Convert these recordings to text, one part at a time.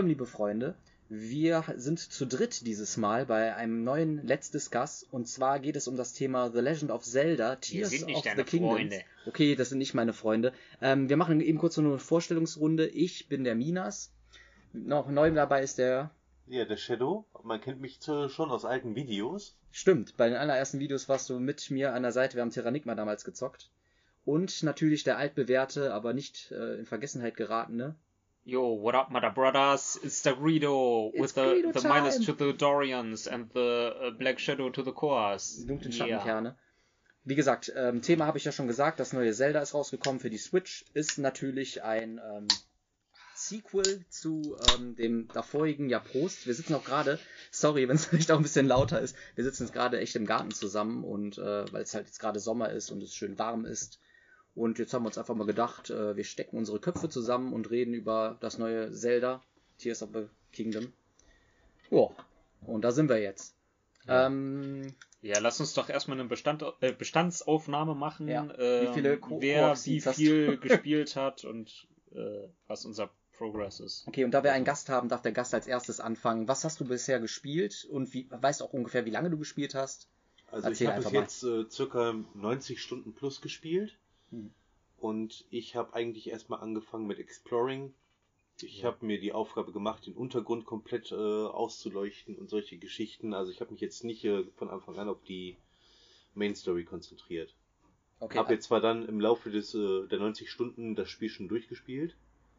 Willkommen, liebe Freunde. Wir sind zu dritt dieses Mal bei einem neuen Let's Discuss. Und zwar geht es um das Thema The Legend of Zelda, Tears sind nicht of deine the Kingdoms. Freunde. Okay, das sind nicht meine Freunde. Ähm, wir machen eben kurz so eine Vorstellungsrunde. Ich bin der Minas. Noch neu dabei ist der. Ja, der Shadow. Man kennt mich zu, schon aus alten Videos. Stimmt, bei den allerersten Videos warst du mit mir an der Seite. Wir haben Terranigma damals gezockt. Und natürlich der altbewährte, aber nicht äh, in Vergessenheit geratene. Yo, what up, mother brothers? It's the Greedo with the, Greedo the time. minus to the Dorians and the uh, Black Shadow to the Cores. Die dunklen Yeah. Schattenkerne. Wie gesagt, ähm, Thema habe ich ja schon gesagt, das neue Zelda ist rausgekommen für die Switch, ist natürlich ein ähm, Sequel zu ähm, dem davorigen Ja Prost. Wir sitzen auch gerade, sorry, wenn es vielleicht auch ein bisschen lauter ist, wir sitzen jetzt gerade echt im Garten zusammen und äh, weil es halt jetzt gerade Sommer ist und es schön warm ist. Und jetzt haben wir uns einfach mal gedacht, äh, wir stecken unsere Köpfe zusammen und reden über das neue Zelda, Tears of the Kingdom. Ja, und da sind wir jetzt. Ja. Ähm, Ja, lass uns doch erstmal eine Bestand, äh, Bestandsaufnahme machen. Ja. ähm, Wie viele Ko- wer wie viel gespielt hat und äh, was unser Progress ist. Okay, und da wir einen Gast haben, darf der Gast als erstes anfangen. Was hast du bisher gespielt und wie, weißt auch ungefähr, wie lange du gespielt hast? Also Erzähl ich habe bis einfach mal. jetzt äh, circa 90 Stunden plus gespielt. Und ich habe eigentlich erstmal angefangen mit Exploring. Ich habe mir die Aufgabe gemacht, den Untergrund komplett äh, auszuleuchten und solche Geschichten. Also ich habe mich jetzt nicht äh, von Anfang an auf die Main Story konzentriert. Okay, Habe jetzt zwar dann im Laufe des äh, der 90 Stunden das Spiel schon durchgespielt,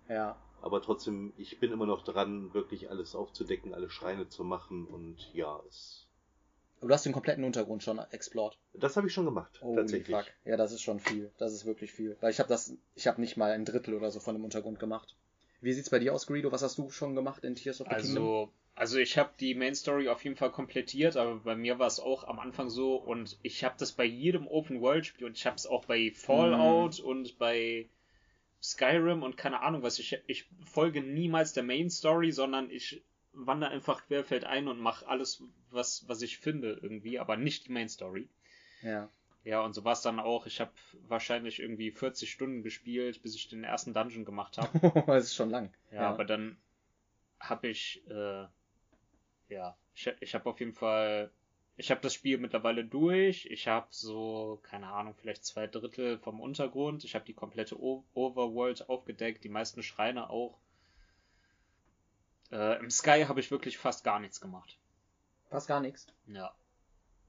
ja. aber trotzdem, ich bin immer noch dran, wirklich alles aufzudecken, alle Schreine zu machen und ja, es, Aber Du hast den kompletten Untergrund schon explored. das habe ich schon gemacht, Holy tatsächlich. fuck. Ja, das ist schon viel. Das ist wirklich viel. Weil ich habe das, ich habe nicht mal ein Drittel oder so von dem Untergrund gemacht. Wie sieht's bei dir aus, Greedo? Was hast du schon gemacht in Tears of the Kingdom? Also, also ich habe die Main Story auf jeden Fall komplettiert, aber bei mir war es auch am Anfang so und ich habe das bei jedem Open World Spiel und ich habe es auch bei Fallout Mhm. und bei Skyrim und keine Ahnung was. Ich, ich folge niemals der Main Story, sondern ich wandere einfach querfeld ein und mache alles, was, was ich finde irgendwie, aber nicht die Main Story. Ja. Ja, und so war es dann auch. Ich habe wahrscheinlich irgendwie 40 Stunden gespielt, bis ich den ersten Dungeon gemacht habe. das ist schon lang. Ja, aber dann habe ich, äh, ja, ich, ich habe auf jeden Fall, ich habe das Spiel mittlerweile durch. Ich habe so, keine Ahnung, vielleicht zwei Drittel vom Untergrund. Ich habe die komplette o Overworld aufgedeckt, die meisten Schreine auch. Äh, Im Sky habe ich wirklich fast gar nichts gemacht. Passt gar nichts. Ja.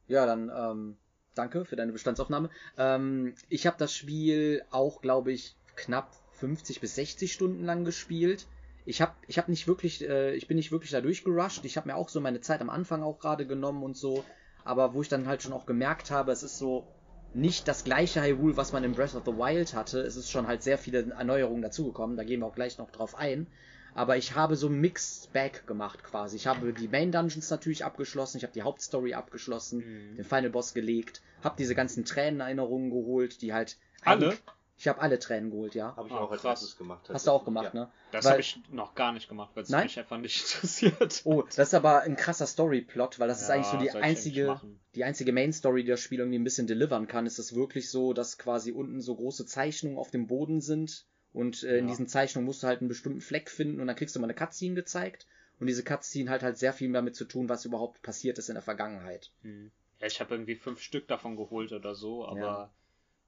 Ja, dann ähm, danke für deine Bestandsaufnahme. Ähm, ich habe das Spiel auch, glaube ich, knapp 50 bis 60 Stunden lang gespielt. Ich habe ich hab nicht wirklich, äh, ich bin nicht wirklich da durchgerusht. Ich habe mir auch so meine Zeit am Anfang auch gerade genommen und so. Aber wo ich dann halt schon auch gemerkt habe, es ist so nicht das gleiche Hyrule, was man in Breath of the Wild hatte. Es ist schon halt sehr viele Erneuerungen dazugekommen. Da gehen wir auch gleich noch drauf ein. Aber ich habe so Mixed Bag gemacht quasi. Ich habe die Main Dungeons natürlich abgeschlossen, ich habe die Hauptstory abgeschlossen, Mhm. den Final Boss gelegt, habe diese ganzen Tränenerinnerungen geholt, die halt. Alle? Ich habe alle Tränen geholt, ja. Habe ich auch als krass. erstes gemacht. Hast du auch gemacht, ja. ne? Das habe ich noch gar nicht gemacht, weil es Nein? mich einfach nicht interessiert. Oh, das ist aber ein krasser Storyplot, weil das ist Ja, eigentlich so die einzige, die einzige Main Story, die das Spiel irgendwie ein bisschen delivern kann. Ist es wirklich so, dass quasi unten so große Zeichnungen auf dem Boden sind und äh, in Ja. diesen Zeichnungen musst du halt einen bestimmten Fleck finden und dann kriegst du mal eine Cutscene gezeigt. Und diese Cutscene hat halt sehr viel damit zu tun, was überhaupt passiert ist in der Vergangenheit. Hm. Ja, ich habe irgendwie fünf Stück davon geholt oder so, aber Ja.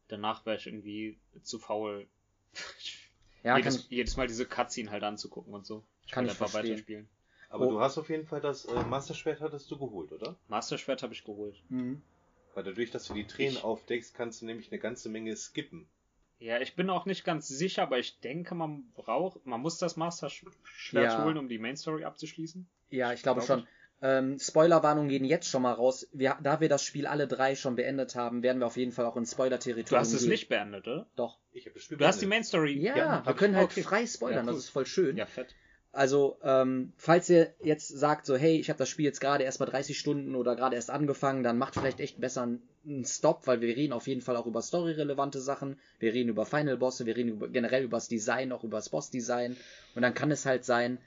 danach war ich irgendwie zu faul. Ja, kann jedes, ich, jedes Mal diese Cutscene halt anzugucken und so. Ich Kann ich einfach verstehen. weiterspielen. Aber Oh. du hast auf jeden Fall das äh, Master Schwert hattest du geholt, oder? Master Schwert habe ich geholt. Mhm. Weil dadurch, dass du die Tränen Ich- aufdeckst, kannst du nämlich eine ganze Menge skippen. Ja, ich bin auch nicht ganz sicher, aber ich denke, man braucht, man muss das Master Sch- Schwert Ja. holen, um die Main Story abzuschließen. Ja, ich glaube Glaub schon. Ähm, Spoilerwarnungen gehen jetzt schon mal raus. Wir, da wir das Spiel alle drei schon beendet haben, werden wir auf jeden Fall auch in Spoiler-Territorium Du hast es gehen. nicht beendet, oder? Doch. Ich habe das Spiel Du hast die beendet. Main Story. Ja, Ja, wir können ich- halt okay. frei spoilern, Ja, das cool. ist voll schön. Ja, fett. Also, ähm, falls ihr jetzt sagt, so, hey, ich habe das Spiel jetzt gerade erst mal 30 Stunden oder gerade erst angefangen, dann macht vielleicht echt besser einen- einen Stop, weil wir reden auf jeden Fall auch über storyrelevante Sachen. Wir reden über Final-Bosse, wir reden über, generell über das Design, auch über das Boss-Design. Und dann kann es halt sein,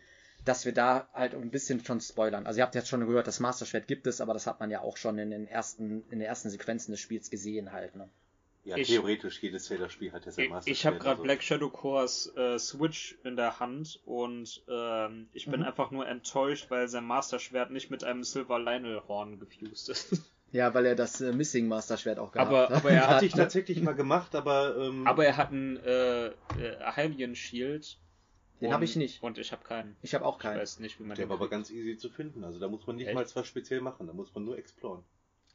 dass wir da halt ein bisschen schon spoilern. Also ihr habt jetzt schon gehört, das Master Schwert gibt es, aber das hat man ja auch schon in den ersten, in den ersten Sequenzen des Spiels gesehen halt, ne? Ja, Ich- theoretisch, jedes Zelda-Spiel hat ja sein Ich, Master ich habe gerade also- Black Shadow Cores äh, Switch in der Hand und ähm, ich bin Mhm. einfach nur enttäuscht, weil sein Master Schwert nicht mit einem Silver Lionel Horn gefused ist. Ja, weil er das äh, Missing Master Schwert auch gehabt Aber- hat. aber er Hatte hat- ich tatsächlich mal gemacht, aber, ähm, Aber er hat einen äh, äh, Hylian Shield. Den habe ich nicht. Und ich habe keinen. Ich habe auch Ich keinen. weiß nicht, wie man der den war aber ganz easy zu finden. Also da muss man nicht Echt? mal was speziell machen, da muss man nur exploren.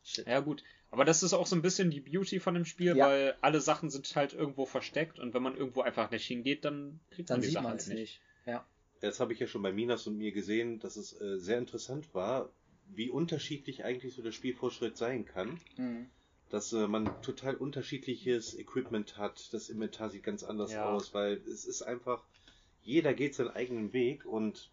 Shit. Ja gut, aber das ist auch so ein bisschen die Beauty von dem Spiel, Ja. weil alle Sachen sind halt irgendwo versteckt und wenn man irgendwo einfach nicht hingeht, dann kriegt Dann man die sieht Sachen man halt es nicht. nicht. Ja. Das habe ich ja schon bei Minas und mir gesehen, dass es äh, sehr interessant war, wie unterschiedlich eigentlich so der Spielfortschritt sein kann. Mhm. Dass äh, man total unterschiedliches Equipment hat, das Inventar sieht ganz anders Ja. aus, weil es ist einfach, jeder geht seinen eigenen Weg und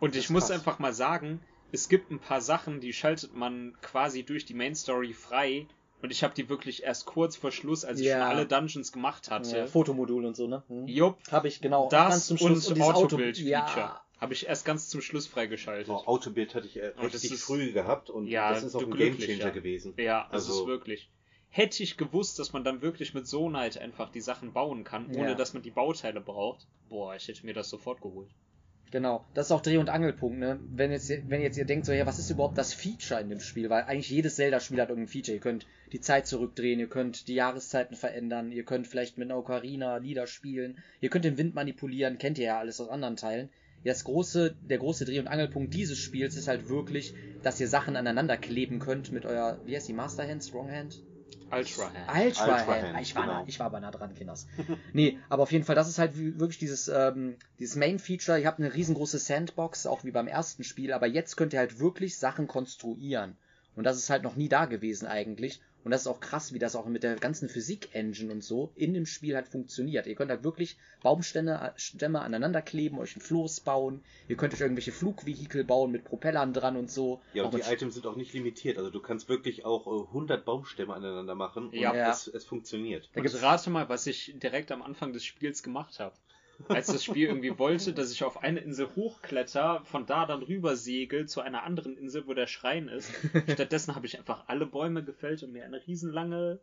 Und ich muss einfach mal sagen, es gibt ein paar Sachen, die schaltet man quasi durch die Main Story frei. Und ich habe die wirklich erst kurz vor Schluss, als ich Ja. schon alle Dungeons gemacht Ja, hatte. Fotomodul und so, ne? Mhm. Jupp, Habe ich, genau. das Ganz zum Schluss. und Auto- Autobild-Feature. Ja, Habe ich erst ganz zum Schluss freigeschaltet. oh, Autobild hatte ich äh, das richtig ist- früh gehabt und Ja, das ist auch ein glücklich, Gamechanger ja. gewesen. Ja, das Also- ist wirklich. Hätte ich gewusst, dass man dann wirklich mit Zonite einfach die Sachen bauen kann, ohne Ja. dass man die Bauteile braucht, boah, ich hätte mir das sofort geholt. Genau, das ist auch Dreh- und Angelpunkt, ne? Wenn jetzt, wenn jetzt ihr denkt, so, ja, was ist überhaupt das Feature in dem Spiel? Weil eigentlich jedes Zelda-Spiel hat irgendein Feature. Ihr könnt die Zeit zurückdrehen, ihr könnt die Jahreszeiten verändern, ihr könnt vielleicht mit einer Ocarina Lieder spielen, ihr könnt den Wind manipulieren, kennt ihr ja alles aus anderen Teilen. Ja, Das große, der große Dreh- und Angelpunkt dieses Spiels ist halt wirklich, dass ihr Sachen aneinander kleben könnt mit euer, wie heißt die, Master Hand, Strong Hand? Ultra Hand. Ultra, Ultra Hand. Hand, Ich war, genau. nah, ich war aber nah dran, Kinders. nee, aber auf jeden Fall, das ist halt wirklich dieses, ähm, dieses Main-Feature. Ihr habt eine riesengroße Sandbox, auch wie beim ersten Spiel, aber jetzt könnt ihr halt wirklich Sachen konstruieren. Und das ist halt noch nie da gewesen eigentlich. Und das ist auch krass, wie das auch mit der ganzen Physik-Engine und so in dem Spiel halt funktioniert. Ihr könnt halt wirklich Baumstämme Stämme aneinander kleben, euch ein Floß bauen. Ihr könnt euch irgendwelche Flugvehikel bauen mit Propellern dran und so. Ja, Auch und die mit Items sind auch nicht limitiert. Also du kannst wirklich auch äh, 100 Baumstämme aneinander machen und Ja. es, es funktioniert. Da gibt's- rate mal, was ich direkt am Anfang des Spiels gemacht habe. Als das Spiel irgendwie wollte, dass ich auf eine Insel hochkletter, von da dann rüber segel zu einer anderen Insel, wo der Schrein ist. Stattdessen habe ich einfach alle Bäume gefällt und mir eine riesenlange,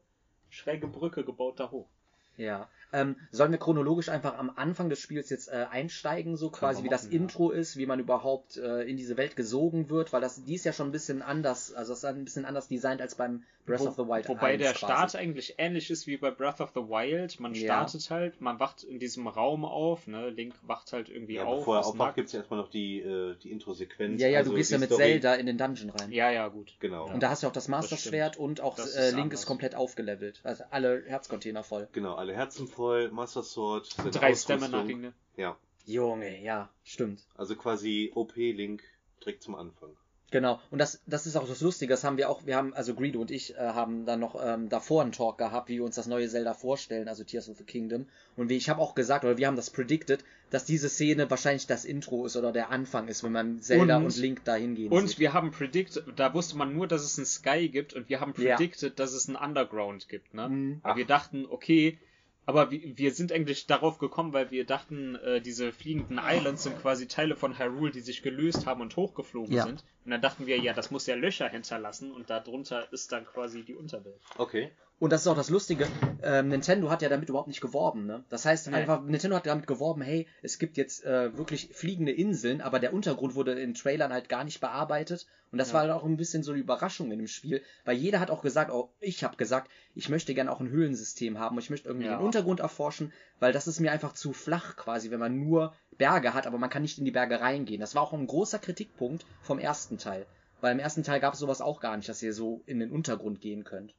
schräge Brücke gebaut da hoch. Ja. Ähm, sollen wir chronologisch einfach am Anfang des Spiels jetzt äh, einsteigen, so quasi wir wie das machen, ja. Intro ist, wie man überhaupt äh, in diese Welt gesogen wird, weil das die ist ja schon ein bisschen anders, also es ist ein bisschen anders designt als beim Breath of the Wild. Wobei 1 der quasi. Start eigentlich ähnlich ist wie bei Breath of the Wild. Man Ja. startet halt, man wacht in diesem Raum auf, ne? Link wacht halt irgendwie Ja, auf. bevor er aufwacht, gibt es erstmal noch die, äh, die Intro-Sequenz. Ja, ja, also du gehst ja mit Story- Zelda in den Dungeon rein. Ja, ja, gut. Genau. Ja. Und da hast du auch das Master Das. Schwert und auch Das äh, Link anders. ist komplett aufgelevelt. Also alle Herzcontainer voll. Genau, alle Herzen voll, Master Sword, seine Drei Ausrüstung. Stamina-Ringe. Ja, Junge, ja, stimmt. also quasi OP-Link direkt zum Anfang. Genau, und das, das ist auch das Lustige, das haben wir auch, wir haben, also Greedo und ich äh, haben dann noch ähm, davor einen Talk gehabt, wie wir uns das neue Zelda vorstellen, also Tears of the Kingdom. Und wie ich habe auch gesagt, oder wir haben das predicted, dass diese Szene wahrscheinlich das Intro ist oder der Anfang ist, wenn man Zelda und, Und- Link da hingehen Und sieht. wir haben predicted, da wusste man nur, dass es ein Sky gibt und wir haben Ja. predicted, dass es ein Underground gibt, ne? Mhm. Aber wir dachten, okay, aber wir, wir sind eigentlich darauf gekommen, weil wir dachten, äh, diese fliegenden Islands sind quasi Teile von Hyrule, die sich gelöst haben und hochgeflogen Ja. sind. Und dann dachten wir, ja, das muss ja Löcher hinterlassen und darunter ist dann quasi die Unterwelt. Okay. Und das ist auch das Lustige, ähm, Nintendo hat ja damit überhaupt nicht geworben, ne? Das heißt Nee. einfach, Nintendo hat damit geworben, hey, es gibt jetzt äh, wirklich fliegende Inseln, aber der Untergrund wurde in Trailern halt gar nicht bearbeitet. Und das Ja. war halt auch ein bisschen so eine Überraschung in dem Spiel, weil jeder hat auch gesagt, auch ich habe gesagt, ich möchte gerne auch ein Höhlensystem haben und ich möchte irgendwie Ja. den Untergrund erforschen, weil das ist mir einfach zu flach quasi, wenn man nur Berge hat, aber man kann nicht in die Berge reingehen. Das war auch ein großer Kritikpunkt vom ersten Teil. Weil im ersten Teil gab es sowas auch gar nicht, dass ihr so in den Untergrund gehen könnt.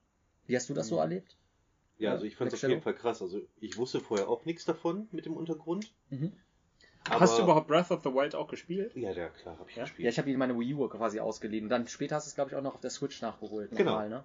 Wie hast du das so Mhm. erlebt? Ja, also ich fand es auf jeden Fall krass. Also ich wusste vorher auch nichts davon mit dem Untergrund. Mhm. Aber, Hast du überhaupt Breath of the Wild auch gespielt? Ja, ja, klar, habe ich Ja? gespielt. Ja, ich habe meine Wii U quasi ausgeliehen. Dann später hast du es, glaube ich, auch noch auf der Switch nachgeholt. Genau. Nochmal, ne?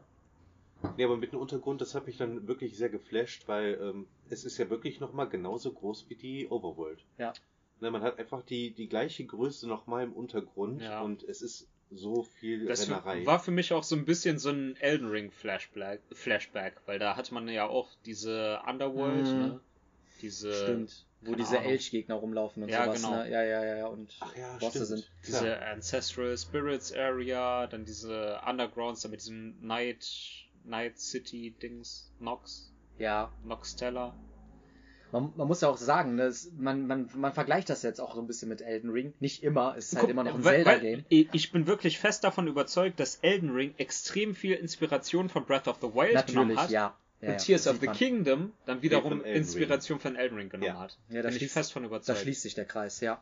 Nee, aber mit dem Untergrund, das hat mich dann wirklich sehr geflasht, weil ähm, es ist ja wirklich nochmal genauso groß wie die Overworld. Ja. Ne, man hat einfach die, die gleiche Größe nochmal im Untergrund Ja. und es ist so viel Das Rennerei. war für mich auch so ein bisschen so ein Elden Ring Flashback, Flashback weil da hatte man ja auch diese Underworld, Mhm. ne? Diese, Stimmt. Wo diese. Elchgegner rumlaufen und Ja, sowas, genau. ne? Ja, ja, ja, ja. Und Ach ja, Bosse stimmt. sind. diese Klar. Ancestral Spirits Area, dann diese Undergrounds, dann mit diesem Night Night City Dings, Nox, Ja. Noxtella. Man, man muss ja auch sagen, dass man, man, man vergleicht das jetzt auch so ein bisschen mit Elden Ring. Nicht immer, es ist halt Guck, immer noch ein Zelda-Game. weil Ich bin wirklich fest davon überzeugt, dass Elden Ring extrem viel Inspiration von Breath of the Wild genommen Natürlich, hat. ja. ja. und ja, Tears das of the man. Kingdom dann wiederum von Inspiration von Elden Ring genommen Ja. hat. Ja, da bin ich schließt- fest von Da überzeugt. schließt sich der Kreis, ja.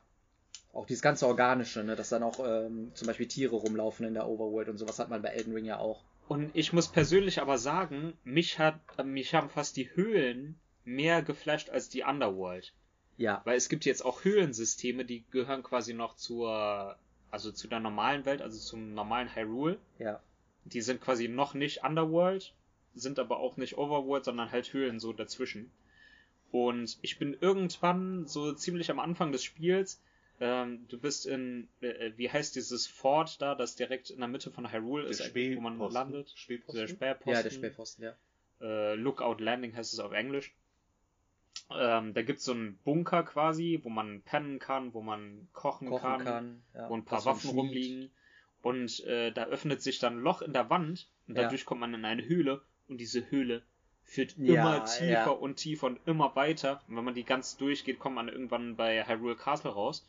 Auch dieses ganze Organische, ne, dass dann auch ähm, zum Beispiel Tiere rumlaufen in der Overworld und sowas hat man bei Elden Ring ja auch. Und ich muss persönlich aber sagen, mich hat, äh, mich haben fast die Höhlen mehr geflasht als die Underworld. Ja, Weil es gibt jetzt auch Höhlensysteme, die gehören quasi noch zur, also zu der normalen Welt, also zum normalen Hyrule. ja. Die sind quasi noch nicht Underworld, sind aber auch nicht Overworld, sondern halt Höhlen so dazwischen. Und ich bin irgendwann so ziemlich am Anfang des Spiels, ähm, du bist in, äh, wie heißt dieses Fort da, das direkt in der Mitte von Hyrule ist, Der wo man Spähposten. landet. Der Spähposten? Spähposten. Ja, der Spähpfosten, ja. Äh, Lookout Landing heißt es auf Englisch. Ähm, da gibt's so einen Bunker quasi, wo man pennen kann, wo man kochen, Kochen kann, kann. ja. wo ein paar Waffen rumliegen. Und äh, da öffnet sich dann ein Loch in der Wand und Ja. dadurch kommt man in eine Höhle und diese Höhle führt Ja, immer tiefer ja. und tiefer und immer weiter. Und wenn man die ganz durchgeht, kommt man irgendwann bei Hyrule Castle raus.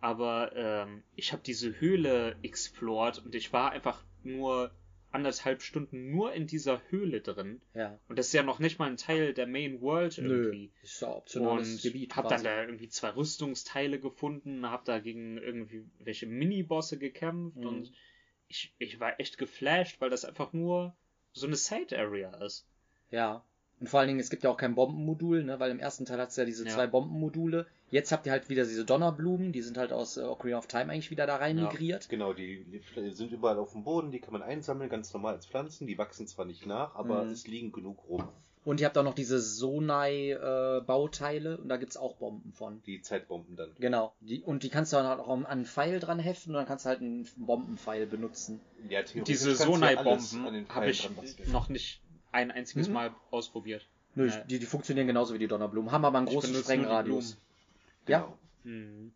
Aber ähm, ich habe diese Höhle explored und ich war einfach nur anderthalb Stunden nur in dieser Höhle drin. Ja. Und das ist ja noch nicht mal ein Teil der Main World irgendwie. Nö, ist ja optionales Und Gebiet. hab dann quasi. da irgendwie zwei Rüstungsteile gefunden, hab da gegen irgendwie welche Minibosse gekämpft Mhm. und ich, ich war echt geflasht, weil das einfach nur so eine Side-Area ist. Ja. Und vor allen Dingen, es gibt ja auch kein Bombenmodul, ne? weil im ersten Teil hat es ja diese Ja. zwei Bombenmodule. Jetzt habt ihr halt wieder diese Donnerblumen, die sind halt aus äh, Ocarina of Time eigentlich wieder da rein Ja. migriert. Genau, die, sind überall auf dem Boden, die kann man einsammeln, ganz normal als Pflanzen. Die wachsen zwar nicht nach, aber Mhm. es liegen genug rum. Und ihr habt auch noch diese Sonai-Bauteile und da gibt's auch Bomben von. Die Zeitbomben dann. Genau. Die, und die kannst du dann halt auch an einen Pfeil dran heften und dann kannst du halt einen Bombenpfeil benutzen. Ja, theoretisch Diese ja Sonai-Bomben habe ich noch nicht ein einziges Mhm. Mal ausprobiert. Nö, Ja. die, die funktionieren genauso wie die Donnerblumen, haben aber einen großen Sprengradius. Blumen. Ja. Genau. Mhm.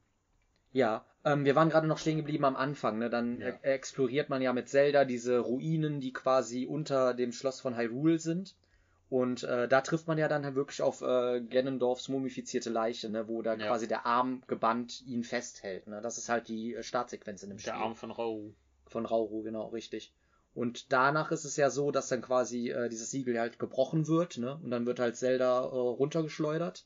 Ja, ähm, wir waren gerade noch stehen geblieben am Anfang. Ne? Dann Ja. e exploriert man ja mit Zelda diese Ruinen, die quasi unter dem Schloss von Hyrule sind. Und äh, da trifft man ja dann halt wirklich auf äh, Ganondorfs mumifizierte Leiche, ne? wo da Ja. quasi der Arm gebannt ihn festhält. Ne? Das ist halt die äh, Startsequenz in dem Spiel. Der Arm von Rau. Von Rauru, genau, richtig. Und danach ist es ja so, dass dann quasi äh, dieses Siegel halt gebrochen wird, ne? Und dann wird halt Zelda äh, runtergeschleudert.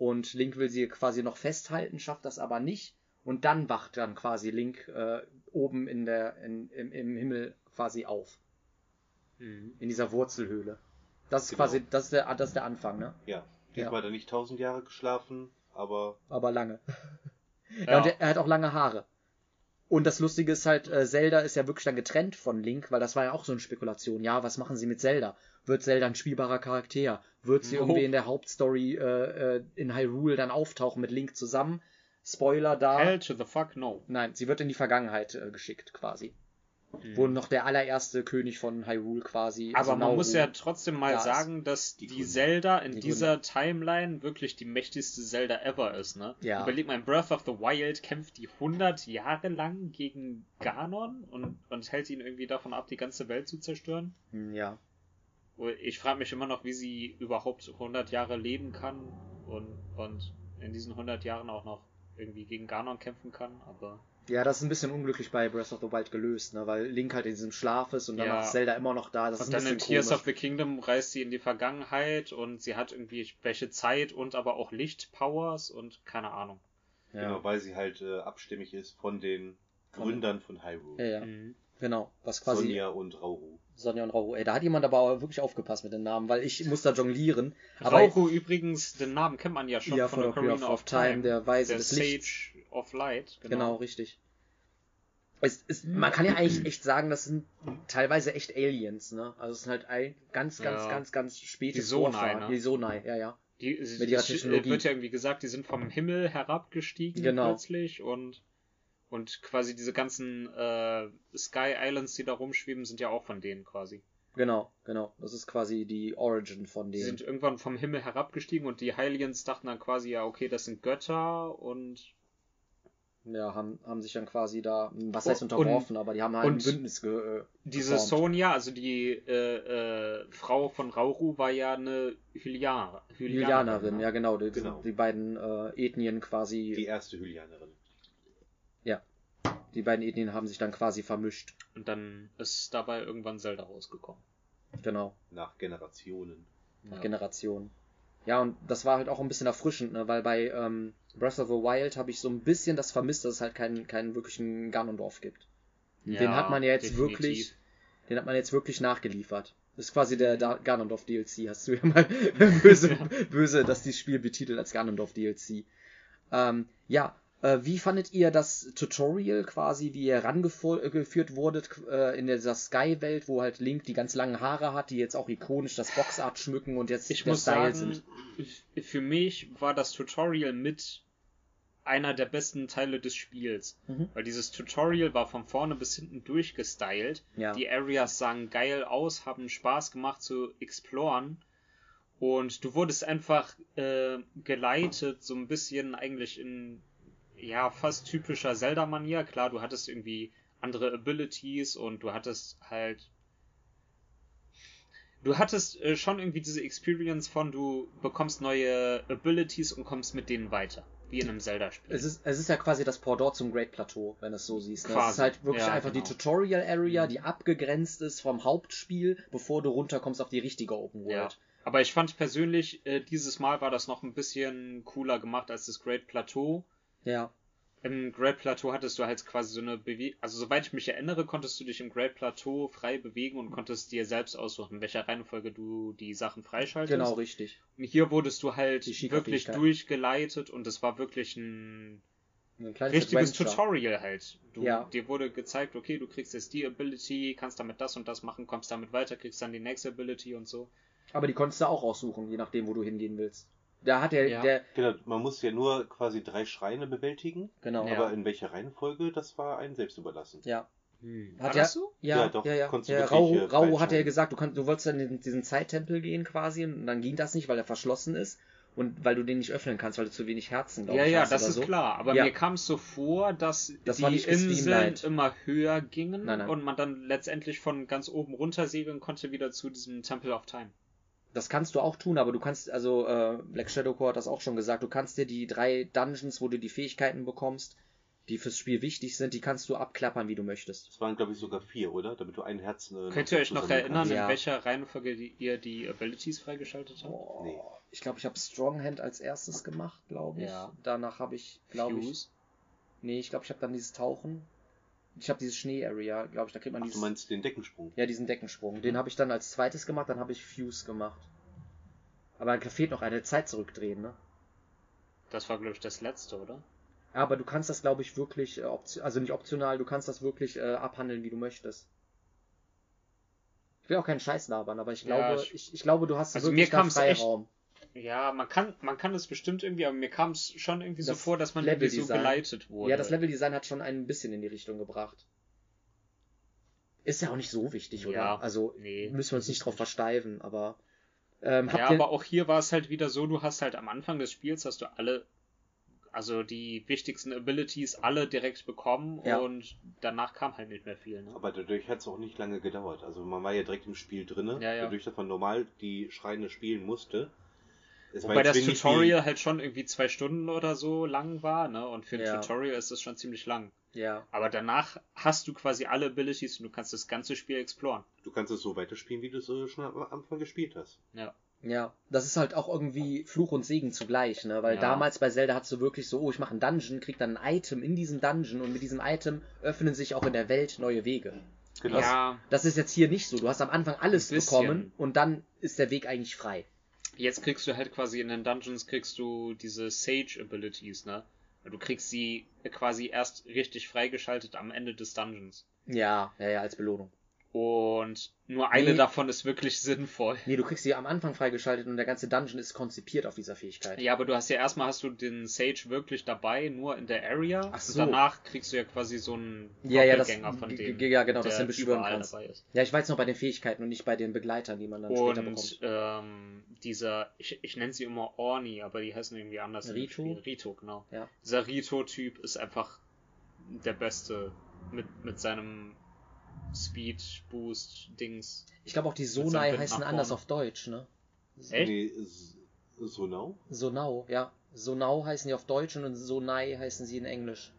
Und Link will sie quasi noch festhalten, schafft das aber nicht. Und dann wacht dann quasi Link äh, oben in der, in, im, im Himmel quasi auf. Mhm. In dieser Wurzelhöhle. Das ist Genau. quasi, das ist der, das ist der Anfang, ne? Ja. Diesmal hat er nicht tausend Jahre geschlafen, aber Aber lange. Ja, Ja. und er, er hat auch lange Haare. Und das Lustige ist halt, äh, Zelda ist ja wirklich dann getrennt von Link, weil das war ja auch so eine Spekulation. Ja, was machen sie mit Zelda? Wird Zelda ein spielbarer Charakter? Wird sie No. irgendwie in der Hauptstory äh, äh, in Hyrule dann auftauchen mit Link zusammen? Spoiler da. Hell to the fuck no. Nein, sie wird in die Vergangenheit äh, geschickt quasi. Mhm. Wo noch der allererste König von Hyrule quasi. Aber also man Nauru- muss ja trotzdem mal da sagen, dass Die die. Zelda in Die dieser Timeline wirklich die mächtigste Zelda ever ist, ne? Ja. Überleg mal, in Breath of the Wild kämpft die 100 Jahre lang gegen Ganon und, und hält ihn irgendwie davon ab, die ganze Welt zu zerstören. Hm, Ja. Ich frage mich immer noch, wie sie überhaupt 100 Jahre leben kann und, und in diesen 100 Jahren auch noch irgendwie gegen Ganon kämpfen kann, aber Ja, das ist ein bisschen unglücklich bei Breath of the Wild gelöst, ne? Weil Link halt in diesem Schlaf ist und dann Ja. ist Zelda immer noch da. Das ist und dann in Tears komisch. of the Kingdom reist sie in die Vergangenheit und sie hat irgendwie welche Zeit und aber auch Lichtpowers und keine Ahnung. Ja. genau, weil sie halt äh, abstimmig ist von den Von- Gründern von Hyrule. Ja, ja. Mhm. Genau, was quasi Sonja, Sonja und Rauru. Und Rauru. Ey, da hat jemand aber auch wirklich aufgepasst mit den Namen, weil ich muss da jonglieren. Aber Rauchu übrigens, den Namen kennt man ja schon ja, von, von Ocarina of Time, der Weise der des Sage Lichts. of Light. Genau, Genau. richtig. Es, es, man kann ja eigentlich echt sagen, das sind teilweise echt Aliens, ne? Also es sind halt ein, ganz, ganz, Ja. ganz, ganz späte Die Sonai, ne? Die Sonai, ja, ja. Die, Mit ihrer es Technologie. wird ja irgendwie gesagt, die sind vom Himmel herabgestiegen Genau. plötzlich und und quasi diese ganzen äh, Sky Islands, die da rumschweben, sind ja auch von denen quasi. Genau, genau. Das ist quasi die Origin von Die denen. sind irgendwann vom Himmel herabgestiegen und die Hylians dachten dann quasi, ja, okay, das sind Götter und ja, haben, haben sich dann quasi da, was Und- heißt unterworfen, aber die haben halt ein und Bündnis ge, äh, Diese geformt. Sonja, also die äh, äh, Frau von Rauru, war ja eine Hylianer, Hylianerin, ne? ja genau, die, Genau. die beiden äh, Ethnien quasi, Die erste Hylianerin. Die beiden Ethnien haben sich dann quasi vermischt. Und dann ist dabei irgendwann Zelda rausgekommen. Genau, Nach Generationen. nach Ja. Generationen. Ja, und das war halt auch ein bisschen erfrischend, ne? weil bei ähm, Breath of the Wild habe ich so ein bisschen das vermisst, dass es halt keinen, keinen wirklichen Ganondorf gibt. den Ja, hat man ja jetzt definitiv. wirklich, den hat man jetzt wirklich nachgeliefert. Das ist quasi der Da- Ganondorf DLC, hast du ja mal böse, böse, dass dieses Spiel betitelt als Ganondorf DLC. Ähm, ja, wie fandet ihr das Tutorial quasi, wie ihr herangeführt wurdet äh, in dieser Sky-Welt, wo halt Link die ganz langen Haare hat, die jetzt auch ikonisch das Boxart schmücken und jetzt Ich der muss Style sagen, f- für mich war das Tutorial mit einer der besten Teile des Spiels. Mhm. Weil dieses Tutorial war von vorne bis hinten durchgestylt. Ja. Die Areas sahen geil aus, haben Spaß gemacht zu exploren. Und du wurdest einfach äh, geleitet, so ein bisschen eigentlich in ja fast typischer Zelda-Manier. Klar, du hattest irgendwie andere Abilities und du hattest halt du hattest äh, schon irgendwie diese Experience von du bekommst neue Abilities und kommst mit denen weiter, wie in einem Zelda-Spiel. Es ist, es ist ja quasi das Pendant zum Great Plateau, wenn du es so siehst. Ne? Es Quasi. ist halt wirklich Ja, einfach genau. die Tutorial Area, die abgegrenzt ist vom Hauptspiel, bevor du runterkommst auf die richtige Open Ja. World. Aber ich fand persönlich, äh, dieses Mal war das noch ein bisschen cooler gemacht als das Great Plateau. Ja. Im Great Plateau hattest du halt quasi so eine Bewegung, also soweit ich mich erinnere, konntest du dich im Great Plateau frei bewegen und konntest dir selbst aussuchen, in welcher Reihenfolge du die Sachen freischaltest. Genau, richtig. Und hier wurdest du halt wirklich durchgeleitet und es war wirklich ein Ein richtiges Adventure. Tutorial halt. Du, Ja. Dir wurde gezeigt, okay, du kriegst jetzt die Ability, kannst damit das und das machen, kommst damit weiter, kriegst dann die nächste Ability und so. Aber die konntest du auch aussuchen, je nachdem, wo du hingehen willst. Da hat der, Ja. der, Genau, man muss ja nur quasi drei Schreine bewältigen, genau. Ja. aber in welcher Reihenfolge, das war einem selbst überlassen. Ja. Hm. Hat ja, das so? Ja, Ja, ja, doch, ja. ja. du wirklich, Rau, äh, Rau hat ja gesagt, du, kannst, du wolltest dann in diesen Zeittempel gehen quasi und dann ging das nicht, weil er verschlossen ist und weil du den nicht öffnen kannst, weil du zu wenig Herzen, glaube Ja, ich, ja, hast das ist so. klar. Aber Ja. mir kam es so vor, dass Das die Inseln gestreamlined. immer höher gingen Nein, nein. und man dann letztendlich von ganz oben runter segeln konnte wieder zu diesem Temple of Time. Das kannst du auch tun, aber du kannst, also äh, Black Shadow Core hat das auch schon gesagt, du kannst dir die drei Dungeons, wo du die Fähigkeiten bekommst, die fürs Spiel wichtig sind, die kannst du abklappern, wie du möchtest. Das waren, glaube ich, sogar vier, oder? Damit du ein Herz. Äh, Könnt ihr euch noch erinnern. Ja. in welcher Reihenfolge die, ihr die Abilities freigeschaltet habt? Oh, Nee. Ich glaube, ich habe Stronghand als erstes gemacht, glaube ich. Ja. Danach habe ich, glaube ich, nee, ich glaube, ich habe dann dieses Tauchen. Ich habe dieses Schnee-Area, glaube ich, da kriegt man Ach, dieses, du meinst den Deckensprung. ja, diesen Deckensprung. Den habe ich dann als zweites gemacht, dann habe ich Fuse gemacht. Aber da fehlt noch eine Zeit zurückdrehen, ne? Das war, glaube ich, das letzte, oder? Aber du kannst das, glaube ich, wirklich, äh, also nicht optional, du kannst das wirklich äh, abhandeln, wie du möchtest. Ich will auch keinen Scheiß labern, aber ich Ja, glaube, ich- ich, ich glaube, du hast Also wirklich mir da echt- Freiraum. Ja, man kann, man kann es bestimmt irgendwie, aber mir kam es schon irgendwie so Das vor, dass man irgendwie so geleitet wurde. Ja, das Leveldesign hat schon ein bisschen in die Richtung gebracht. Ist ja auch nicht so wichtig, oder? Ja, also nee, müssen wir uns nicht drauf versteifen, aber ähm, habt Ja, ihr, aber auch hier war es halt wieder so, du hast halt am Anfang des Spiels hast du alle, also die wichtigsten Abilities alle direkt bekommen Ja. und danach kam halt nicht mehr viel. Ne? Aber dadurch hat es auch nicht lange gedauert. Also man war ja direkt im Spiel drinne, Ja, ja. dadurch, dass man normal die Schreine spielen musste. War Wobei das Tutorial halt schon irgendwie zwei Stunden oder so lang war, ne? Und für ein Ja. Tutorial ist das schon ziemlich lang. ja, Aber danach hast du quasi alle Abilities und du kannst das ganze Spiel exploren. Du kannst es so weiterspielen, wie du es schon am Anfang gespielt hast. Ja. ja, das ist halt auch irgendwie Fluch und Segen zugleich, ne? Weil Ja. damals bei Zelda hattest du wirklich so, oh, ich mache einen Dungeon, krieg dann ein Item in diesem Dungeon und mit diesem Item öffnen sich auch in der Welt neue Wege. Genau. Ja, Das ist jetzt hier nicht so. Du hast am Anfang alles bekommen und dann ist der Weg eigentlich frei. Jetzt kriegst du halt quasi in den Dungeons kriegst du diese Sage Abilities, ne? Du kriegst sie quasi erst richtig freigeschaltet am Ende des Dungeons. Ja, ja, ja, als Belohnung. Und nur eine Nee. davon ist wirklich sinnvoll. Nee, du kriegst sie am Anfang freigeschaltet und der ganze Dungeon ist konzipiert auf dieser Fähigkeit. Ja, aber du hast ja erstmal hast du den Sage wirklich dabei, nur in der Area. Ach so. Und danach kriegst du ja quasi so einen Ja, ja, das- von dem. ja, genau, dass du beschwören kannst. dabei ist. Ja, ich weiß noch bei den Fähigkeiten und nicht bei den Begleitern, die man dann später Und bekommt. ähm, dieser, ich, ich nenne sie immer Orni, aber die heißen irgendwie anders. Rito? Rito, genau. Ja. Dieser Rito-Typ ist einfach der Beste mit, mit seinem Speed Boost Dings. Ich glaube auch die Sonai heißen anders auf Deutsch, ne? Echt? Nee, Sonau? Sonau, ja. Sonau heißen die auf Deutsch und Sonai heißen sie in Englisch.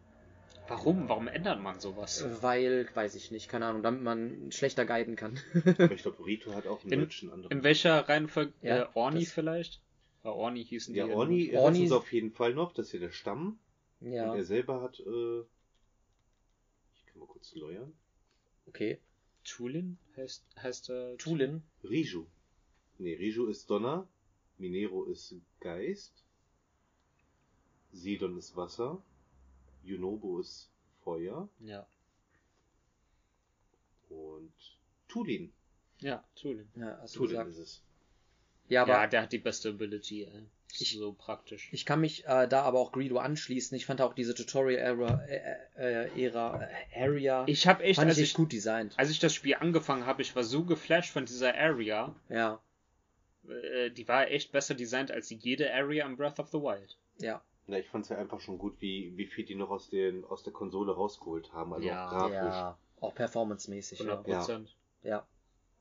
Warum? Warum ändert man sowas? Weil, weiß ich nicht, keine Ahnung, damit man schlechter guiden kann. Aber ich glaube, Rito hat auch im In- Deutschen andere. In welcher Reihenfolge? Ja, äh, Orni vielleicht? Bei Orni hießen die. ja, in- Orni, ist auf jeden Fall noch, das ist ja der Stamm. ja, Und er selber hat, äh, ich kann mal kurz läuern. Okay. Tulin heißt, heißt er. Tulin. Riju. Nee, Riju ist Donner. Minero ist Geist. Sidon ist Wasser. Yunobo ist Feuer. Ja. Und Tulin. Ja, Tulin. Ja, hast du Tulin gesagt. ist es. Ja, aber Ja, der hat die beste Ability, ey. Ich- so praktisch. ich kann mich äh, da aber auch Greedo anschließen. Ich fand auch diese Tutorial-Ära, äh, äh, Ära, äh, Area, Ich habe echt, fand ich ich, echt gut designt. als ich das Spiel angefangen habe, ich war so geflasht von dieser Area. Ja, Äh, die war echt besser designt als jede Area in Breath of the Wild. ja, Na, ich fand es ja einfach schon gut, wie, wie viel die noch aus, den, aus der Konsole rausgeholt haben. Also Ja, auch grafisch. ja. Auch performancemäßig, 100 ja. Prozent. Ja.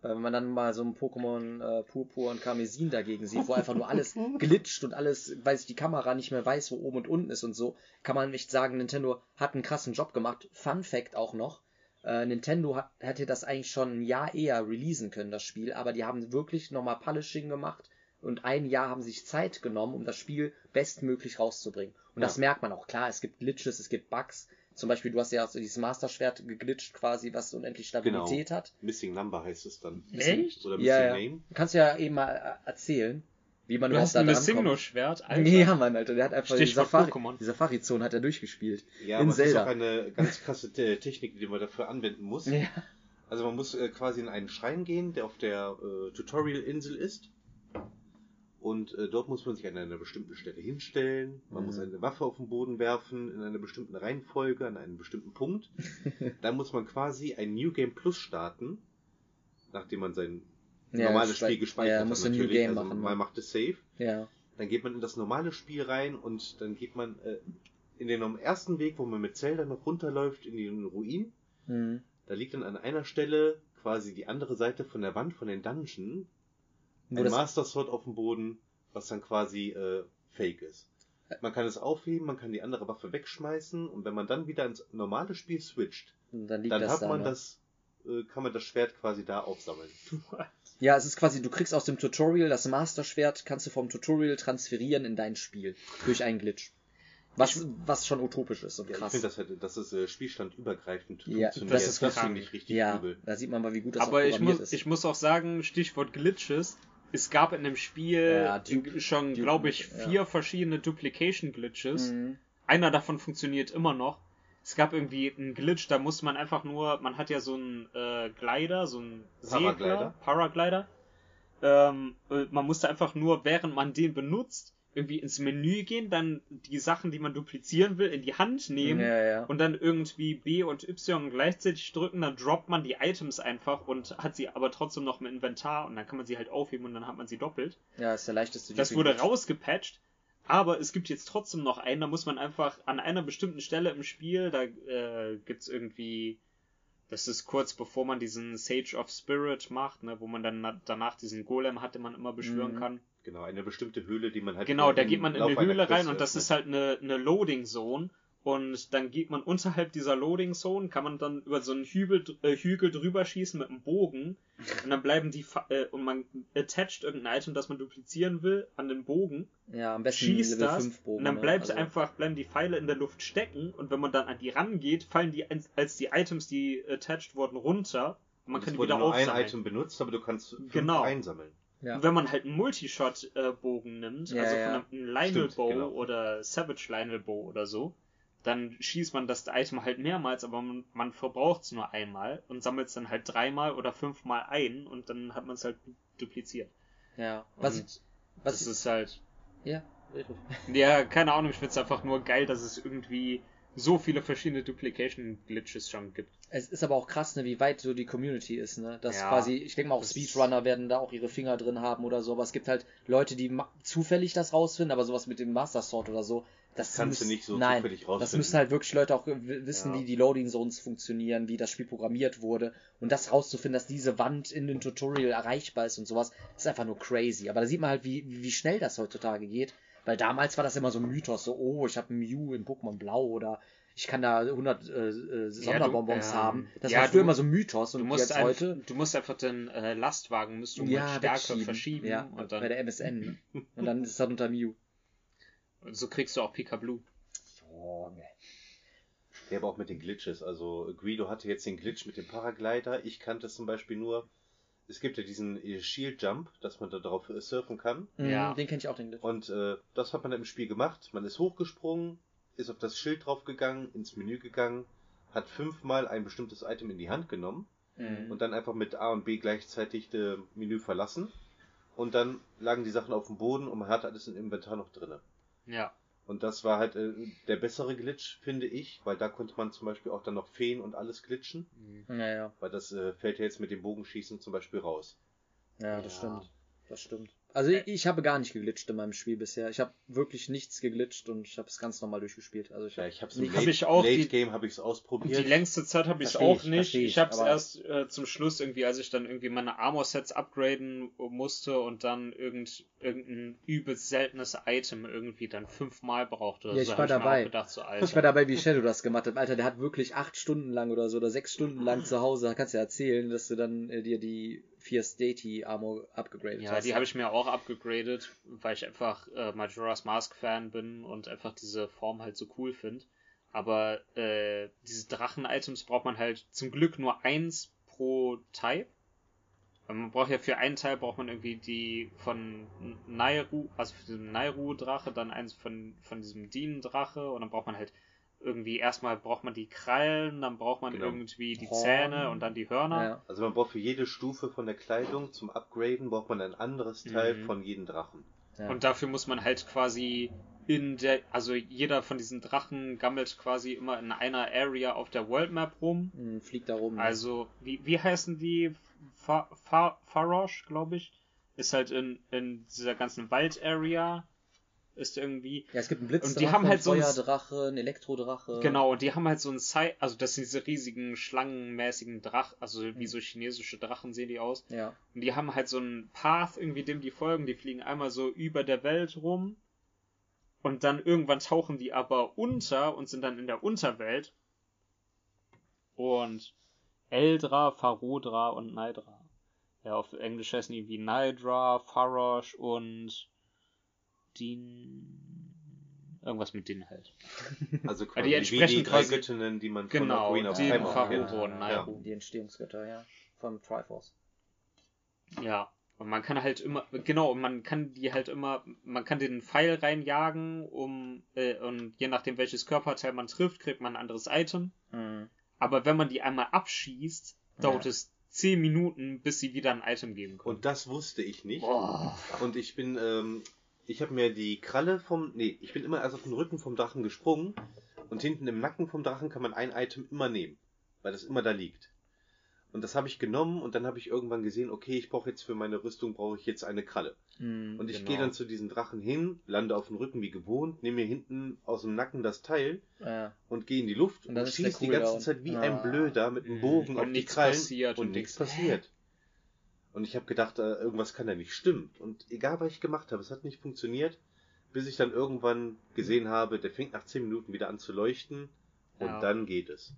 Weil wenn man dann mal so ein Pokémon äh, Purpur und Karmesin dagegen sieht, wo einfach nur alles glitscht und alles, weiß ich, die Kamera nicht mehr weiß, wo oben und unten ist und so, kann man nicht sagen, Nintendo hat einen krassen Job gemacht. Fun Fact auch noch. Äh, Nintendo hat, hätte das eigentlich schon ein Jahr eher releasen können, das Spiel, aber die haben wirklich nochmal Polishing gemacht und ein Jahr haben sich Zeit genommen, um das Spiel bestmöglich rauszubringen. Und Ja. das merkt man auch. Klar, es gibt Glitches, es gibt Bugs. Zum Beispiel, du hast ja so dieses Master-Schwert geglitscht quasi, was unendlich Stabilität hat. Missing Number heißt es dann. Echt? Oder Missing Ja, ja. Name. Kannst du ja eben mal äh, erzählen, wie man Du überhaupt hast da ein Missingno-Schwert. Alter. Ja, Mann, Alter, der hat einfach die Stichwort Safari, Pokémon. die Safari-Zone hat er durchgespielt. Ja, In aber es ist Zelda. auch eine ganz krasse Te- Technik, die man dafür anwenden muss. Ja. Also man muss äh, quasi in einen Schrein gehen, der auf der äh, Tutorial-Insel ist. Und äh, dort muss man sich an einer bestimmten Stelle hinstellen. Man Mhm. muss eine Waffe auf den Boden werfen, in einer bestimmten Reihenfolge, an einem bestimmten Punkt. Dann muss man quasi ein New Game Plus starten, nachdem man sein Ja, normales Spiel gespeichert ja, hat. musst du ein New natürlich. Game also machen, man ne? macht es safe. Ja. Dann geht man in das normale Spiel rein und dann geht man äh, in den ersten Weg, wo man mit Zelda noch runterläuft, in den Ruin. Mhm. Da liegt dann an einer Stelle quasi die andere Seite von der Wand von den Dungeon Ein Master Sword auf dem Boden, was dann quasi äh, fake ist. Man kann es aufheben, man kann die andere Waffe wegschmeißen und wenn man dann wieder ins normale Spiel switcht, dann liegt dann das hat da. man ne? das, äh, kann man das Schwert quasi da aufsammeln. Ja, es ist quasi, du kriegst aus dem Tutorial das Master-Schwert, kannst du vom Tutorial transferieren in dein Spiel. Durch einen Glitch. Was, was schon utopisch ist und Ja, ich krass. finde, das, hätte- das ist äh, spielstandübergreifend Ja, funktioniert. das ist das krank. finde ich richtig ja, übel. da sieht man mal, wie gut das Aber auch ich muss, ist. ich muss auch sagen, Stichwort Glitches, es gab in dem Spiel Ja, Duke- schon, glaube ich, ja. vier verschiedene Duplication Glitches. Mhm. Einer davon funktioniert immer noch. Es gab irgendwie einen Glitch, da muss man einfach nur, man hat ja so einen äh, Glider, so einen Paraglider. Segler, Paraglider. Ähm, äh, man musste einfach nur, während man den benutzt, irgendwie ins Menü gehen, dann die Sachen, die man duplizieren will, in die Hand nehmen Ja, ja. und dann irgendwie B und Y gleichzeitig drücken, dann droppt man die Items einfach und hat sie aber trotzdem noch im Inventar und dann kann man sie halt aufheben und dann hat man sie doppelt. ja, ist der leichteste. Das wurde rausgepatcht, aber es gibt jetzt trotzdem noch einen, da muss man einfach an einer bestimmten Stelle im Spiel, da äh, gibt's irgendwie, das ist kurz bevor man diesen Sage of Spirit macht, ne, wo man dann na- danach diesen Golem hat, den man immer beschwören Mhm. kann. Genau, eine bestimmte Höhle, die man halt Genau, da geht man in eine Höhle rein und das ist halt eine, eine Loading Zone. Und dann geht man unterhalb dieser Loading Zone, kann man dann über so einen Hügel, äh, Hügel drüber schießen mit einem Bogen. Und dann bleiben die, äh, und man attached irgendein Item, das man duplizieren will, an den Bogen, Ja, am besten schießt Level das, 5 Bogen. und dann ne? bleibt Also- einfach, bleiben die Pfeile in der Luft stecken. Und wenn man dann an die rangeht, fallen die, als- die Items, die attached wurden, runter. Und man Und kann es die wurde wieder nur ein aufsammeln. Item benutzt, aber du kannst fünf Genau. einsammeln. Ja. Und wenn man halt einen Multishot-Bogen nimmt, Ja, also von einem Lionel Bow genau. oder Savage Lionel Bow oder so, dann schießt man das Item halt mehrmals, aber man, man verbraucht es nur einmal und sammelt es dann halt dreimal oder fünfmal ein und dann hat man es halt du- dupliziert. Ja. Was, und was das ist halt, ja. ja, keine Ahnung, ich finde es einfach nur geil, dass es irgendwie so viele verschiedene Duplication-Glitches schon gibt. Es ist aber auch krass, ne, wie weit so die Community ist, ne? Dass Ja. quasi, ich denke mal auch Das Speedrunner werden da auch ihre Finger drin haben oder so, aber es gibt halt Leute, die ma- zufällig das rausfinden, aber sowas mit dem Master Sword oder so, das Kannst du müssen- nicht so nein, zufällig Das rausfinden. müssen halt wirklich Leute auch wissen, Ja. wie die Loading Zones funktionieren, wie das Spiel programmiert wurde. Und das rauszufinden, dass diese Wand in dem Tutorial erreichbar ist und sowas, ist einfach nur crazy. Aber da sieht man halt, wie, wie schnell das heutzutage geht. Weil damals war das immer so ein Mythos, so, oh, ich habe ein Mew in Pokémon Blau oder ich kann da 100 äh, äh, Sonderbonbons ähm, haben. Das ja, war früher du- immer so ein Mythos Du und musst, jetzt ein, heute. du musst einfach den äh, Lastwagen müsst du Ja, mit Stärke wegschieben. verschieben Ja, und bei dann der MSN. Und dann ist es dann unter Mew. so kriegst du auch Pika Blue. Junge. Ja, aber auch mit den Glitches. Also Guido hatte jetzt den Glitch mit dem Paraglider. Ich kannte es zum Beispiel nur. Es gibt ja diesen äh, Shield Jump, dass man da drauf äh, surfen kann. Ja. Mhm, Den kenne ich auch, den Glitch. Und äh, das hat man dann im Spiel gemacht. Man ist hochgesprungen, ist auf das Schild draufgegangen, ins Menü gegangen, hat fünfmal ein bestimmtes Item in die Hand genommen Mhm. und dann einfach mit A und B gleichzeitig das Menü verlassen. Und dann lagen die Sachen auf dem Boden und man hatte alles im Inventar noch drinne. Ja. Und das war halt äh, der bessere Glitch, finde ich, weil da konnte man zum Beispiel auch dann noch Feen und alles glitchen, Mhm. Ja, ja. weil das äh, fällt ja jetzt mit dem Bogenschießen zum Beispiel raus. Ja, das Ja. stimmt. Das stimmt. Also ich, ich habe gar nicht geglitscht in meinem Spiel bisher. Ich habe wirklich nichts geglitscht und ich habe es ganz normal durchgespielt. Also ich Ja, ich habe es im Late, ich auch Late die- Game habe ich es ausprobiert. Die längste Zeit habe ich es auch ich, nicht. Ich ich, habe es erst äh, zum Schluss irgendwie, als ich dann irgendwie meine Armor-Sets upgraden musste und dann irgend, irgendein übelst seltenes Item irgendwie dann fünfmal brauchte. Ja, ich hab war dabei. gedacht, so, Ich war dabei, wie Shadow das gemacht hat. Alter, der hat wirklich acht Stunden lang oder so oder sechs Stunden lang zu Hause, da kannst du ja erzählen, dass du dann äh, dir die Fierce Deity Armor abgegradet Ja, hast. die habe ich mir auch abgegradet, weil ich einfach äh, Majora's Mask Fan bin und einfach diese Form halt so cool finde. Aber äh, diese Drachen-Items braucht man halt zum Glück nur eins pro Type. Weil man braucht ja für einen Teil braucht man irgendwie die von Nairu, also für diesen Nairu-Drache, dann eins von, von diesem Dean-Drache und dann braucht man halt irgendwie erstmal braucht man die Krallen, dann braucht man Genau. irgendwie die Horn. Zähne und dann die Hörner. ja. Also man braucht für jede Stufe von der Kleidung zum Upgraden braucht man ein anderes Teil Mhm. von jedem Drachen. ja. Und dafür muss man halt quasi in der, also jeder von diesen Drachen gammelt quasi immer in einer Area auf der World Map rum. Hm, fliegt da rum. ne? Also, wie, wie heißen die? Fa Fa Farosh, glaube ich. Ist halt in, in dieser ganzen Wald-Area. Ist irgendwie. ja, es gibt einen Blitzdrache, und die haben halt so einen ein- Feuerdrache, einen Elektrodrache. Genau, und die haben halt so ein Zeit, also das sind diese riesigen schlangenmäßigen Drachen, also wie so chinesische Drachen sehen die aus. Ja. Und die haben halt so einen Path, irgendwie dem die folgen. Die fliegen einmal so über der Welt rum. Und dann irgendwann tauchen die aber unter und sind dann in der Unterwelt. Und Eldra, Farodra und Nydra. Ja, auf Englisch heißen die wie Nydra, Farosh und Din. Irgendwas mit Din halt. Also die quasi wie entsprechen die drei Göttinnen, die man Genau, von Ocarina of die kennt. Nairu. Ja. Die Entstehungsgötter, ja. Vom Triforce. Ja. Und man kann halt immer, genau, und man kann die halt immer, man kann den Pfeil reinjagen, um, äh, und je nachdem welches Körperteil man trifft, kriegt man ein anderes Item. Mhm. Aber wenn man die einmal abschießt, dauert Ja. es 10 Minuten, bis sie wieder ein Item geben können. Und das wusste ich nicht. Boah. Und ich bin, ähm, ich habe mir die Kralle vom, nee, ich bin immer erst auf den Rücken vom Drachen gesprungen und hinten im Nacken vom Drachen kann man ein Item immer nehmen, weil das immer da liegt. Und das habe ich genommen und dann habe ich irgendwann gesehen, okay, ich brauche jetzt für meine Rüstung brauche ich jetzt eine Kralle. Mhm. Und ich Genau. gehe dann zu diesem Drachen hin, lande auf dem Rücken wie gewohnt, nehme mir hinten aus dem Nacken das Teil Ja. und gehe in die Luft Und und, schieße die ganze. Zeit wie Ah. ein Blöder mit dem Mhm. Bogen Und auf die Krallen passiert und und nichts- passiert. Und ich habe gedacht, äh, irgendwas kann da nicht stimmen. Und egal, was ich gemacht habe, es hat nicht funktioniert, bis ich dann irgendwann gesehen habe, der fängt nach 10 Minuten wieder an zu leuchten und Ja. dann geht es.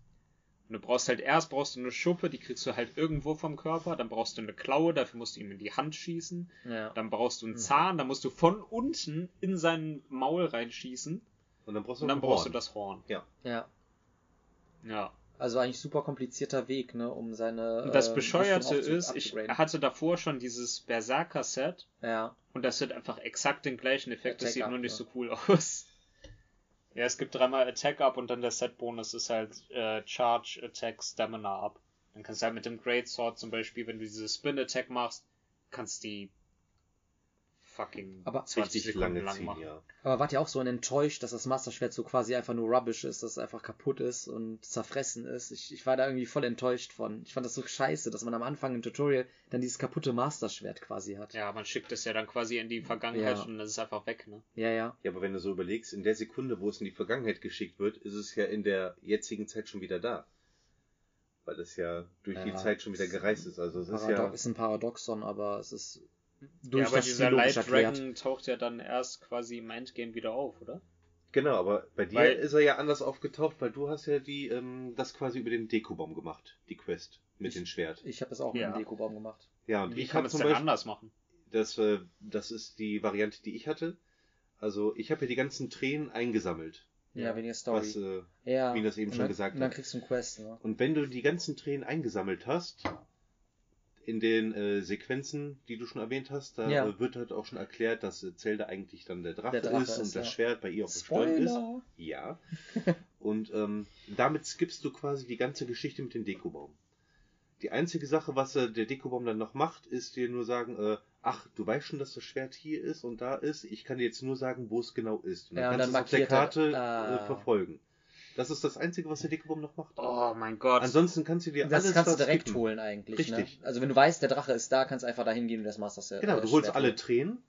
Und du brauchst halt erst brauchst du eine Schuppe, die kriegst du halt irgendwo vom Körper, dann brauchst du eine Klaue, dafür musst du ihm in die Hand schießen, Ja. dann brauchst du einen Mhm. Zahn, dann musst du von unten in sein Maul reinschießen Und dann brauchst du und dann brauchst Horn. du das Horn. Ja. Ja. Also eigentlich super komplizierter Weg, ne, um seine. Und das ähm, Bescheuerte ist, ich hatte davor schon dieses Berserker-Set Ja. und das hat einfach exakt den gleichen Effekt, das Attack sieht Up, nur nicht so cool aus. Ja, es gibt dreimal Attack Up und dann der Set-Bonus ist halt äh, Charge, Attack, Stamina Up. Dann kannst du halt mit dem Great Sword zum Beispiel, wenn du diese Spin-Attack machst, kannst die fucking Aber 20 Richtig Sekunden lange lang ziehen, machen. ja. Aber wart ihr auch so enttäuscht, dass das Master Schwert so quasi einfach nur Rubbish ist, dass es einfach kaputt ist und zerfressen ist? Ich, ich war da irgendwie voll enttäuscht von. Ich fand das so scheiße, dass man am Anfang im Tutorial dann dieses kaputte Master Schwert quasi hat. Ja, man schickt es ja dann quasi in die Vergangenheit Ja. und es ist einfach weg, ne? Ja, ja. Ja, aber wenn du so überlegst, in der Sekunde, wo es in die Vergangenheit geschickt wird, ist es ja in der jetzigen Zeit schon wieder da. Weil das ja durch die Ja, Zeit schon wieder gereist ist. Also es ist ja. ist ein Paradoxon, aber es ist ja, durch aber das dieser logisch Light erklärt. Dragon taucht ja dann erst quasi im Endgame wieder auf, oder? Genau, aber bei dir Weil- ist er ja anders aufgetaucht, weil du hast ja die, ähm, das quasi über den Dekobaum gemacht, die Quest mit Ich- dem Schwert. Ich habe das auch Ja. mit dem Dekobaum gemacht. Ja, und Wie ich kann es zum denn Beispiel, anders machen? das, äh, das ist die Variante, die ich hatte. Also ich habe ja die ganzen Tränen eingesammelt, Ja, Ja. weniger Story. was äh, ja. wie das eben und schon dann, gesagt und dann hat. kriegst du einen Quest, ne? Und wenn du die ganzen Tränen eingesammelt hast, in den äh, Sequenzen, die du schon erwähnt hast, da Ja. äh, wird halt auch schon erklärt, dass äh, Zelda eigentlich dann der Drache, Der Drache ist ist, und das ja. Schwert bei ihr auf der Stirn ist. Ja. und ähm, damit skippst du quasi die ganze Geschichte mit dem Dekobaum. Die einzige Sache, was äh, der Dekobaum dann noch macht, ist dir nur sagen, äh, ach, du weißt schon, dass das Schwert hier ist und da ist. Ich kann dir jetzt nur sagen, wo es genau ist. Und dann Ja, kannst du es auf der markiert er- Karte ah. äh, verfolgen. Das ist das Einzige, was der Dekobaum noch macht. Oh mein Gott. Ansonsten kannst du dir Das alles kannst du direkt skippen. holen eigentlich. Richtig. Ne? Also wenn du weißt, der Drache ist da, kannst du einfach dahin gehen und das Master Set. Genau, äh, du holst alle. Tränen.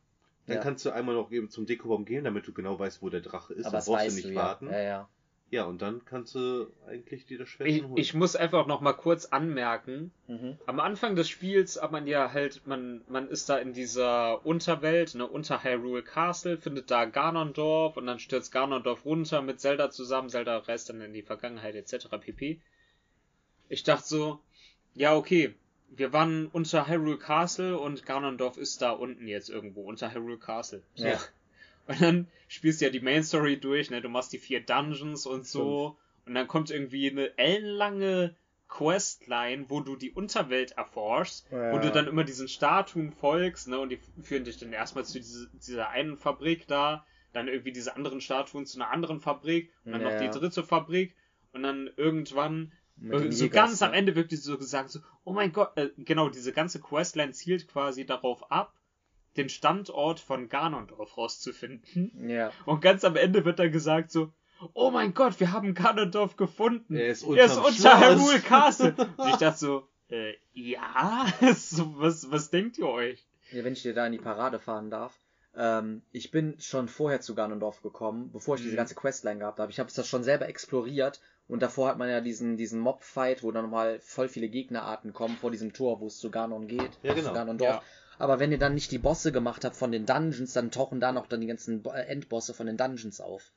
Dann Ja. kannst du einmal noch eben zum Dekobaum gehen, damit du genau weißt, wo der Drache ist. Aber dann das brauchst weißt du nicht du, warten. ja. Ja, ja. Und dann kannst du eigentlich dir das Schwert holen. ich muss einfach noch mal kurz anmerken, Mhm. am Anfang des Spiels hat man ja halt, man, man ist da in dieser Unterwelt, ne, unter Hyrule Castle, findet da Ganondorf und dann stürzt Ganondorf runter mit Zelda zusammen, Zelda reist dann in die Vergangenheit etc. pp. Ich dachte so, ja okay, wir waren unter Hyrule Castle und Ganondorf ist da unten jetzt irgendwo, unter Hyrule Castle. So. Ja. Und dann spielst du ja die Main Story durch, ne, du machst die vier Dungeons und so. Und dann kommt irgendwie eine ellenlange Questline, wo du die Unterwelt erforschst, wo Ja. du dann immer diesen Statuen folgst, ne, und die führen dich dann erstmal zu diese, dieser einen Fabrik da, dann irgendwie diese anderen Statuen zu einer anderen Fabrik und dann Ja, noch die dritte Fabrik und dann irgendwann den so ganz am? Ende wirklich so gesagt, so, oh mein Gott, äh, genau, diese ganze Questline zielt quasi darauf ab, den Standort von Ganondorf rauszufinden. Ja. Und ganz am Ende wird dann gesagt so, oh mein Gott, wir haben Ganondorf gefunden. Er ist er ist unter Schloss." Hyrule Castle. Und ich dachte so, äh, ja, so, was, was denkt ihr euch? ja, wenn ich dir da in die Parade fahren darf. Ähm, ich bin schon vorher zu Ganondorf gekommen, bevor ich diese Mhm. ganze Questline gehabt habe. Ich habe das schon selber exploriert und davor hat man ja diesen, diesen Mob-Fight, wo dann nochmal voll viele Gegnerarten kommen vor diesem Tor, wo es zu Ganon geht. Ja, genau. Zu Ganondorf. Ja. Aber wenn ihr dann nicht die Bosse gemacht habt von den Dungeons, dann tauchen da noch dann die ganzen äh, Endbosse von den Dungeons auf.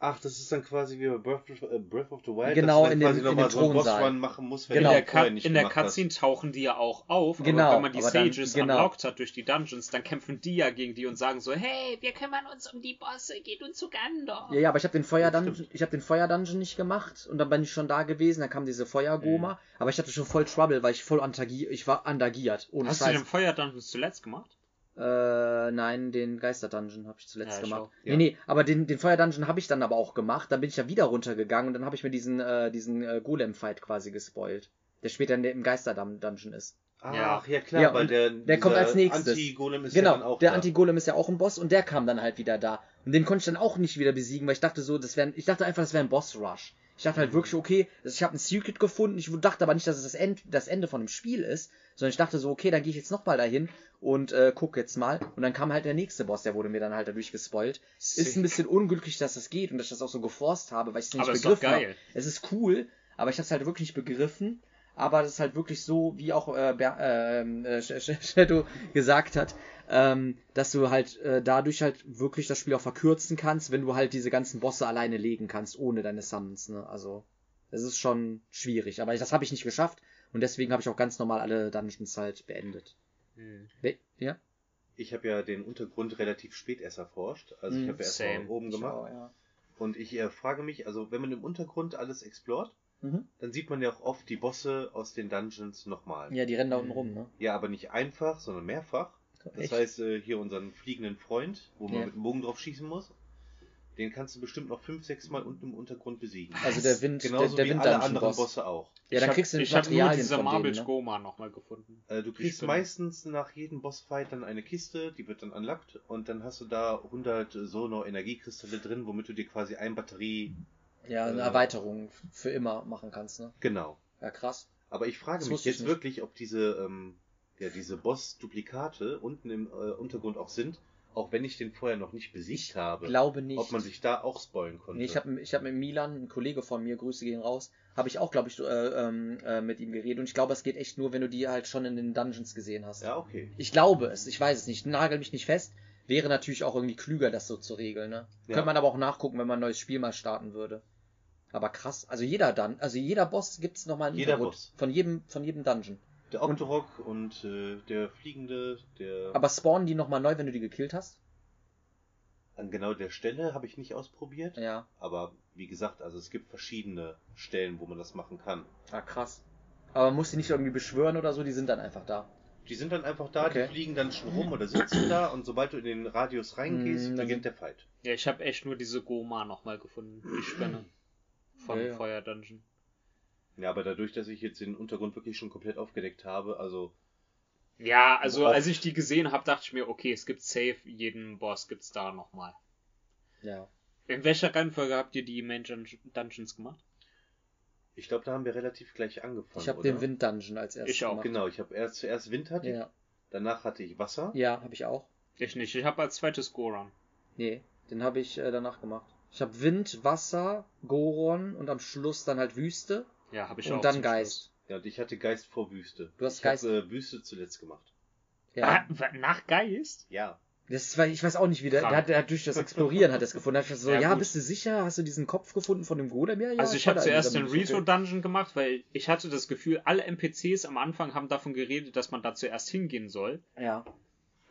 Ach, das ist dann quasi wie bei Breath of, äh, Breath of the Wild, Genau, dass du in dem- quasi in nochmal dem so. Boss-Run machen musst, wenn Genau. In du der, den Cut, nicht in der. Cutscene tauchen die ja auch auf, Genau, aber wenn man die aber dann- genau. unlocked hat durch die Dungeons, dann kämpfen die ja gegen die und sagen so, hey, wir kümmern uns um die Bosse, geht uns zu Gandorf. Ja, ja, aber ich habe den Feuer Das Dungeon, stimmt. ich habe den Feuer Dungeon nicht gemacht und dann bin ich schon da gewesen, dann kam diese Feuergoma, Mhm. aber ich hatte schon voll Trouble, weil ich voll antagi ich war andagiert, ohne Hast du Scheiß. den Feuer Dungeons zuletzt gemacht? Äh, nein, den Geister Dungeon habe ich zuletzt Ja, gemacht. schau. Nee, Ja. nee, aber den, den Feuer Dungeon habe ich dann aber auch gemacht, dann bin ich ja wieder runtergegangen und dann habe ich mir diesen äh, diesen äh, Golem Fight quasi gespoilt, der später in der, im Geister Dungeon ist. Ach, ja klar, Ja, weil der, der kommt als nächstes. Anti-Golem ist ja Genau, dann auch der da. Anti-Golem ist ja auch ein Boss und der kam dann halt wieder da. Und den konnte ich dann auch nicht wieder besiegen, weil ich dachte so, das wäre, ich dachte einfach, das wäre ein Boss-Rush. Ich dachte halt wirklich, okay, ich habe ein Secret gefunden. Ich dachte aber nicht, dass es das, End, das Ende von dem Spiel ist, sondern ich dachte so, okay, dann gehe ich jetzt nochmal dahin und äh, guck jetzt mal. Und dann kam halt der nächste Boss, der wurde mir dann halt dadurch gespoilt. Ist ein bisschen unglücklich, dass das geht und dass ich das auch so geforst habe, weil ich es nicht Aber begriffen habe. Es ist cool, aber ich habe es halt wirklich nicht begriffen. Aber das ist halt wirklich so, wie auch äh, ähm, äh, Sh- Sh- Shadow gesagt hat, ähm, dass du halt äh, dadurch halt wirklich das Spiel auch verkürzen kannst, wenn du halt diese ganzen Bosse alleine legen kannst, ohne deine Summons. Ne? Also, es ist schon schwierig. Aber das habe ich nicht geschafft und deswegen habe ich auch ganz normal alle Dungeons halt beendet. Hm. We- Ja? Ich habe ja den Untergrund relativ spät erst erforscht. Also ich Mhm, habe ja erst mal oben gemacht. Schau, ja. Und ich äh, frage mich, also wenn man im Untergrund alles explort, Mhm. dann sieht man ja auch oft die Bosse aus den Dungeons nochmal. ja, die rennen da unten rum, ne? Ja, aber nicht einfach, sondern mehrfach. Das Echt? heißt, äh, hier unseren fliegenden Freund, wo man Ja. mit dem Bogen drauf schießen muss. den kannst du bestimmt noch fünf, sechs Mal unten im Untergrund besiegen. Also der Wind, Genauso der, der wie Wind alle anderen Boss. Bosse auch. Ja, dann kriegst du ich hab nur Materialien diese von Marble denen, ne? Goma nochmal gefunden. Äh, du kriegst Spinne. meistens nach jedem Bossfight dann eine Kiste, die wird dann unlockt und dann hast du da 100 Sono Energiekristalle drin, womit du dir quasi ein Batterie Ja, eine Äh, Erweiterung für immer machen kannst, ne? genau. Ja, krass. Aber ich frage Das mich wusste ich jetzt nicht. wirklich, ob diese ähm, ja diese Boss-Duplikate unten im äh, Untergrund auch sind, auch wenn ich den vorher noch nicht besiegt habe. Glaube nicht. Ob man sich da auch spoilen konnte. Nee, ich habe ich hab mit Milan, ein Kollege von mir, Grüße gehen raus, habe ich auch, glaube ich, äh, ähm, äh, mit ihm geredet. Und ich glaube, es geht echt nur, wenn du die halt schon in den Dungeons gesehen hast. ja, okay. Ich glaube es, ich weiß es nicht. Nagel mich nicht fest. Wäre natürlich auch irgendwie klüger, das so zu regeln, ne? Ja. Könnte man aber auch nachgucken, wenn man ein neues Spiel mal starten würde. Aber krass. Also jeder dann, also jeder Boss gibt's nochmal einen Jeder. Boss. Von jedem, von jedem Dungeon. Der Octorok und, äh, der Fliegende, der Aber spawnen die nochmal neu, wenn du die gekillt hast? an genau der Stelle habe ich nicht ausprobiert. Ja. Aber wie gesagt, also es gibt verschiedene Stellen, wo man das machen kann. Ah, krass. Aber man muss die nicht irgendwie beschwören oder so, die sind dann einfach da. Die sind dann einfach da, Okay. die fliegen dann schon rum oder sitzen da und sobald du in den Radius reingehst, Mm, dann beginnt der Fight. Ja, ich habe echt nur diese Goma nochmal gefunden, die Spinne. Von Ja, ja. Feuer Dungeon. Ja, aber dadurch, dass ich jetzt den Untergrund wirklich schon komplett aufgedeckt habe, also Ja, also als ich die gesehen habe, dachte ich mir, okay, es gibt safe, jeden Boss gibt's da nochmal. Ja. In welcher Reihenfolge habt ihr die Main Dun- Dungeons gemacht? ich glaube, da haben wir relativ gleich angefangen. Ich habe den Wind Dungeon als erstes Ich auch, gemacht. Genau, ich habe erst zuerst Wind hatte, ich, Ja. danach hatte ich Wasser. Ja, habe ich auch. Ich nicht, ich habe als zweites Goron. Nee, den habe ich äh, danach gemacht. Ich habe Wind, Wasser, Goron und am Schluss dann halt Wüste Ja, habe ich auch. und dann Geist. Ja, und ich hatte Geist vor Wüste. Du hast ich Geist- Hab, äh, Wüste zuletzt gemacht. Ja. Ah, nach Geist? Ja. Das war, ich weiß auch nicht, wie der, der, hat, der hat durch das Explorieren hat er es gefunden. Da hab ich gesagt so, Ja, ja, bist du sicher? Hast du diesen Kopf gefunden von dem Golem? Ja, ja. also ich habe zuerst den ich Retro. Dungeon gemacht, weil ich hatte das Gefühl, alle NPCs am Anfang haben davon geredet, dass man da zuerst hingehen soll. Ja.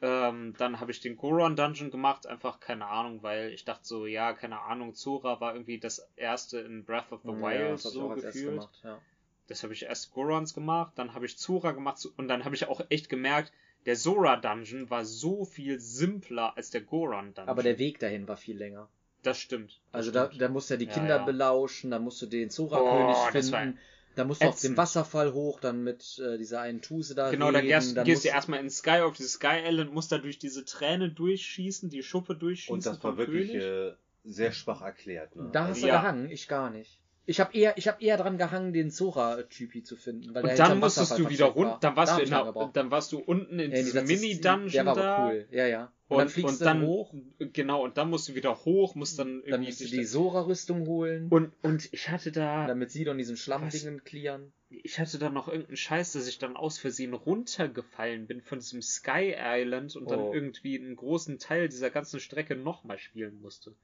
Ähm, dann habe ich den Goron Dungeon gemacht, einfach keine Ahnung, weil ich dachte so, ja, keine Ahnung, Zora war irgendwie das erste in Breath of the ja, Wild ich so gefühlt. gemacht, ja. Das habe ich erst Gorons gemacht, dann habe ich Zora gemacht und dann habe ich auch echt gemerkt, der Zora Dungeon war so viel simpler als der Goron Dungeon. Aber der Weg dahin war viel länger. Das stimmt. Das Also da, stimmt. da musst du ja die Ja, Kinder ja. belauschen, dann musst du den Oh, Zora-König das war finden, dann musst du auf den ätzend. Wasserfall hoch, dann mit äh, dieser einen Tuse da Genau, dann reden, gehst, dann gehst du erstmal in Sky auf dieses Sky Island, musst da durch diese Tränen durchschießen, die Schuppe durchschießen. Und das war wirklich äh, sehr schwach erklärt. Ne? Da hast du Ja. gehangen, ich gar nicht. Ich habe eher, ich hab eher dran gehangen, den Zora-Typi zu finden. Weil der Und dann musstest Wasserfall du wieder runter, dann warst, Da du in der, dann warst du unten in Ja, diesem dieser- Mini-Dungeon Der war da. cool, ja, ja. Und, Und, dann fliegst und du dann hoch, Genau, und dann musst du wieder hoch, musst dann irgendwie dann musst du die Sora-Rüstung holen, und, und ich hatte da, damit sie dann diesen Schlammdingen clearen. ich hatte da noch irgendeinen Scheiß, dass ich dann aus Versehen runtergefallen bin von diesem Sky Island und dann Oh. irgendwie einen großen Teil dieser ganzen Strecke nochmal spielen musste.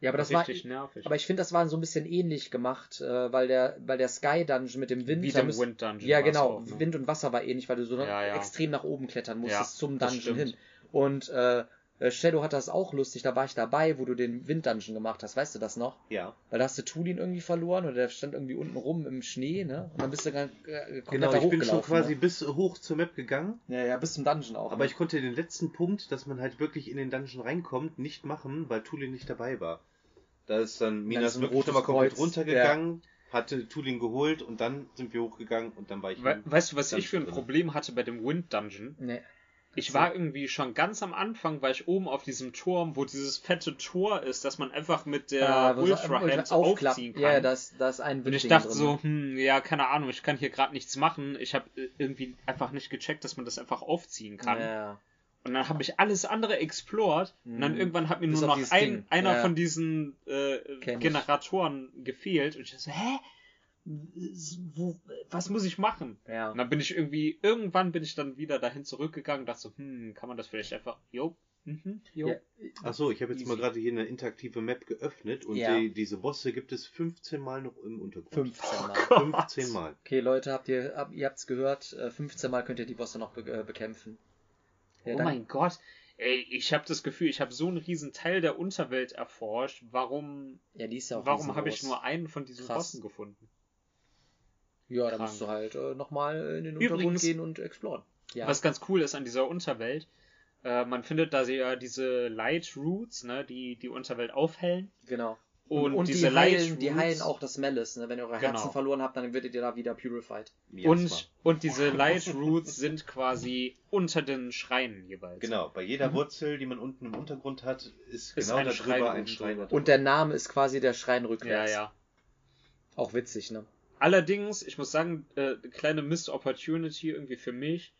Ja, aber das war, richtig nervig. aber ich finde, das war so ein bisschen ähnlich gemacht, äh, weil der, weil der Sky Dungeon mit dem Wind, Wie dem Wind Dungeon. ja genau, auch, ne? Wind und Wasser war ähnlich, weil du so Ja, ja. extrem nach oben klettern musstest Ja, zum Dungeon hin. Und äh, äh, Shadow hat das auch lustig, da war ich dabei, wo du den Wind Dungeon gemacht hast, weißt du das noch? Ja. Weil da hast du Tulin irgendwie verloren oder der stand irgendwie unten rum im Schnee, ne? Und dann bist du ganz, äh, komplett Genau, ich bin schon quasi Ne? bis hoch zur Map gegangen, Ja, ja, bis zum Dungeon auch. aber ne? ich konnte den letzten Punkt, dass man halt wirklich in den Dungeon reinkommt, nicht machen, weil Tulin nicht dabei war. Da ist dann Minas ein wirklich nochmal komplett Kreuz, runtergegangen, hatte Tulin geholt und dann sind wir hochgegangen und dann war ich We weißt du, was ich für ein drin. Problem hatte bei dem Wind Dungeon? Nee. Ich war irgendwie schon ganz am Anfang, war ich oben auf diesem Turm, wo dieses fette Tor ist, dass man einfach mit der so- Ultra Hand aufziehen kann. Ja, ja, da ist, da ist ein Und ich dachte drin, so, hm, ja, keine Ahnung, ich kann hier gerade nichts machen. Ich habe irgendwie einfach nicht gecheckt, dass man das einfach aufziehen kann. Ja. Und dann habe ich alles andere explored und dann Mhm. irgendwann hat mir Bis nur noch ein, einer Ja. von diesen äh. Generatoren gefehlt und ich dachte so, hä? Wo, was muss ich machen? Ja. Und dann bin ich irgendwie, irgendwann bin ich dann wieder dahin zurückgegangen und dachte so, hm, kann man das vielleicht einfach, jo, mhm, jo. Ja. Ach so, ich habe jetzt Easy. mal gerade hier eine interaktive Map geöffnet und Ja. die, diese Bosse gibt es 15 Mal noch im Untergrund. 15 Mal. 15 Mal. Okay, Leute, habt ihr, habt, ihr habt's gehört, äh, 15 Mal könnt ihr die Bosse noch be äh, bekämpfen. Ja, oh dann- mein Gott. Ey, ich habe das Gefühl, ich habe so einen riesen Teil der Unterwelt erforscht. Warum, ja, die ist ja auch warum habe ich nur einen von diesen Krass. Bossen gefunden? Ja, da musst du halt äh, nochmal in den Untergrund Übrigens- gehen und exploren. Ja. Was ganz cool ist an dieser Unterwelt, Äh, man findet da ja diese Light Roots, ne, die die Unterwelt aufhellen. Genau. Und, Und, diese die, Light heilen, die Roots- heilen auch das Malice, ne? Wenn ihr eure Genau. Herzen verloren habt, dann werdet ihr da wieder purified. Und, und diese Light Roots sind quasi unter den Schreinen jeweils. Genau, bei jeder Wurzel, die man unten im Untergrund hat, ist, Ist genau ein da Schrein ein Schrein. Und der Name ist quasi der Schrein Ja, rückwärts. ja. Auch witzig, ne? Allerdings, ich muss sagen, äh, kleine Missed Opportunity irgendwie für mich.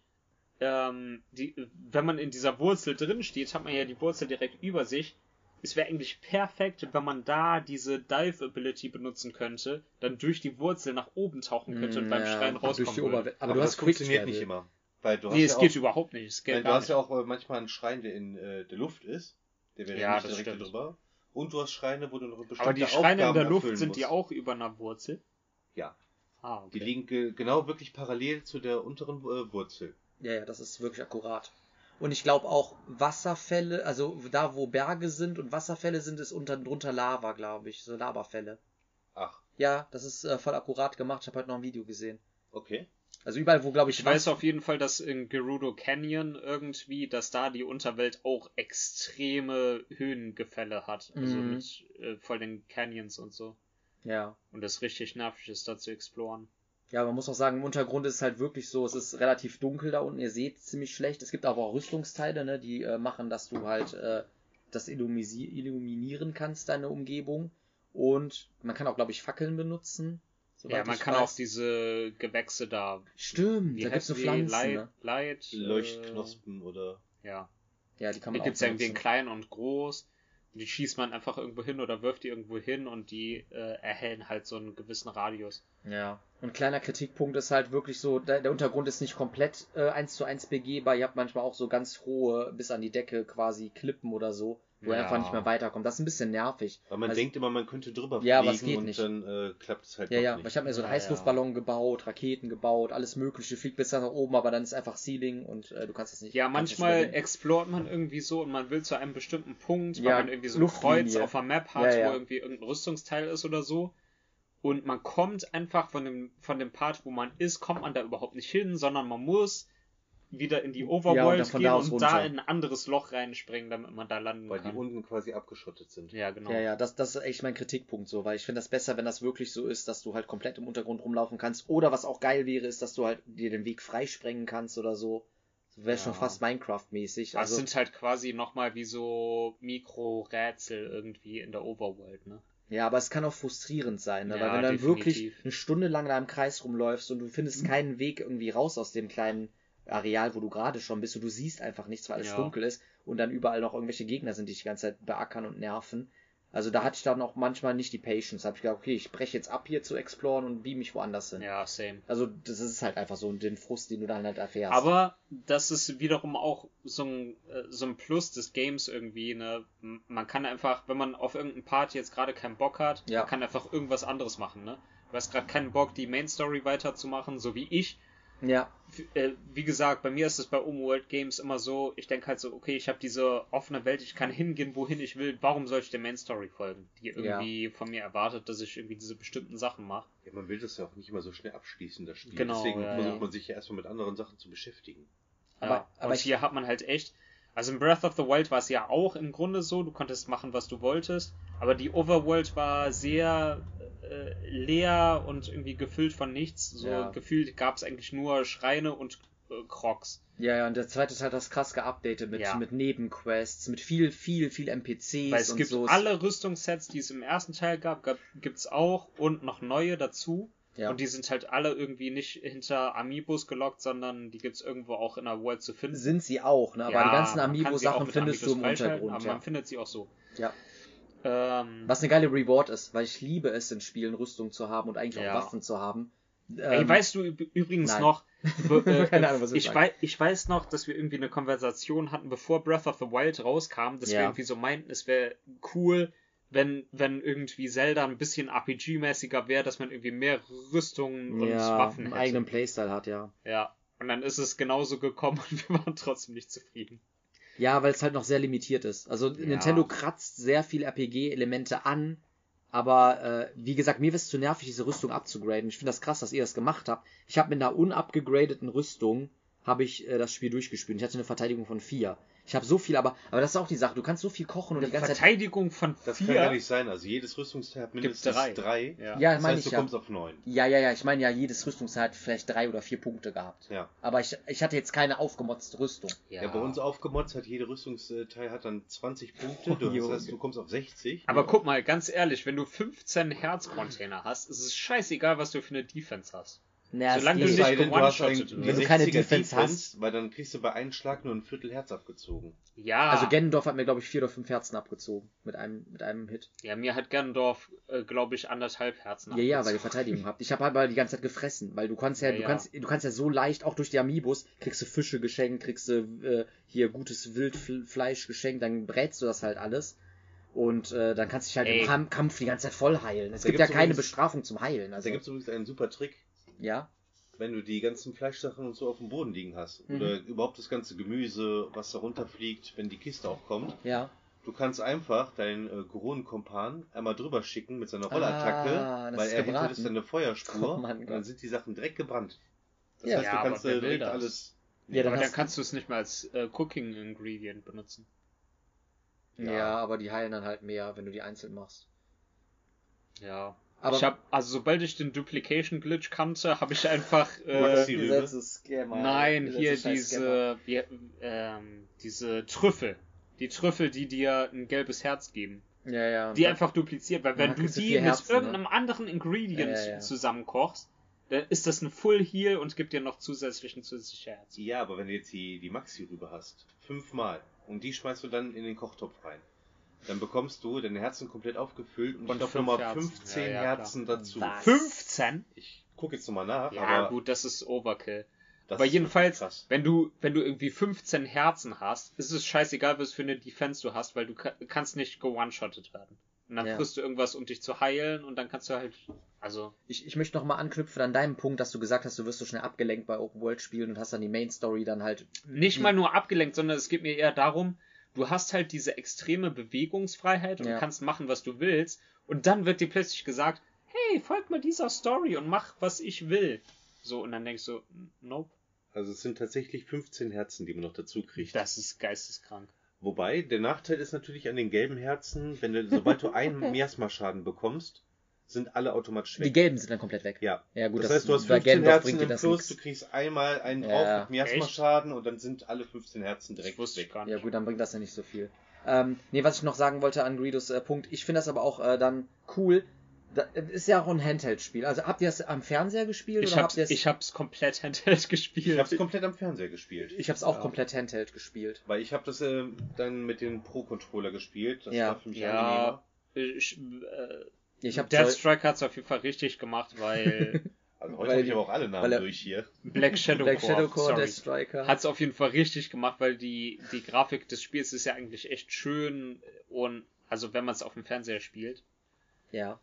Ähm, die, wenn man in dieser Wurzel drin steht, hat man ja die Wurzel direkt über sich. Es wäre eigentlich perfekt, wenn man da diese Dive Ability benutzen könnte, dann durch die Wurzel nach oben tauchen könnte und beim Mm, Ja, rauskommen die würde. Oberwelt. Aber, Aber, du das hast funktioniert Quick nicht Travel. immer. Weil du hast Nee, ja es auch, geht überhaupt nicht. Es geht Nein, du hast nicht. ja auch äh, manchmal einen Schrein, der in äh, der Luft ist. Der wäre Ja, nicht das direkt stimmt. drüber. Und du hast Schreine, wo du noch bestimmte Aber die Schreine in der Luft sind die musst. auch über einer Wurzel? Ja. Ah, okay. Die liegen ge genau wirklich parallel zu der unteren äh, Wurzel. Ja, ja, das ist wirklich akkurat. Und ich glaube auch Wasserfälle, also da wo Berge sind und Wasserfälle sind, ist unter, drunter Lava, glaube ich. So Lavafälle. Ach, Ja, das ist äh, voll akkurat gemacht. Ich habe heute noch ein Video gesehen. okay. Also überall, wo, glaube ich, Ich weiß auf jeden Fall, dass in Gerudo Canyon irgendwie, dass da die Unterwelt auch extreme Höhengefälle hat. Also Mhm. mit äh, voll den Canyons und so. Ja. Und das richtig nervig ist, da zu exploren. Ja, man muss auch sagen, im Untergrund ist es halt wirklich so, es ist relativ dunkel da unten, ihr seht ziemlich schlecht. Es gibt aber auch Rüstungsteile, ne, die äh, machen, dass du halt äh, das illuminieren kannst, deine Umgebung. Und man kann auch, glaube ich, Fackeln benutzen. ja, man kann weiß. auch diese Gewächse da. Stimmt, Wie da gibt's heißen so die? Pflanzen, Light, ne? Light, Leuchtknospen oder. Äh, ja. Ja, die kann Die man gibt's auch ja irgendwie in benutzen. klein und groß. Die schießt man einfach irgendwo hin oder wirft die irgendwo hin und die äh, erhellen halt so einen gewissen Radius. Ja. Und kleiner Kritikpunkt ist halt wirklich so, der, der Untergrund ist nicht komplett äh, 1 zu 1 begehbar. Ihr habt manchmal auch so ganz hohe, bis an die Decke quasi Klippen oder so, wo Ja. einfach nicht mehr weiterkommt. Das ist ein bisschen nervig. Weil man Also- denkt immer, man könnte drüber Ja, aber fliegen es geht und nicht. dann äh, klappt es halt Ja, ja, nicht. ich habe mir so einen Ja, Heißluftballon gebaut, Raketen gebaut, alles mögliche, fliegt bis nach oben, aber dann ist einfach Ceiling und äh, du kannst es nicht. Ja, manchmal explort man irgendwie so und man will zu einem bestimmten Punkt, weil Ja, man irgendwie so ein Luftlinie. Kreuz auf der Map hat, Ja, ja. wo irgendwie irgendein Rüstungsteil ist oder so. Und man kommt einfach von dem, von dem Part, wo man ist, kommt man da überhaupt nicht hin, sondern man muss wieder in die Ja, Overworld von gehen da und da runter. in ein anderes Loch reinspringen, damit man da landen Weil die kann. unten quasi abgeschottet sind. ja, genau. Ja, ja, das, das ist echt mein Kritikpunkt so, weil ich finde das besser, wenn das wirklich so ist, dass du halt komplett im Untergrund rumlaufen kannst. Oder was auch geil wäre, ist, dass du halt dir den Weg freisprengen kannst oder so. Wäre Ja. schon fast Minecraft-mäßig. Also, sind halt quasi nochmal wie so Mikro-Rätsel irgendwie in der Overworld, ne? ja, aber es kann auch frustrierend sein, ne? Ja, weil wenn du dann wirklich eine Stunde lang da im Kreis rumläufst und du findest keinen Weg irgendwie raus aus dem kleinen Areal, wo du gerade schon bist und du siehst einfach nichts, weil alles Ja. dunkel ist und dann überall noch irgendwelche Gegner sind, die dich die ganze Zeit beackern und nerven. Also da hatte ich dann auch manchmal nicht die Patience. Da habe ich gedacht, okay, ich breche jetzt ab hier zu exploren und beam mich woanders hin. Ja, same. Also das ist halt einfach so den Frust, den du dann halt erfährst. Aber das ist wiederum auch so ein, äh, so ein Plus des Games irgendwie. Ne? Man kann einfach, wenn man auf irgendeinen Part jetzt gerade keinen Bock hat, Ja. man kann einfach irgendwas anderes machen. Ne? Du hast gerade keinen Bock, die Main Story weiterzumachen, so wie ich. Ja, äh, Wie gesagt, bei mir ist es bei Open World Games immer so, ich denke halt so, okay, ich habe diese offene Welt, ich kann hingehen, wohin ich will. Warum soll ich der Main Story folgen, die irgendwie von mir erwartet, dass ich irgendwie diese bestimmten Sachen mache? Ja, man will das ja auch nicht immer so schnell abschließen, das Spiel. Genau, Deswegen ja, versucht ja. man sich ja erstmal mit anderen Sachen zu beschäftigen. Aber- ja. aber und hier hat man halt echt. Also in Breath of the Wild war es ja auch im Grunde so, du konntest machen, was du wolltest, aber die Overworld war sehr äh, leer und irgendwie gefüllt von nichts. So Ja. gefühlt gab es eigentlich nur Schreine und äh, Crocs. ja, ja, und der zweite Teil hat das krass geupdatet mit, Ja. mit Nebenquests, mit viel, viel, viel NPCs Weil es und gibt so. alle Rüstungssets, die es im ersten Teil gab, gab gibt's auch und noch neue dazu. ja. Und die sind halt alle irgendwie nicht hinter Amiibos gelockt, sondern die gibt's irgendwo auch in der World zu finden. sind sie auch, ne? Aber Ja, die ganzen Amiibo-Sachen findest du im Untergrund, Aber ja. man findet sie auch so. ja. Ähm, Was eine geile Reward ist, weil ich liebe es in Spielen Rüstung zu haben und eigentlich Ja. auch Waffen zu haben. Ey, Ähm, weißt du üb- übrigens nein. noch, be- äh, Keine Ahnung, was ich, sagst. wei ich weiß noch, dass wir irgendwie eine Konversation hatten, bevor Breath of the Wild rauskam, dass wir Ja. irgendwie so meinten, es wäre cool, wenn, wenn irgendwie Zelda ein bisschen RPG-mäßiger wäre, dass man irgendwie mehr Rüstungen und ja, Waffen einen hätte. eigenen Playstyle hat, ja. Ja. Und dann ist es genauso gekommen und wir waren trotzdem nicht zufrieden. Ja, weil es halt noch sehr limitiert ist. Also Ja. Nintendo kratzt sehr viel RPG-Elemente an, aber äh, wie gesagt, mir ist es zu nervig, diese Rüstung abzugraden. Ich finde das krass, dass ihr das gemacht habt. Ich habe mit einer unabgegradeten Rüstung habe ich äh, das Spiel durchgespielt. Ich hatte eine Verteidigung von 4. Ich habe so viel, aber, aber das ist auch die Sache. Du kannst so viel kochen und die ganze Zeit. Verteidigung von Das kann vier. gar nicht sein. Also jedes Rüstungsteil hat mindestens drei. drei. Ja. Ja, Das meine heißt, ich du ja. kommst auf neun. Ja, ja, ja. Ich meine ja, jedes Rüstungsteil hat vielleicht drei oder vier Punkte gehabt. Ja. Aber ich, ich hatte jetzt keine aufgemotzte Rüstung. Ja. bei uns aufgemotzt hat jeder Rüstungsteil hat dann 20 Punkte. Du, das Junge. heißt, du kommst auf 60. Aber guck mal, ganz ehrlich, wenn du 15 Herz-Container hast, ist es scheißegal, was du für eine Defense hast. Naja, Solange es du nicht wirst. Wenn du keine 60er Defense hast. weil dann kriegst du bei einem Schlag nur ein Viertel Herz abgezogen. Ja, Also Gennendorf hat mir, glaube ich, vier oder fünf Herzen abgezogen. Mit einem, mit einem Hit. ja, mir hat Gernendorf, äh, glaube ich, anderthalb Herzen Ja, ja, weil ihr abgezogen. Verteidigung habt. Ich habe halt mal die ganze Zeit gefressen, weil du kannst ja, Ja, du ja. kannst, du kannst ja so leicht, auch durch die Amiibos, kriegst du Fische geschenkt, kriegst du äh, hier gutes Wildfleisch geschenkt, dann brätst du das halt alles. Und äh, dann kannst du dich halt Ey. im Kam Kampf die ganze Zeit voll heilen. Es Da gibt ja keine übrigens- Bestrafung zum Heilen. Also, Da gibt es übrigens einen super Trick, ja. wenn du die ganzen Fleischsachen und so auf dem Boden liegen hast. Mhm. Oder überhaupt das ganze Gemüse, was da runterfliegt, wenn die Kiste auch kommt. Ja. Du kannst einfach deinen äh, Goron-Kompan einmal drüber schicken mit seiner Rollattacke, Ah, weil er hinterlässt eine Feuerspur Oh Mann, und dann sind die Sachen direkt gebrannt. Das Ja. heißt, Ja, du aber kannst wer äh, will direkt das? alles. Ja, dann Aber dann kannst du es nicht mal als äh, Cooking Ingredient benutzen. Ja. aber die heilen dann halt mehr, wenn du die einzeln machst. Ja. Aber ich habe, also sobald ich den Duplication Glitch kannte, habe ich einfach. Äh, Maxi Rübe? nein, hier diese, wie, ähm, diese Trüffel. Die Trüffel, die dir ein gelbes Herz geben. Ja, ja. Die einfach dupliziert, weil wenn du die mit Herzen, ne? irgendeinem anderen Ingredient Ja, ja, ja. zusammenkochst, dann ist das ein Full Heal und gibt dir noch zusätzlichen zusätzliche Herz. Ja, aber wenn du jetzt die, die Maxi-Rübe hast, fünfmal, und die schmeißt du dann in den Kochtopf rein, dann bekommst du deine Herzen komplett aufgefüllt und, Und ich glaube nochmal Herzen. 15 Ja, ja, Herzen dazu. Was? 15? Ich gucke jetzt nochmal nach, Ja, aber gut, das ist Overkill. das Aber ist jedenfalls, wenn du, wenn du irgendwie 15 Herzen hast, ist es scheißegal, was für eine Defense du hast, weil du ka kannst nicht ge-one-shotted werden. Und dann Ja. frisst du irgendwas, um dich zu heilen, und dann kannst du halt, also, Ich, ich möchte nochmal anknüpfen an deinem Punkt, dass du gesagt hast, du wirst so schnell abgelenkt bei Open World Spielen und hast dann die Main Story dann halt. nicht mal nur abgelenkt, sondern es geht mir eher darum, du hast halt diese extreme Bewegungsfreiheit und Ja. kannst machen, was du willst, und dann wird dir plötzlich gesagt, hey, folg mal dieser Story und mach, was ich will. So, und dann denkst du, nope, Also es sind tatsächlich 15 Herzen, die man noch dazu kriegt. das ist geisteskrank. Wobei, der Nachteil ist natürlich an den gelben Herzen, wenn du, sobald du einen Miasma-Schaden bekommst, sind alle automatisch Die weg. gelben sind dann komplett weg. Ja. Ja, gut, das, das- heißt, du hast bei 15 Gandalf Herzen im das Plus, du kriegst einmal einen Ja. drauf mit Miasma-Schaden und dann sind alle 15 Herzen direkt Das wusste ich weg. Ja gut, dann bringt das ja nicht so viel. Ähm, nee, was ich noch sagen wollte an Greedos äh, Punkt, ich finde das aber auch äh, dann cool. Da, ist ja auch ein Handheld-Spiel. Also habt ihr es am Fernseher gespielt Ich oder hab's, habt ihr es? ich hab's komplett Handheld gespielt. Ich habe es komplett am Fernseher gespielt. ich hab's auch Ja. komplett Handheld gespielt. Weil ich habe das äh, dann mit dem Pro-Controller gespielt. Das Ja. war für mich Ja. angenehmer. Ich, äh, Ich hab Death zwei- Strike hat's auf jeden Fall richtig gemacht, weil Also heute habe ich aber auch alle Namen er- durch hier. Black Shadow Black Core, Shadow Core, sorry, Death Striker. hat's auf jeden Fall richtig gemacht, weil die, die Grafik des Spiels ist ja eigentlich echt schön und also wenn man es auf dem Fernseher spielt. ja.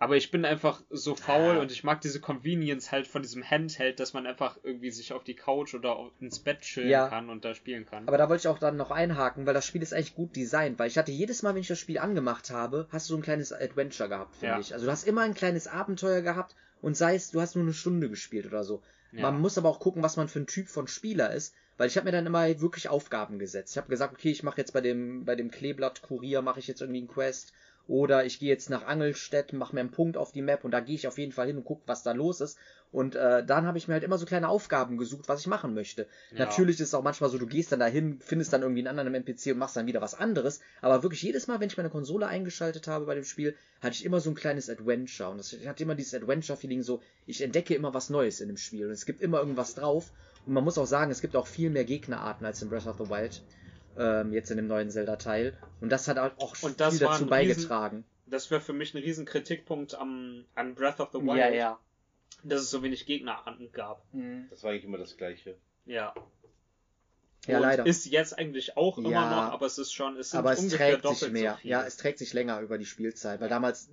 Aber ich bin einfach so faul und ich mag diese Convenience halt von diesem Handheld, dass man einfach irgendwie sich auf die Couch oder ins Bett chillen Ja. kann und da spielen kann. Aber da wollte ich auch dann noch einhaken, weil das Spiel ist eigentlich gut designt, weil ich hatte jedes Mal, wenn ich das Spiel angemacht habe, hast du so ein kleines Adventure gehabt, finde Ja. ich. Also du hast immer ein kleines Abenteuer gehabt und sei es, du hast nur eine Stunde gespielt oder so. Ja. Man muss aber auch gucken, was man für ein Typ von Spieler ist, weil ich habe mir dann immer wirklich Aufgaben gesetzt. Ich habe gesagt, okay, ich mache jetzt bei dem bei dem Kleeblatt Kurier mache ich jetzt irgendwie einen Quest oder ich gehe jetzt nach Angelstedt, mache mir einen Punkt auf die Map und da gehe ich auf jeden Fall hin und gucke, was da los ist. Und äh, dann habe ich mir halt immer so kleine Aufgaben gesucht, was ich machen möchte. Ja. Natürlich ist es auch manchmal so, du gehst dann dahin, findest dann irgendwie einen anderen NPC und machst dann wieder was anderes. Aber wirklich jedes Mal, wenn ich meine Konsole eingeschaltet habe bei dem Spiel, hatte ich immer so ein kleines Adventure. Und das, ich hatte immer dieses Adventure-Feeling so, ich entdecke immer was Neues in dem Spiel. Und es gibt immer irgendwas drauf. Und man muss auch sagen, es gibt auch viel mehr Gegnerarten als in Breath of the Wild. Ähm, jetzt in dem neuen Zelda-Teil. Und das hat auch Und das viel dazu beigetragen. Das wäre für mich ein riesen Kritikpunkt am, an Breath of the Wild, ja. dass es so wenig Gegnerarten gab. Das war eigentlich immer das Gleiche. Ja. Ja, und leider. Ist jetzt eigentlich auch immer Ja. noch, aber es ist schon, es sind Aber es ungefähr trägt sich mehr. so. Ja, es trägt sich länger über die Spielzeit. Weil damals,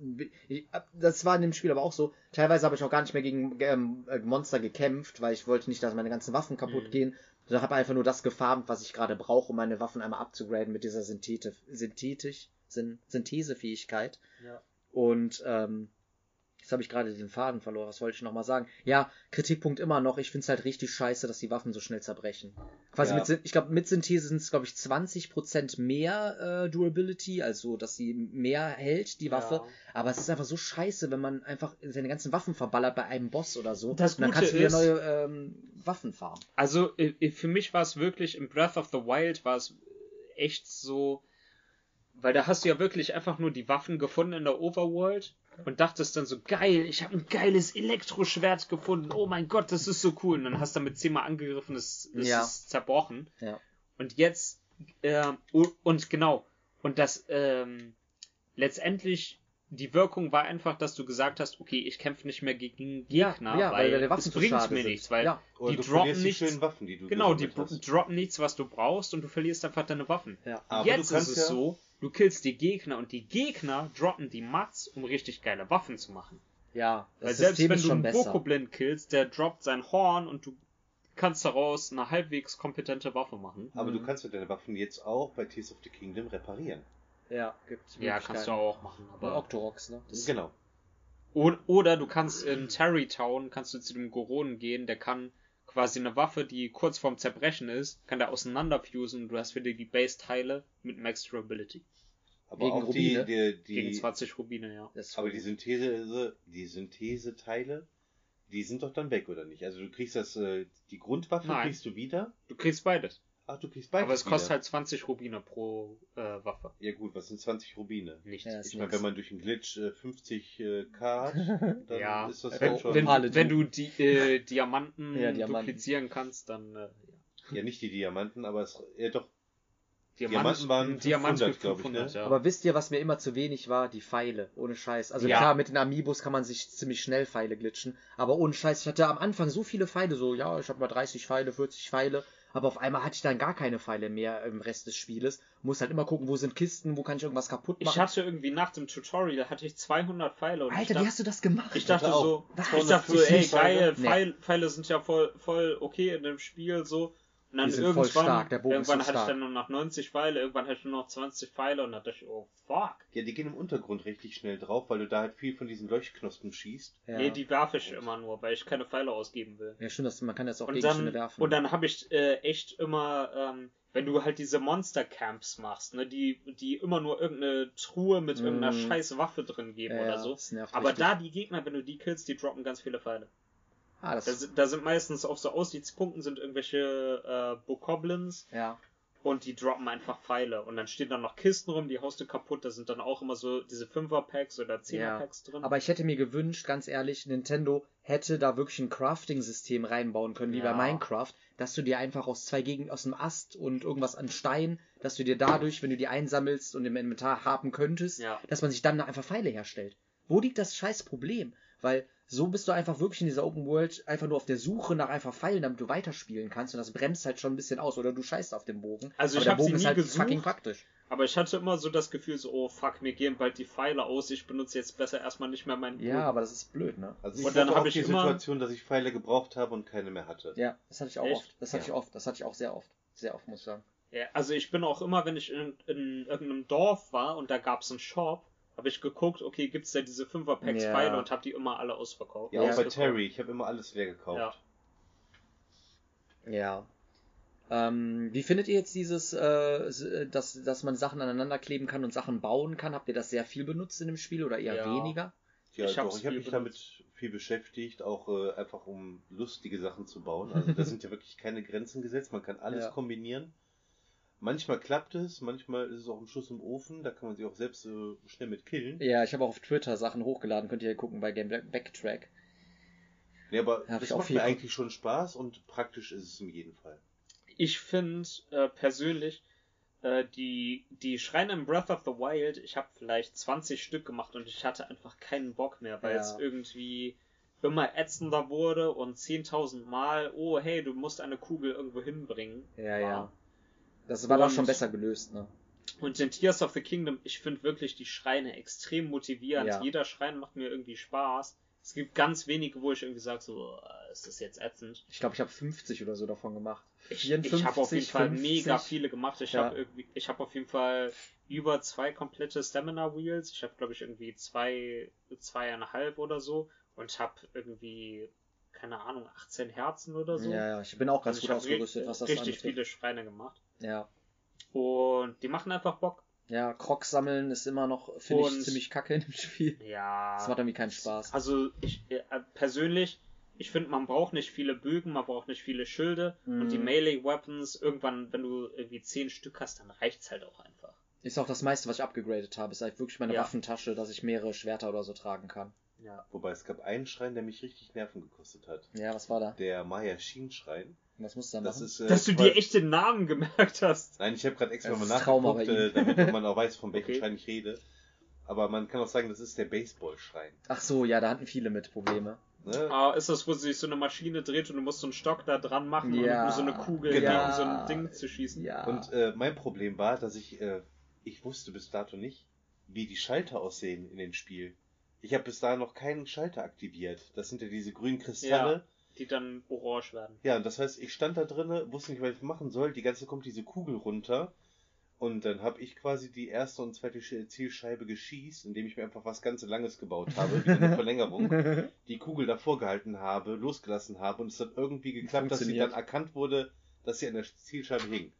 ich, das war in dem Spiel aber auch so, teilweise habe ich auch gar nicht mehr gegen ähm, äh, Monster gekämpft, weil ich wollte nicht, dass meine ganzen Waffen kaputt Mhm. gehen. Sondern habe einfach nur das gefarmt, was ich gerade brauche, um meine Waffen einmal abzugraden mit dieser Synthete, synthetisch, Syn Synthesefähigkeit. Ja. Und ähm, Jetzt habe ich gerade den Faden verloren. Was wollte ich nochmal sagen? Ja, Kritikpunkt immer noch. Ich finde es halt richtig scheiße, dass die Waffen so schnell zerbrechen. Quasi Ja. mit, ich glaube, mit Synthese sind es, glaube ich, 20% mehr äh, Durability, also dass sie mehr hält, die Waffe. Ja. Aber es ist einfach so scheiße, wenn man einfach seine ganzen Waffen verballert bei einem Boss oder so. Das Und dann Gute kannst du wieder ist- neue ähm, Waffen farmen. Also für mich war es wirklich im Breath of the Wild war es echt so, weil da hast du ja wirklich einfach nur die Waffen gefunden in der Overworld und dachtest dann so geil, ich habe ein geiles Elektroschwert gefunden. Oh mein Gtt, das ist so cool. Und dann hast du damit zehnmal angegriffen, es, es Ja. ist zerbrochen. Ja. Und jetzt äh, und genau und das ähm, letztendlich die Wirkung war einfach, dass du gesagt hast, okay, ich kämpfe nicht mehr gegen Ja, Gegner, ja, weil weil, Waffen es bringt mir sind. nichts, weil Ja. Oder die du droppen die nichts. schönen Waffen, die du Genau, die droppen nichts, was du brauchst und du verlierst einfach deine Waffen. Ja. Aber Jetzt ist es ja- so, du killst die Gegner und die Gegner droppen die Mats, um richtig geile Waffen zu machen. Ja, das Weil selbst System wenn du schon einen besser. Bokoblin killst, der droppt sein Horn und du kannst daraus eine halbwegs kompetente Waffe machen. Aber Mhm. du kannst ja deine Waffen jetzt auch bei Tears of the Kingdom reparieren. Ja, gibt's Ja, kannst du auch machen, Aber aber Octoroks, ne? Das Genau. Oder du kannst in Tarrytown, kannst du zu dem Goronen gehen, der kann quasi eine Waffe, die kurz vorm Zerbrechen ist, kann der auseinanderfusen und du hast wieder die Base-Teile mit Max Durability. Aber Gegen auch die, Rubine? die, Gegen die, 20 Rubine, ja. aber die Synthese, die Syntheseteile, die sind doch dann weg, oder nicht? Also du kriegst das, äh, die Grundwaffe Nein. kriegst du wieder. Du kriegst beides. Ach, du kriegst beides aber es kostet halt 20 Rubine pro äh, Waffe. Ja gut, was sind 20 Rubine? Nichts. Ja, ist Ich meine, wenn man durch einen Glitch äh, 50 äh, K hat, dann Ja, ist das wenn, halt schon... wenn, wenn du die äh, Diamanten, Ja, Diamanten. duplizieren kannst, dann äh, ja. Ja, nicht die Diamanten, aber es, ja doch, Diamant, Diamanten waren ein Diamant 500, für glaub ich, 500, ne? ja. Aber wisst ihr, was mir immer zu wenig war? Die Pfeile. Ohne Scheiß. Also Ja. klar, mit den Amiibos kann man sich ziemlich schnell Pfeile glitschen. Aber ohne Scheiß, ich hatte am Anfang so viele Pfeile. So, ja, ich habe mal 30 Pfeile, 40 Pfeile. Aber auf einmal hatte ich dann gar keine Pfeile mehr im Rest des Spieles. Muss halt immer gucken, wo sind Kisten, wo kann ich irgendwas kaputt machen. ich hatte irgendwie nach dem Tutorial, hatte ich 200 Pfeile und ich Alter, dachte, wie hast du das gemacht? Ich dachte so, ich 250 dachte so, ey, Pfeile. geil, Nee. Pfeil, Pfeile sind ja voll, voll okay in dem Spiel, so. Und dann Die sind voll irgendwann, stark, der Bogen ist irgendwann so hatte ich stark. dann nur noch 90 Pfeile, irgendwann hatte ich nur noch 20 Pfeile und dann dachte ich, oh fuck. ja, die gehen im Untergrund richtig schnell drauf, weil du da halt viel von diesen Leuchtknospen schießt. ja. Nee, die werfe ich immer nur, weil ich keine Pfeile ausgeben will. ja, stimmt, man kann jetzt auch Und Gegenstände dann, werfen. und dann habe ich äh, echt immer, ähm, wenn du halt diese Monster-Camps machst, ne, die, die immer nur irgendeine Truhe mit Mhm. irgendeiner scheiß Waffe drin geben ja, oder so. Das nervt Aber richtig. da die Gegner, wenn du die killst, die droppen ganz viele Pfeile. Ah, das Da, sind- da sind meistens auf so Aussichtspunkten sind irgendwelche äh, Bokoblins ja. und die droppen einfach Pfeile. Und dann stehen dann noch Kisten rum, die haust du kaputt. Da sind dann auch immer so diese 5er-Packs oder 10er-Packs drin. Aber ich hätte mir gewünscht, ganz ehrlich, Nintendo hätte da wirklich ein Crafting-System reinbauen können, wie Ja. bei Minecraft, dass du dir einfach aus zwei Gegenden, aus dem Ast und irgendwas an Stein, dass du dir dadurch, wenn du die einsammelst und im Inventar haben könntest, Ja. dass man sich dann einfach Pfeile herstellt. Wo liegt das scheiß Problem? Weil so bist du einfach wirklich in dieser Open World einfach nur auf der Suche nach einfach Pfeilen, damit du weiterspielen kannst und das bremst halt schon ein bisschen aus oder du scheißt auf den Bogen. Also Aber ich der hab sie Bogen ist nie halt gesucht. fucking praktisch. Aber ich hatte immer so das Gefühl, so, oh fuck, mir gehen bald die Pfeile aus. Ich benutze jetzt besser erstmal nicht mehr meinen Ja, Bogen. aber das ist blöd, ne? Also ich Und dann hatte hab auch ich die immer- Situation, dass ich Pfeile gebraucht habe und keine mehr hatte. Ja, das hatte ich auch Echt? oft. Das hatte Ja. ich oft. Das hatte ich auch sehr oft. Sehr oft, muss ich sagen. Ja, also ich bin auch immer, wenn ich in, in irgendeinem Dorf war und da gab's einen Shop, habe ich geguckt, okay, gibt's da diese 5er-Packs Ja. Pfeile und habe die immer alle ausverkauft. Ja, auch bei. Terry. Ich habe immer alles leer gekauft. Ja. Ja. Ähm, wie findet ihr jetzt dieses, äh, äh, dass, dass man Sachen aneinander kleben kann und Sachen bauen kann? Habt ihr das sehr viel benutzt in dem Spiel oder eher Ja. weniger? Ja, Ich doch, ich habe mich damit viel beschäftigt, auch äh, einfach um lustige Sachen zu bauen. Also da sind ja wirklich keine Grenzen gesetzt, man kann alles Ja. kombinieren. Manchmal klappt es, manchmal ist es auch ein Schuss im Ofen, da kann man sich auch selbst äh, schnell mit killen. Ja, ich habe auch auf Twitter Sachen hochgeladen, könnt ihr gucken bei Game Backtrack. Ja, aber Hab das macht mir eigentlich schon Spaß und praktisch ist es in jedem Fall. Ich finde äh, persönlich, äh, die, die Schreine im Breath of the Wild, ich habe vielleicht 20 Stück gemacht und ich hatte einfach keinen Bock mehr, weil Ja. es irgendwie immer ätzender wurde und 10.000 Mal, oh hey, du musst eine Kugel irgendwo hinbringen. Ja, ja. Das war doch Und- schon besser gelöst, ne? Und in Tears of the Kingdom, ich finde wirklich die Schreine extrem motivierend. Ja. Jeder Schrein macht mir irgendwie Spaß. Es gibt ganz wenige, wo ich irgendwie sage, so, äh, ist das jetzt ätzend. Ich glaube, ich habe 50 oder so davon gemacht. Ich, 54, ich habe auf jeden Fall 50. mega viele gemacht. Ich Ja. habe irgendwie, ich habe auf jeden Fall über zwei komplette Stamina Wheels. Ich habe glaube ich irgendwie zwei, zweieinhalb oder so und habe irgendwie keine Ahnung 18 Herzen oder so. Ja, ja, ich bin auch ganz Also gut ausgerüstet, was das richtig anbetrifft. viele Schreine gemacht Ja. und die machen einfach Bock. Ja, Crocs sammeln ist immer noch, finde ich, ziemlich kacke in dem Spiel. Ja. Das macht irgendwie keinen Spaß. Also ich äh, persönlich, ich finde, man braucht nicht viele Bögen, man braucht nicht viele Schilde und die Mhm. Melee Weapons irgendwann, wenn du irgendwie zehn Stück hast, dann reicht's halt auch einfach. Ist auch das meiste, was ich abgegradet habe. Ist halt wirklich meine Ja. Waffentasche, dass ich mehrere Schwerter oder so tragen kann. Ja. Wobei es gab einen Schrein, der mich richtig Nerven gekostet hat. Ja, was war da? Der Maya-Shin-Schrein. Was musst du da Das machen? ist, äh, Dass du dir echt den Namen gemerkt hast. Nein, ich habe gerade extra mal nachgeguckt, äh, damit man auch weiß, von welchem Okay. Schrein ich rede. Aber man kann auch sagen, das ist der Baseball-Schrein. Ach so, ja, da hatten viele mit Probleme. Ne? Ah, ist das, wo sich so eine Maschine dreht und du musst so einen Stock da dran machen Ja. und so eine Kugel Genau. gegen so ein Ding zu schießen? Ja. Und äh, mein Problem war, dass ich, äh, ich wusste bis dato nicht, wie die Schalter aussehen in dem Spiel. Ich habe bis dahin noch keinen Schalter aktiviert. Das sind ja diese grünen Kristalle. Die dann orange werden. Ja, und das heißt, ich stand da drinne, wusste nicht, was ich machen soll. Die ganze Zeit kommt diese Kugel runter. Und dann habe ich quasi die erste und zweite Sch- Zielscheibe geschießt, indem ich mir einfach was ganz Langes gebaut habe, wie eine Verlängerung. Die Kugel davor gehalten habe, losgelassen habe und es hat irgendwie geklappt, dass sie dann erkannt wurde, dass sie an der Zielscheibe hing.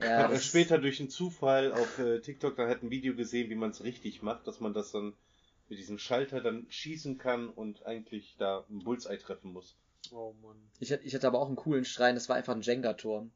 ja, das Später durch einen Zufall auf äh, TikTok dann halt ein Video gesehen, wie man es richtig macht, dass man das dann mit diesem Schalter dann schießen kann und eigentlich da einen Bullseye treffen muss. Oh Mann. Ich, hatte- ich hatte aber auch einen coolen Schrein, das war einfach ein Jenga-Turm.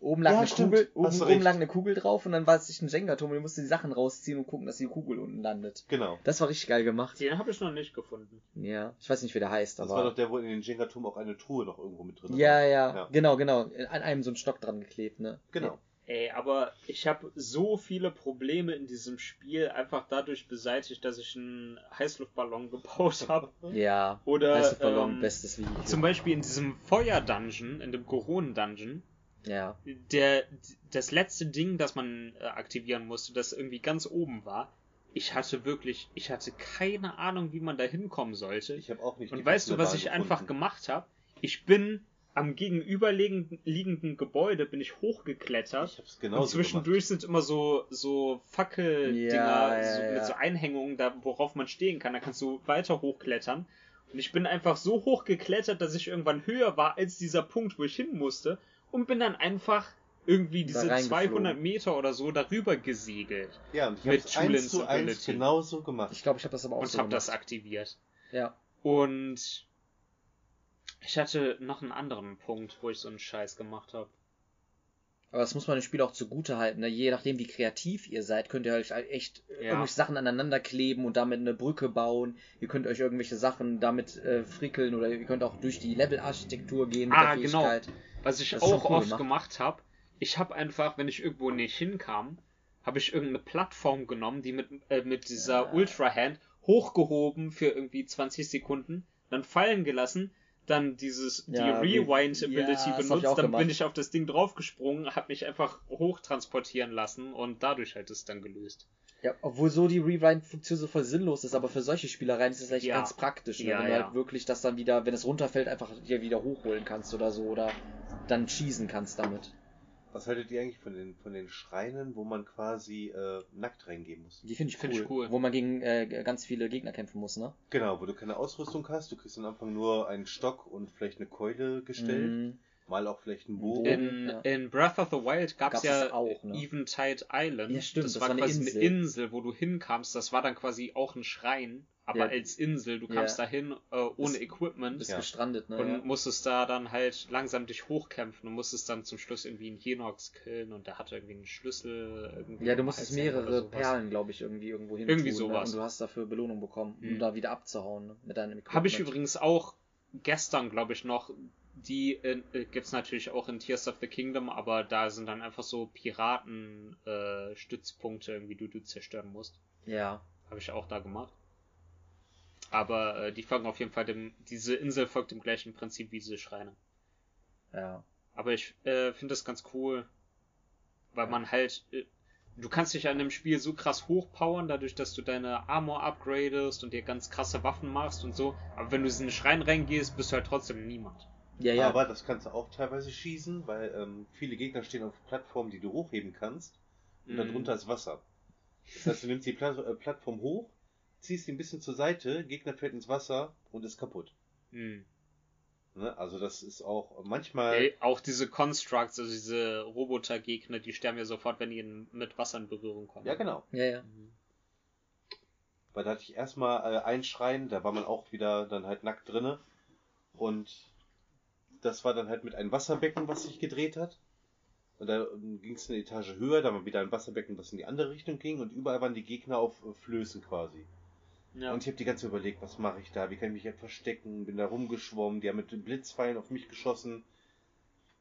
Oben lag, Ja, eine stimmt, Kugel, oben, oben lag eine Kugel drauf und dann war es sich ein Jenga-Turm und du musst die Sachen rausziehen und gucken, dass die Kugel unten landet. Genau. Das war richtig geil gemacht. Den habe ich noch nicht gefunden. Ja, ich weiß nicht, wie der heißt, Das aber. war doch der, wo in den Jenga-Turm auch eine Truhe noch irgendwo mit drin ja, war. ja, Ja. genau, genau. An einem so ein Stock dran geklebt, ne? Genau. Ey, aber ich habe so viele Probleme in diesem Spiel einfach dadurch beseitigt, dass ich einen Heißluftballon gebaut habe. Ja. Oder Heißluftballon, ähm, bestes Video. zum Beispiel in diesem Feuer-Dungeon, in dem Koronen-Dungeon, ja. der, das letzte Ding, das man äh, aktivieren musste, das irgendwie ganz oben war, ich hatte wirklich, ich hatte keine Ahnung, wie man da hinkommen sollte. Ich habe auch nicht. Und weißt du, was ich Bahn einfach gefunden. gemacht habe? Ich bin am gegenüberliegenden liegenden Gebäude bin ich hochgeklettert. Ich hab's genauso und zwischendurch sind immer so, so Fackeldinger Ja, ja, so, ja. mit so Einhängungen, da, worauf man stehen kann. Da kannst du weiter hochklettern. Und ich bin einfach so hoch geklettert, dass ich irgendwann höher war als dieser Punkt, wo ich hin musste. Und bin dann einfach irgendwie diese reingeflogen. 200 Meter oder so darüber gesegelt. gemacht. Ja, und ich mit hab's eins zu eins Ability. genauso gemacht. Ich glaube, ich habe das aber auch und so habe das gemacht. aktiviert. Ja. Und ich hatte noch einen anderen Punkt, wo ich so einen Scheiß gemacht habe. Aber das muss man dem Spiel auch zugute halten. Ne? Je nachdem, wie kreativ ihr seid, könnt ihr euch halt echt irgendwelche Sachen aneinander kleben und damit eine Brücke bauen. Ihr könnt euch irgendwelche Sachen damit äh, frickeln oder ihr könnt auch durch die Levelarchitektur gehen Ah, genau. Was ich Das auch cool oft gemacht. gemacht habe, ich habe einfach, wenn ich irgendwo nicht hinkam, habe ich irgendeine Plattform genommen, die mit, äh, mit dieser Ja. Ultra Hand hochgehoben für irgendwie 20 Sekunden, dann fallen gelassen, dann dieses Ja, die wie- Rewind ja, benutzt, dann bin ich auf das Ding draufgesprungen, habe mich einfach hochtransportieren lassen und dadurch halt es dann gelöst. Ja, obwohl so die Rewind-Funktion so voll sinnlos ist, aber für solche Spielereien ist das echt Ja. ganz praktisch, ne? Wenn du ja. halt wirklich das dann wieder, wenn es runterfällt, einfach dir wieder hochholen kannst oder so oder dann schießen kannst damit. Was haltet ihr eigentlich von den, von den Schreinen, wo man quasi äh, nackt reingehen muss? Die finde ich, Find cool, ich cool. Wo man gegen äh, ganz viele Gegner kämpfen muss, ne? Genau, wo du keine Ausrüstung hast. Du kriegst am Anfang nur einen Stock und vielleicht eine Keule gestellt. Mhm. Mal auch vielleicht einen Bogen. In, ja. in Breath of the Wild gab es Gab's ja auch, ne? Eventide Island. Ja, stimmt, das, das war war eine quasi Insel. eine Insel, wo du hinkamst. Das war dann quasi auch ein Schrein, aber Ja. als Insel. Du Ja. kamst dahin äh, ohne Das- Equipment Bist Ja. gestrandet, ne? und ja. musstest da dann halt langsam dich hochkämpfen und musstest dann zum Schluss irgendwie einen Hinox killen und der hatte irgendwie einen Schlüssel. Irgendwie Ja, du musstest mehrere. Perlen, glaube ich, irgendwie irgendwo hin Irgendwie tun, sowas. Ne? Und du hast dafür Belohnung bekommen, um Mhm. da wieder abzuhauen ne? mit deinem Equipment. Habe ich übrigens auch gestern, glaube ich, noch. Die äh, äh, gibt's natürlich auch in Tears of the Kingdom, aber da sind dann einfach so Piraten-Stützpunkte, äh, Stützpunkte irgendwie, die du zerstören musst. Ja. Habe ich auch da gemacht. Aber äh, die folgen auf jeden Fall dem. Diese Insel folgt dem gleichen Prinzip wie diese Schreine. Ja. Aber ich äh, finde das ganz cool, weil Ja. man halt. Äh, du kannst dich an dem Spiel so krass hochpowern, dadurch, dass du deine Armor upgradest und dir ganz krasse Waffen machst und so. Aber wenn du in den Schrein reingehst, bist du halt trotzdem niemand. Ja, ja. Aber das kannst du auch teilweise schießen, weil ähm, viele Gegner stehen auf Plattformen, die du hochheben kannst. Und Mhm. darunter ist Wasser. Das heißt, du nimmst die Pla äh, Plattform hoch, ziehst sie ein bisschen zur Seite, Gegner fällt ins Wasser und ist kaputt. Mhm. Ne? Also das ist auch manchmal. Ey, auch diese Constructs, also diese Robotergegner, die sterben ja sofort, wenn die mit Wasser in Berührung kommen. Ja, genau. ja, ja. Mhm. Weil da hatte ich erstmal äh, einen Schrein, da war man auch wieder dann halt nackt drinne. Und das war dann halt mit einem Wasserbecken, was sich gedreht hat. Und da ging es eine Etage höher, da war wieder ein Wasserbecken, was in die andere Richtung ging. Und überall waren die Gegner auf äh, Flößen quasi. Ja. Und ich habe die ganze Zeit überlegt, was mache ich da? Wie kann ich mich jetzt verstecken? Bin da rumgeschwommen, die haben mit Blitzpfeilen auf mich geschossen.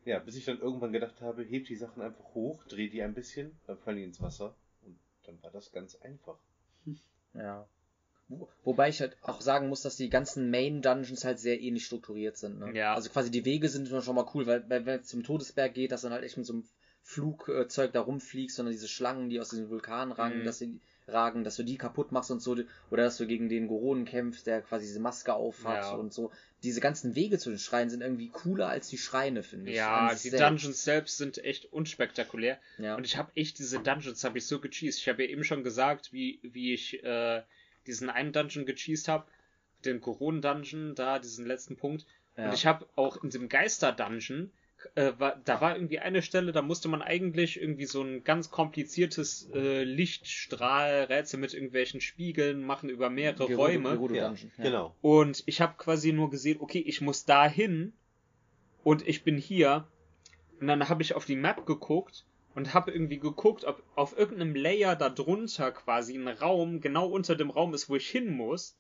Ja, bis ich dann irgendwann gedacht habe, heb die Sachen einfach hoch, dreh die ein bisschen, dann fallen die ins Wasser. Und dann war das ganz einfach. Ja. Wo, wobei ich halt auch sagen muss, dass die ganzen Main Dungeons halt sehr ähnlich strukturiert sind. Ne? Ja. Also quasi die Wege sind schon mal cool, weil, weil wenn es zum Todesberg geht, dass dann halt echt mit so einem Flugzeug da rumfliegst, sondern diese Schlangen, die aus diesem Vulkan ragen, Mhm. dass sie ragen, dass du die kaputt machst und so, oder dass du gegen den Goronen kämpfst, der quasi diese Maske aufhat Ja. und so. Diese ganzen Wege zu den Schreinen sind irgendwie cooler als die Schreine, finde ich. Ja, die selbst. Dungeons selbst sind echt unspektakulär. Ja. Und ich habe echt diese Dungeons habe ich so gecheased. Ich habe ja eben schon gesagt, wie, wie ich äh, diesen einen Dungeon gecheased habe. Den Koronen-Dungeon, da, diesen letzten Punkt. ja. Und ich habe auch in dem Geister-Dungeon, äh, war, da war irgendwie eine Stelle, da musste man eigentlich irgendwie so ein ganz kompliziertes äh, Lichtstrahlrätsel mit irgendwelchen Spiegeln machen über mehrere Gerudo- Räume. Gerudo ja. genau. Und ich habe quasi nur gesehen, okay, ich muss da hin und ich bin hier. Und dann habe ich auf die Map geguckt und habe irgendwie geguckt, ob auf irgendeinem Layer da drunter quasi ein Raum genau unter dem Raum ist, wo ich hin muss.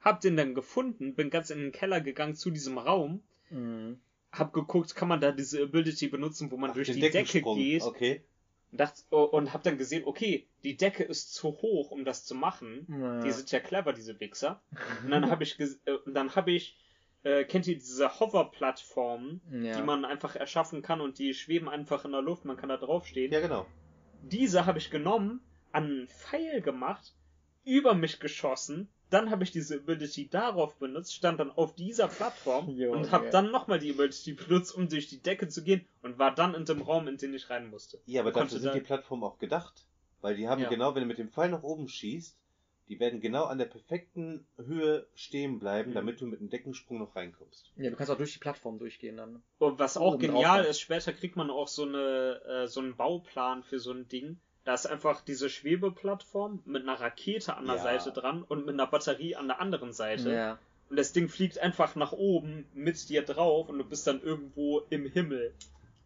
Hab den dann gefunden, bin ganz in den Keller gegangen zu diesem Raum, Mhm. Hab geguckt, kann man da diese Ability benutzen, wo man Ach, durch die Decke geht. Okay. Und, oh, und hab dann gesehen, okay, die Decke ist zu hoch, um das zu machen. Ja. Die sind ja clever, diese Wichser. Und dann habe ich, äh, und dann habe ich, äh, kennt ihr diese Hover-Plattformen, ja. die man einfach erschaffen kann und die schweben einfach in der Luft, man kann da draufstehen. Ja, genau. Diese habe ich genommen, an einen Pfeil gemacht, über mich geschossen, dann habe ich diese Ability darauf benutzt, stand dann auf dieser Plattform Jo, und habe ja. dann nochmal die Ability benutzt, um durch die Decke zu gehen und war dann in dem Raum, in den ich rein musste. Ja, aber dafür sind die Plattformen auch gedacht. Weil die haben Ja. genau, wenn du mit dem Pfeil nach oben schießt, die werden genau an der perfekten Höhe stehen bleiben, Mhm. damit du mit einem Deckensprung noch reinkommst. ja, du kannst auch durch die Plattform durchgehen dann. Und was auch Oben genial ist, später kriegt man auch so eine äh, so einen Bauplan für so ein Ding. Da ist einfach diese Schwebeplattform mit einer Rakete an der Ja. Seite dran und mit einer Batterie an der anderen Seite. Ja. Und das Ding fliegt einfach nach oben mit dir drauf und du bist dann irgendwo im Himmel.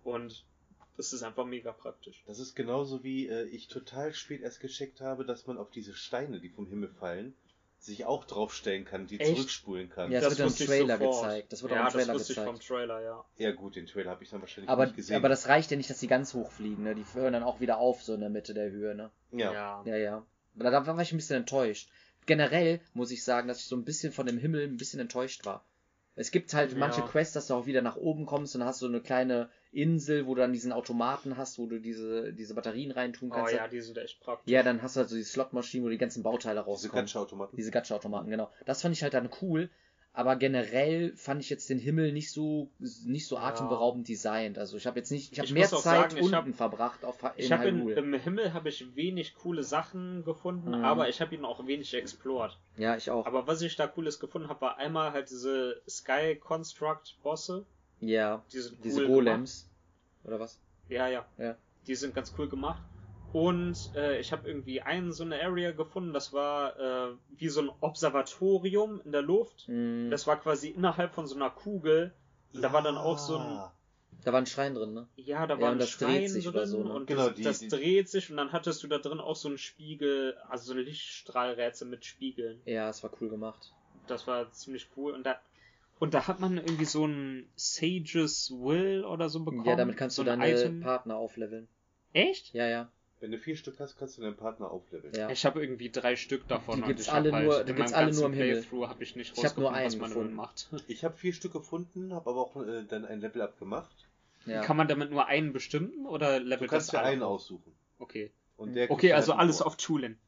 Und das ist einfach mega praktisch. Das ist genauso wie äh, ich total spät erst gecheckt habe, dass man auf diese Steine, die vom Himmel fallen, sich auch draufstellen kann, die Echt? zurückspulen kann. Ja, das wird im Trailer sofort. gezeigt. Das wird auch ja, im Trailer das wusste ich gezeigt. vom Trailer, ja. Ja gut, den Trailer habe ich dann wahrscheinlich Aber, nicht gesehen. aber das reicht ja nicht, dass die ganz hoch fliegen, ne? Die hören dann auch wieder auf, so in der Mitte der Höhe, ne? ja. Ja, ja. Da, da war ich ein bisschen enttäuscht. Generell muss ich sagen, dass ich so ein bisschen von dem Himmel ein bisschen enttäuscht war. Es gibt halt Ja. manche Quests, dass du auch wieder nach oben kommst und dann hast du eine kleine Insel, wo du dann diesen Automaten hast, wo du diese, diese Batterien reintun Oh kannst. ja, die sind echt praktisch. ja, dann hast du halt so die Slotmaschinen, wo die ganzen Bauteile Diese rauskommen. Gacha-Automaten. Diese Gacha-Automaten, genau. Das fand ich halt dann cool. Aber generell fand ich jetzt den Himmel nicht so nicht so Ja. atemberaubend designt. Also ich habe jetzt nicht, ich habe mehr Zeit sagen, unten hab- verbracht auf in Ich habe in, im Himmel habe ich wenig coole Sachen gefunden, Mhm. aber ich habe ihn auch wenig explored. Ja, ich auch. Aber was ich da cooles gefunden habe, war einmal halt diese Sky Construct Bosse. ja, Die diese cool Golems oder was? Gemacht. Ja, ja. Ja. Die sind ganz cool gemacht. Und äh, ich habe irgendwie einen so eine Area gefunden, das war äh, wie so ein Observatorium in der Luft. Mm, Das war quasi innerhalb von so einer Kugel. Und da war dann auch so ein, Ja. da war ein Schrein drin, ne? Ja, da Ja, war und ein das dreht Schrein sich drin oder so, ne? und Genau, das, die- das die- dreht sich und dann hattest du da drin auch so ein Spiegel, also so ein Lichtstrahlrätsel mit Spiegeln. Ja, es war cool gemacht. Das war ziemlich cool und da und da hat man irgendwie so ein Sage's Will oder so bekommen. Ja, damit kannst so du ein deine Item. Partner aufleveln. Echt? Ja, ja. Wenn du vier Stück hast, kannst du deinen Partner aufleveln. Ja. Ich habe irgendwie drei Stück davon Die und gibt's ich alle hab halt nur- in die gibt's alle nur im Himmel. Playthrough habe ich nicht Ich hab nur rausgefunden, was einen man gefunden. macht. Ich habe vier Stück gefunden, habe aber auch äh, dann ein Level-Up gemacht. ja. Kann man damit nur einen bestimmten oder Du levelt kannst dir einen auf? aussuchen. Okay. Und der Okay, kriegt also halt alles auf Tulin.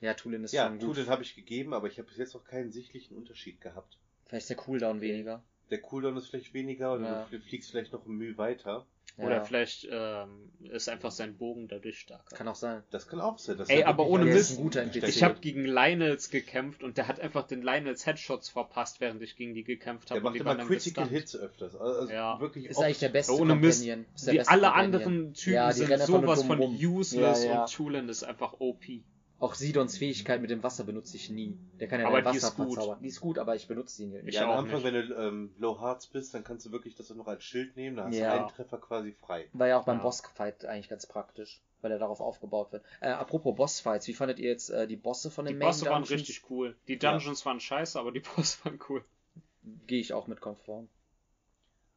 Ja, Tulin ist Ja, schon gut. Tulin habe ich gegeben, aber ich habe bis jetzt noch keinen sichtlichen Unterschied gehabt. Vielleicht ist der Cooldown weniger. Der Cooldown ist vielleicht weniger oder Ja. du fliegst vielleicht noch ein Mühe weiter. Oder vielleicht ähm, ist einfach sein Bogen dadurch stärker. Kann auch sein. Das kann auch sein. dass Ey, er aber ohne Der Mist. Ich habe gegen Lionels gekämpft und der hat einfach den Lionels Headshots verpasst, während ich gegen die gekämpft Der habe. macht und die immer waren dann Critical gestunt. Hits öfters. Also Ja. wirklich Ist oft. eigentlich der beste Ohne Mist. Der Die beste alle Companion. anderen Typen Ja, sind sowas von rum. useless Ja, ja. und Tulin ist einfach OP. Auch Sidons Fähigkeit mit dem Wasser benutze ich nie. Der kann ja Aber die Wasser gut. verzaubern. Die ist gut, aber ich benutze die nicht. Ich ja, am Anfang, nicht. wenn du ähm, Low Hearts bist, dann kannst du wirklich das noch als Schild nehmen. Da hast Ja. du einen Treffer quasi frei. War ja auch beim Ja. Bossfight eigentlich ganz praktisch, weil er darauf aufgebaut wird. Äh, apropos Bossfights, wie fandet ihr jetzt äh, die Bosse von Die den Bosse Main waren richtig cool. Die Dungeons waren scheiße, aber die Bosse waren cool. Gehe ich auch mit konform.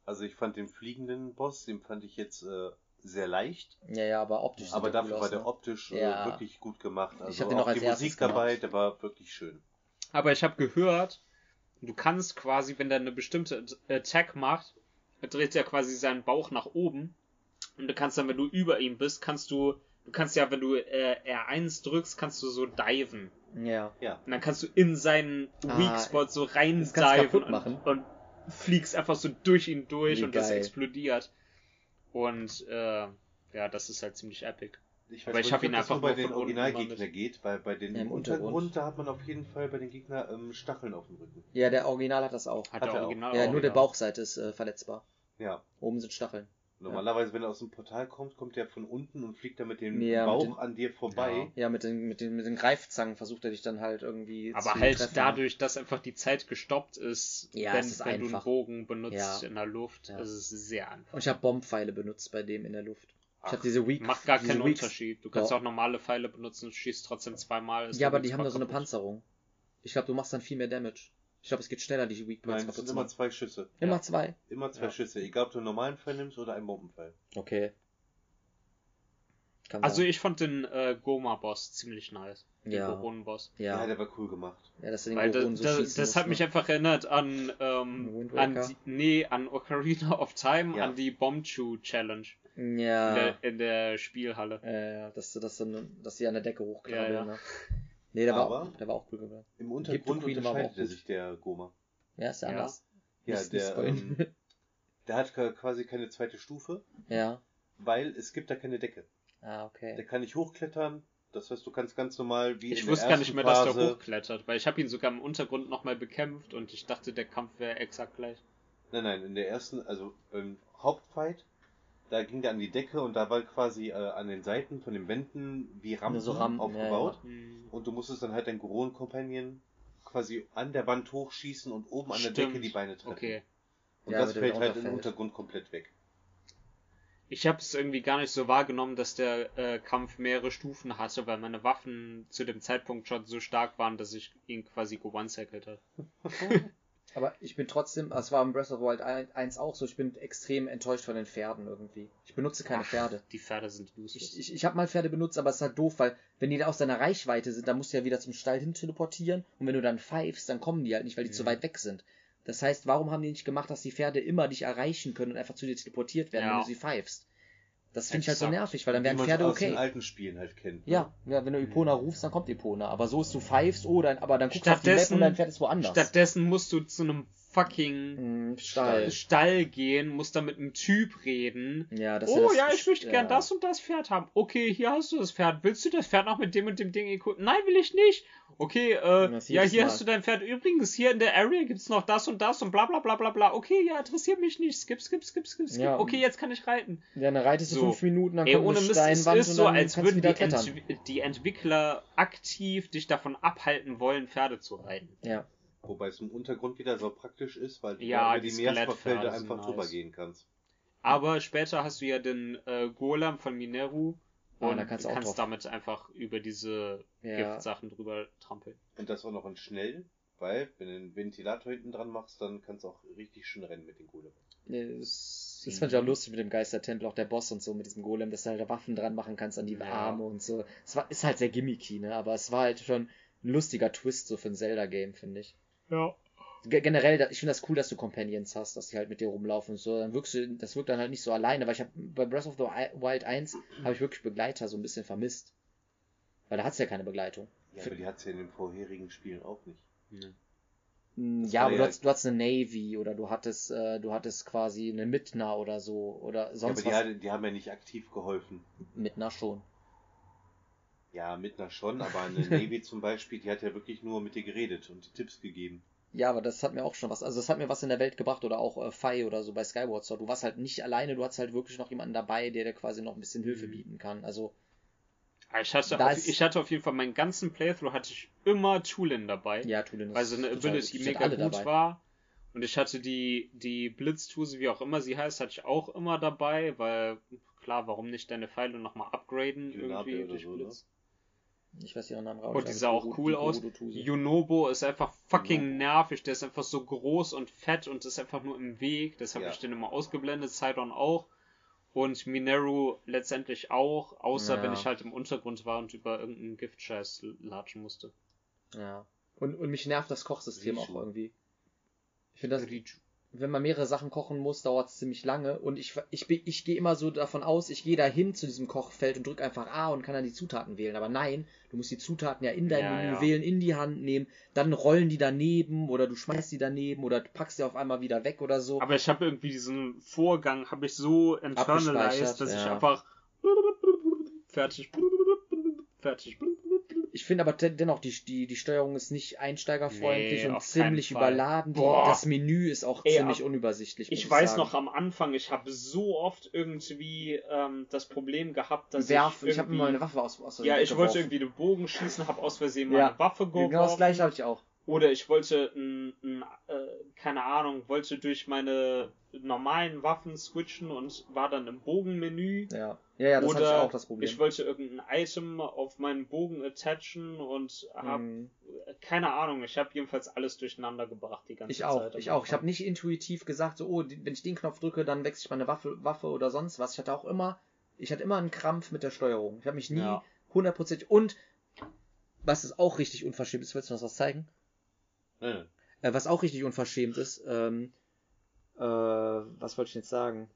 Also ich fand den fliegenden Boss, den fand ich jetzt äh, sehr leicht. Ja, ja, aber optisch Aber dafür cool war aus, der ne? optisch Ja. äh, wirklich gut gemacht. Also Ich hab den auch die Musik dabei, gemacht. der war wirklich schön. Aber ich habe gehört, du kannst quasi, wenn der eine bestimmte Attack macht, dreht er quasi seinen Bauch nach oben. Und du kannst dann, wenn du über ihm bist, kannst du, du kannst ja, wenn du äh, R1 drückst, kannst du so diven. Ja. Ja. Und dann kannst du in seinen Ah, Weak Spot so rein das diven und, machen. und fliegst einfach so durch ihn durch Wie und das geil. explodiert. Und äh, ja, das ist halt ziemlich epic. Ich Aber ich nicht, hab ihn ob das einfach nur bei den von unten Originalgegner geht, weil bei den Ja, im Untergrund. Untergrund, da hat man auf jeden Fall bei den Gegnern ähm, Stacheln auf dem Rücken. Ja, der Original hat das auch. Hat, Hat der er auch. Original ja, nur der ja. Bauchseite ist äh, verletzbar. Ja. Oben sind Stacheln. Normalerweise, wenn er aus dem Portal kommt, kommt er von unten und fliegt dann mit dem Ja, mit Bauch den- an dir vorbei. Ja, mit den, mit den, mit den Greifzangen versucht er dich dann halt irgendwie Aber zu halt treffen. dadurch, dass einfach die Zeit gestoppt ist, Ja, wenn, es ist wenn du einen einfach. Bogen benutzt Ja. in der Luft, Ja. ist es sehr einfach. Und ich habe Bombpfeile benutzt bei dem in der Luft. Ich Ach, habe diese Weak. Macht gar keinen Weaks- Unterschied. Du kannst auch normale Pfeile benutzen und schießt trotzdem zweimal. ist Ja, aber die Weak haben da so eine. Panzerung. Ich glaube, du machst dann viel mehr Damage. Ich glaube, es geht schneller, die Weak Points Nein, es kaputt sind zu immer zwei Schüsse. Immer Ja. zwei. Immer zwei Ja. Schüsse. Egal, ob du einen normalen Pfeil nimmst oder einen Bombenpfeil. Okay. Kann Also sein. ich fand den äh, Goma-Boss ziemlich nice. Den Ja. Boss. Ja, ja. der war cool gemacht. ja, dass den Weil Goron das, so das, schießen das hat musst, mich ne? einfach erinnert an, ähm, an die, nee, an Ocarina of Time, Ja. an die Bomb Chew Challenge in, Ja. der, in der Spielhalle. Äh, dass du das dann, dass die an der Decke hochkrabbeln, Ja, ja. ne? Nee, der war, Aber- auch, der war auch cool geworden. Im Untergrund Queen war aber unterscheidet er sich der Goma. Ja, ist der Ja. anders. Ja, nicht der, ähm, der hat quasi keine zweite Stufe, ja. weil es gibt da keine Decke. Ah, okay. Der kann nicht hochklettern. Das heißt, du kannst ganz normal wie Ich in wusste der gar nicht ersten mehr, dass der Phase, hochklettert, weil ich habe ihn sogar im Untergrund nochmal bekämpft und ich dachte, der Kampf wäre exakt gleich. Nein, nein, in der ersten, also beim Hauptfight, da ging der an die Decke und da war quasi äh, an den Seiten von den Wänden wie Rampen, so Rampen, aufgebaut. Hm. Und du musstest dann halt deinen Goron-Companion quasi an der Wand hochschießen und oben an der Stimmt. Decke die Beine treffen. Okay. Und Ja, das fällt halt im. Untergrund komplett weg. Ich habe es irgendwie gar nicht so wahrgenommen, dass der äh, Kampf mehrere Stufen hatte, weil meine Waffen zu dem Zeitpunkt schon so stark waren, dass ich ihn quasi geone-cycelt habe. Aber ich bin trotzdem, es war im Breath of the Wild 1 auch so, ich bin extrem enttäuscht von den Pferden irgendwie. Ich benutze keine Ach, Pferde. Die Pferde sind useless. Ich, ich, ich habe mal Pferde benutzt, aber es ist halt doof, weil wenn die da aus deiner Reichweite sind, dann musst du ja wieder zum Stall hin teleportieren und wenn du dann pfeifst, dann kommen die halt nicht, weil die zu Mhm. weit weg sind. Das heißt, warum haben die nicht gemacht, dass die Pferde immer dich erreichen können und einfach zu dir teleportiert werden, Ja. wenn du sie pfeifst? Das finde ich halt so nervig, weil dann man Pferde aus den okay. alten Spielen halt kennt. ne? Ja, ja, wenn du Epona rufst, dann kommt Epona. Aber so ist du pfeifst, oh, dann, aber dann guckst du auf die Map und dein Pferd ist woanders. Stattdessen musst du zu einem fucking Hm, Stall. Stall gehen, musst da mit einem Typ reden. Ja, das oh ja, ich möchte ja. gern das und das Pferd haben. Okay, hier hast du das Pferd. Willst du das Pferd noch mit dem und dem Ding equippen? Nein, will ich nicht. Okay, äh, ja, hier hast du dein Pferd. Übrigens, hier in der Area gibt's noch das und das und bla bla bla bla bla. Okay, ja, interessiert mich nicht. Skip, skip, skip, skip, skip. Ja. Okay, jetzt kann ich reiten. Ja, dann reitest du So. fünf Minuten, dann Ey, kommt ohne Mist, es ist so, als würden die. Ent die Entwickler aktiv dich davon abhalten wollen, Pferde zu reiten. Ja. Wobei es im Untergrund wieder so praktisch ist, weil du Ja, über die die sind einfach drüber nice. gehen kannst. Aber später hast du ja den äh, Golem von Mineru Ah, und da kannst du kannst damit einfach über diese Ja. Giftsachen drüber trampeln. Und das auch noch in schnell, weil wenn du einen Ventilator hinten dran machst, dann kannst du auch richtig schön rennen mit den Golem. Das, das fand ich auch lustig mit dem Geistertempel, auch der Boss und so, mit diesem Golem, dass du halt da Waffen dran machen kannst an die Ja. Arme und so. Es war, ist halt sehr gimmicky, ne? Aber es war halt schon ein lustiger Twist so für ein Zelda-Game, finde ich. Ja. Ge- Generell, ich finde das cool, dass du Companions hast, dass die halt mit dir rumlaufen und so. Dann wirkst du, das wirkt dann halt nicht so alleine, weil ich habe bei Breath of the Wild 1 habe ich wirklich Begleiter so ein bisschen vermisst. Weil da hat's ja keine Begleitung. Ja, aber die hat's ja in den vorherigen Spielen auch nicht. Mm, Das Ja, aber ja- du hattest, du hattest eine Navy oder du hattest, äh, du hattest quasi eine Midna oder so oder Ja, sonst aber die, was. hatte, die haben ja nicht aktiv geholfen. Midna schon. Ja, Midna schon, aber eine Navy zum Beispiel, die hat ja wirklich nur mit dir geredet und Tipps gegeben. Ja, aber das hat mir auch schon was, also das hat mir was in der Welt gebracht oder auch äh, Fei oder so bei Skyward Sword. Du warst halt nicht alleine, du hattest halt wirklich noch jemanden dabei, der dir quasi noch ein bisschen Hilfe Mhm. bieten kann. Also, Aber Ich hatte, auf, ist- ich hatte auf jeden Fall meinen ganzen Playthrough hatte ich immer Tulin dabei. ja, Tulin ist weil seine total- Ability mega gut dabei. war. Und ich hatte die, die Blitztuse, wie auch immer sie heißt, hatte ich auch immer dabei, weil klar, warum nicht deine Pfeile nochmal upgraden Yunabe irgendwie durch so, ne? Blitz. Ich weiß ihren Namen raus. Und die sah auch cool aus. Junobo ist einfach fucking nervig, der ist einfach so groß und fett und ist einfach nur im Weg. Das habe Ja. ich dann immer ausgeblendet, Sidon auch. Und Mineru letztendlich auch, außer Ja. wenn ich halt im Untergrund war und über irgendeinen Giftscheiß latschen musste. Ja. Und, und mich nervt das Kochsystem Rishu. auch irgendwie. Ich finde das, wenn man mehrere Sachen kochen muss, dauert es ziemlich lange. Und ich, ich, ich gehe immer so davon aus, ich gehe da hin zu diesem Kochfeld und drücke einfach A und kann dann die Zutaten wählen. Aber nein, du musst die Zutaten ja in dein Ja, Menü ja. wählen, in die Hand nehmen, dann rollen die daneben oder du schmeißt die daneben oder du packst die auf einmal wieder weg oder so. Aber ich habe irgendwie diesen Vorgang, habe ich so internalized, dass ich ja. einfach fertig, fertig. Ich finde aber de- dennoch, die, die, die Steuerung ist nicht einsteigerfreundlich Nee, und ziemlich überladen. Boah. das Menü ist auch Ey, ziemlich unübersichtlich. Ich weiß sagen. noch am Anfang, ich habe so oft irgendwie ähm, das Problem gehabt, dass Werfen. ich Ich habe irgendwie... mir mal eine Waffe aus, aus ja, ich wollte weggeworfen. irgendwie den Bogen schießen, habe aus Versehen meine Ja, Waffe geworfen. Genau das gleiche habe ich auch. Oder ich wollte, n, n, äh, keine Ahnung, wollte durch meine normalen Waffen switchen und war dann im Bogenmenü. Ja, ja, ja das ich Oder auch das Problem. ich wollte irgendein Item auf meinen Bogen attachen und hab Mhm. keine Ahnung, ich habe jedenfalls alles durcheinander gebracht die ganze Ich Zeit. auch, am ich auch. Ich habe nicht intuitiv gesagt, so, oh, wenn ich den Knopf drücke, dann wechsle ich meine Waffe, Waffe oder sonst was. Ich hatte auch immer, ich hatte immer einen Krampf mit der Steuerung. Ich habe mich nie Ja. hundertprozentig und was ist auch richtig unverschämt ist, willst du noch was zeigen? Nein. Äh, was auch richtig unverschämt ist, ähm, äh, was wollte ich jetzt sagen?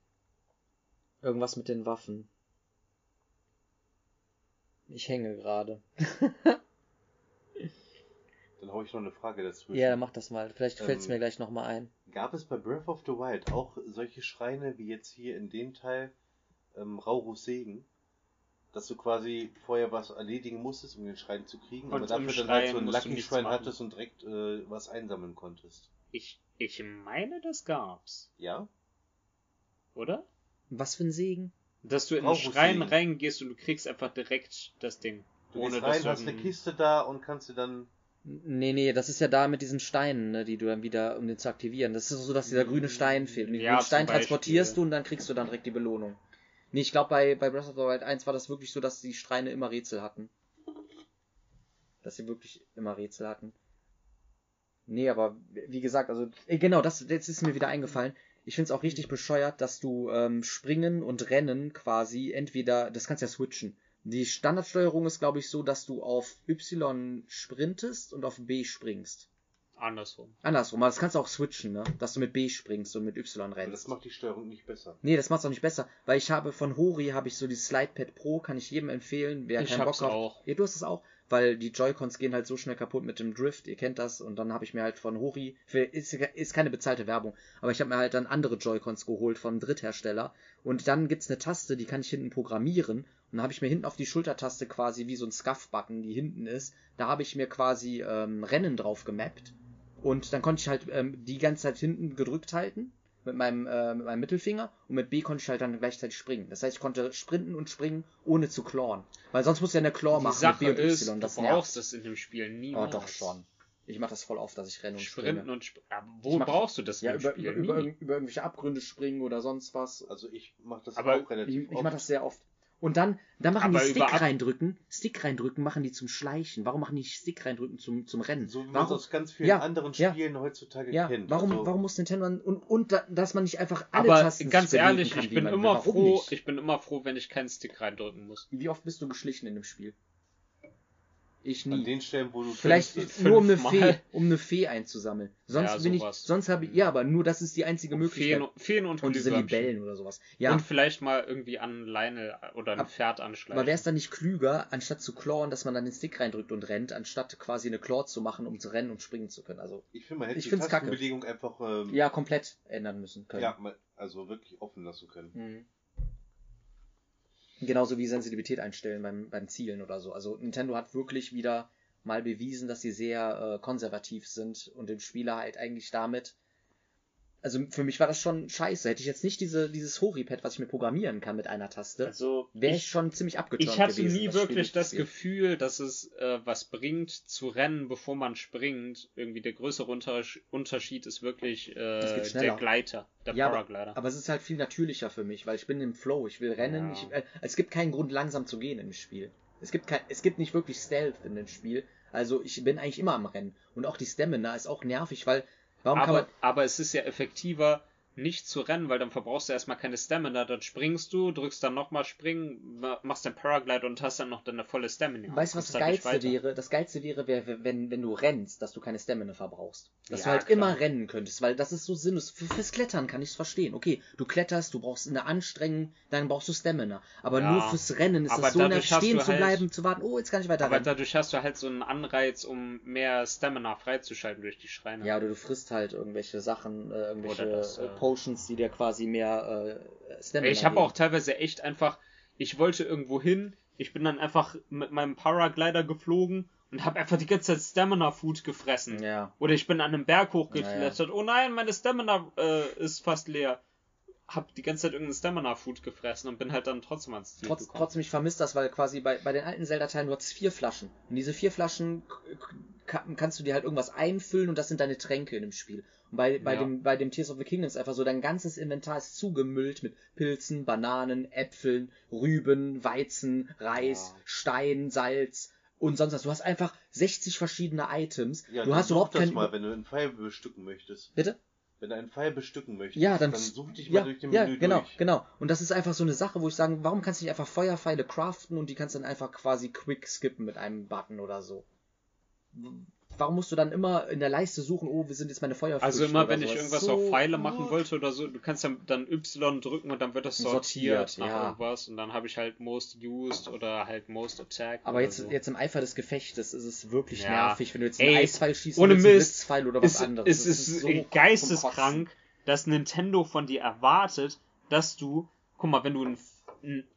Irgendwas mit den Waffen. Ich hänge gerade. Dann hau ich noch eine Frage dazwischen. Ja, dann mach das mal. Vielleicht fällt es Ähm, mir gleich nochmal ein. Gab es bei Breath of the Wild auch solche Schreine wie jetzt hier in dem Teil ähm, Raurus Segen? Dass du quasi vorher was erledigen musstest, um den Schrein zu kriegen, Und aber dafür im dann halt so Schrein einen Lucky Schrein hattest und direkt äh, was einsammeln konntest. Ich, ich meine, das gab's, Ja? oder? Was für ein Segen? Dass du in den Schrein reingehst und du kriegst einfach direkt das Ding. Du ohne gehst dass rein, du hast eine Kiste da und kannst du dann. Nee, nee, das ist ja da mit diesen Steinen, ne, die du dann wieder, um den zu aktivieren. Das ist so, dass dieser grüne Stein fehlt. Und den Ja, grünen Stein transportierst du und dann kriegst du dann direkt die Belohnung. Nee, ich glaube, bei, bei Breath of the Wild 1 war das wirklich so, dass die Schreine immer Rätsel hatten. Dass sie wirklich immer Rätsel hatten. Nee, aber wie gesagt, also, äh, genau, das, jetzt ist mir wieder eingefallen. Ich find's auch richtig bescheuert, dass du ähm, Springen und Rennen quasi entweder, das kannst du ja switchen. Die Standardsteuerung ist, glaube ich, so, dass du auf Y sprintest und auf B springst. Andersrum. Andersrum, aber das kannst du auch switchen, ne? Dass du mit B springst und mit Y Aber rennst. das macht die Steuerung nicht besser. Nee, das macht's auch nicht besser, weil ich habe von Hori habe ich so die Slidepad Pro, kann ich jedem empfehlen, wer Ich keinen hab's Bock hat. auch. Ja, du hast es auch, weil die Joy-Cons gehen halt so schnell kaputt mit dem Drift, ihr kennt das und dann habe ich mir halt von Hori, für, ist, ist keine bezahlte Werbung, aber ich habe mir halt dann andere Joy-Cons geholt von Dritthersteller und dann gibt's eine Taste, die kann ich hinten programmieren und dann habe ich mir hinten auf die Schultertaste quasi wie so ein Scuff-Button, die hinten ist, da habe ich mir quasi ähm, Rennen drauf gemappt und dann konnte ich halt ähm, die ganze Zeit hinten gedrückt halten mit meinem, äh, mit meinem Mittelfinger und mit B konnte ich halt dann gleichzeitig springen. Das heißt, ich konnte sprinten und springen, ohne zu clawen. Weil sonst musst du ja eine Claw Die machen Sache mit B und ist, Y. Das du nervt. brauchst das in dem Spiel Oh, niemals. doch schon. Ich mache das voll oft, dass ich renne und Sprinten springe. und sp Aber Ich wo mach- brauchst du das Ja, über, Spiel? über, über, über irgendwelche Abgründe springen oder sonst was. Also ich mache das Aber auch relativ Ich, ich oft. mache das sehr oft. Und dann, dann machen Aber die Stick reindrücken. Stick reindrücken machen die zum Schleichen. Warum machen die Stick reindrücken zum, zum Rennen? So wie man aus ganz vielen Ja, anderen ja. Spielen heutzutage ja, kennt. warum, also, warum muss Nintendo dann- und, und da, dass man nicht einfach alle Aber Tasten ganz ehrlich, kann, ich bin immer froh, nicht? ich bin immer froh, wenn ich keinen Stick reindrücken muss. Wie oft bist du geschlichen in dem Spiel? Ich An nie. den Stellen, wo du Vielleicht nur um eine. Fee, um eine Fee einzusammeln. Sonst Ja, bin ich, sonst habe ich, ja, aber nur das ist die einzige Und Möglichkeit. Feen, Feen und und diese. Libellen oder sowas. Ja, Und vielleicht mal irgendwie an Leine oder ein Ab- Pferd anschleichen. aber wäre es dann nicht klüger, anstatt zu clawen, dass man dann den Stick reindrückt und rennt, anstatt quasi eine Claw zu machen, um zu rennen und springen zu können? Also, ich finde, man hätte Ich die. Tastenbelegung einfach ähm, ja, komplett ändern müssen können. ja, also wirklich offen lassen können. Mhm. Genauso wie Sensibilität einstellen beim, beim Zielen oder so. Also Nintendo hat wirklich wieder mal bewiesen, dass sie sehr äh, konservativ sind und den Spieler halt eigentlich damit. Also für mich war das schon scheiße. Hätte ich jetzt nicht diese, dieses Hori-Pad, was ich mir programmieren kann mit einer Taste, Also wäre ich ich, schon ziemlich abgeturnt ich hatte gewesen. nie Spiel wirklich das durchzuspielen. Gefühl, dass es äh, was bringt zu rennen, bevor man springt. Irgendwie der größere Untersch Unterschied ist wirklich äh, der Gleiter, der Ja, Paraglider. Aber es ist halt viel natürlicher für mich, weil ich bin im Flow, ich will rennen. Ja. Ich, äh, es gibt keinen Grund, langsam zu gehen im Spiel. Es gibt, kein, es gibt nicht wirklich Stealth in dem Spiel. Also ich bin eigentlich immer am Rennen. Und auch die Stamina ist auch nervig, weil warum kann man. aber, aber es ist ja effektiver, nicht zu rennen, weil dann verbrauchst du erstmal keine Stamina. Dann springst du, drückst dann nochmal springen, ma- machst den Paraglider und hast dann noch deine volle Stamina. Weißt du, was das halt Geilste wäre? Das Geilste wäre, wär, wenn, wenn du rennst, dass du keine Stamina verbrauchst. Dass Ja, du halt klar. immer rennen könntest, weil das ist so sinnlos. Für, fürs Klettern kann ich es verstehen. Okay, du kletterst, du brauchst eine Anstrengung, dann brauchst du Stamina. Aber Ja, nur fürs Rennen ist es so nervig, stehen zu halt- bleiben, zu warten, oh, jetzt kann ich weiter Aber rennen. dadurch hast du halt so einen Anreiz, um mehr Stamina freizuschalten durch die Schreine. Ja, oder du frisst halt irgendwelche Sachen, äh, irgendwelche das, äh, Potions, die dir quasi mehr äh, Stamina Ich habe auch teilweise echt einfach, ich wollte irgendwo hin, ich bin dann einfach mit meinem Paraglider geflogen und habe einfach die ganze Zeit Stamina Food gefressen. Ja. Oder ich bin an einem Berg hochgeklettert, oh nein, meine Stamina äh, ist fast leer. Hab die ganze Zeit irgendein Stamina Food gefressen und bin halt dann trotzdem ans Ziel Trotz, gekommen. trotzdem, ich vermisse das, weil quasi bei, bei den alten Zelda-Teilen, du hattest vier Flaschen. Und diese vier Flaschen kannst du dir halt irgendwas einfüllen und das sind deine Tränke in dem Spiel. Und bei, bei, Ja. dem, bei dem Tears of the Kingdom ist einfach so, dein ganzes Inventar ist zugemüllt mit Pilzen, Bananen, Äpfeln, Rüben, Weizen, Reis, Ja. Stein, Salz und sonst was. Du hast einfach 60 verschiedene Items. Ja, du dann hast überhaupt das keinen... mal, wenn du einen Pfeil bestücken möchtest. Bitte? Wenn du einen Pfeil bestücken möchtest, Ja, dann, such dich ja, mal durch den ja, Menü genau, durch. genau. Und das ist einfach so eine Sache, wo ich sagen, warum kannst du nicht einfach Feuerpfeile craften und die kannst du dann einfach quasi quick skippen mit einem Button oder so? Warum musst du dann immer in der Leiste suchen, oh, wir sind jetzt meine Feuerfrüchte Also immer, wenn ich irgendwas so auf Pfeile machen wollte oder so, du kannst dann, dann Y drücken und dann wird das sortiert, Sortiert, nach ja. irgendwas und dann habe ich halt Most Used oder halt Most Attack. Aber jetzt, so. jetzt im Eifer des Gefechtes ist es wirklich Ja. nervig, wenn du jetzt Ey, einen Eispfeil schießt ohne willst, einen Mist. Blitzpfeil oder was es, anderes. es Das ist so geisteskrank, dass Nintendo von dir erwartet, dass du, guck mal, wenn du einen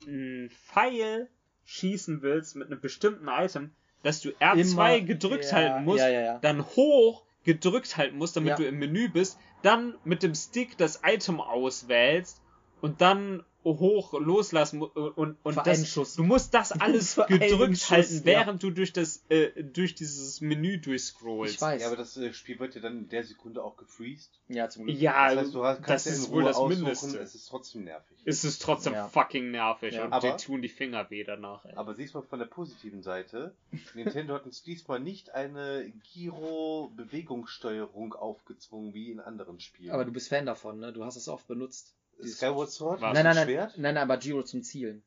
ein Pfeil schießen willst mit einem bestimmten Item, dass du R2 Immer- gedrückt ja, halten musst, ja, ja, dann hoch gedrückt halten musst, damit du im Menü bist, dann mit dem Stick das Item auswählst und dann hoch loslassen mu- und, und das, Schuss. du musst das alles gedrückt Schuss, halten, ja. während du durch das äh, durch dieses Menü durchscrollst. Ich weiß. Ja, aber das äh, Spiel wird ja dann in der Sekunde auch gefreezed. Ja, zum Glück. Ja, Das heißt, du hast, das ja ist in wohl Ruhe das aussuchen, Mindeste. es ist trotzdem nervig. Es ist trotzdem Ja. fucking nervig Ja. und Aber- dir tun die Finger weh danach. Ey. Aber siehst mal von der positiven Seite, Nintendo hat uns diesmal nicht eine Giro-Bewegungssteuerung aufgezwungen wie in anderen Spielen. Aber du bist Fan davon, ne? Du hast es oft benutzt. Skyward Sword? Was? Nein, nein, nein, Schwert? nein, nein, aber Giro zum Zielen.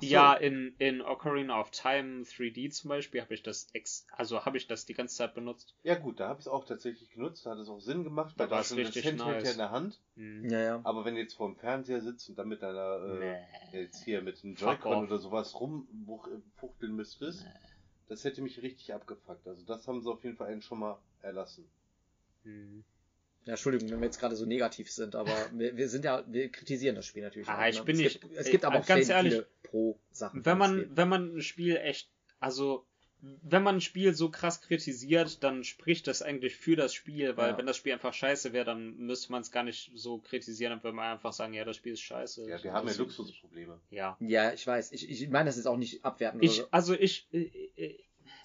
So. Ja, in, in Ocarina of Time 3D zum Beispiel habe ich das ex also habe ich das die ganze Zeit benutzt. Ja gut, da habe ich es auch tatsächlich genutzt, da hat es auch Sinn gemacht, Da weil war da es hast du das Handheld ja nice. in der Hand. Hm. Ja, ja. Aber wenn du jetzt vor dem Fernseher sitzt und dann mit deiner, äh, Nee. jetzt hier mit einem Joy-Con oder sowas rumfuchteln müsstest, das hätte mich richtig abgefuckt. Also das haben sie auf jeden Fall einen schon mal erlassen. Hm. Ja, Entschuldigung, wenn wir jetzt gerade so negativ sind, aber wir, wir sind ja, wir kritisieren das Spiel natürlich. Ah, auch, ich ne? bin es nicht- Gibt, es gibt äh, aber auch ganz sehr ehrlich, viele Pro-Sachen. Wenn man, wenn man ein Spiel echt, also wenn man ein Spiel so krass kritisiert, dann spricht das eigentlich für das Spiel, weil Ja. wenn das Spiel einfach scheiße wäre, dann müsste man es gar nicht so kritisieren, dann würde man einfach sagen, ja, das Spiel ist scheiße. Ja, wir haben ja Luxusprobleme. Ja. Ja, ich weiß. Ich, ich meine das ist auch nicht abwertend. Ich, oder so, also ich, äh, äh,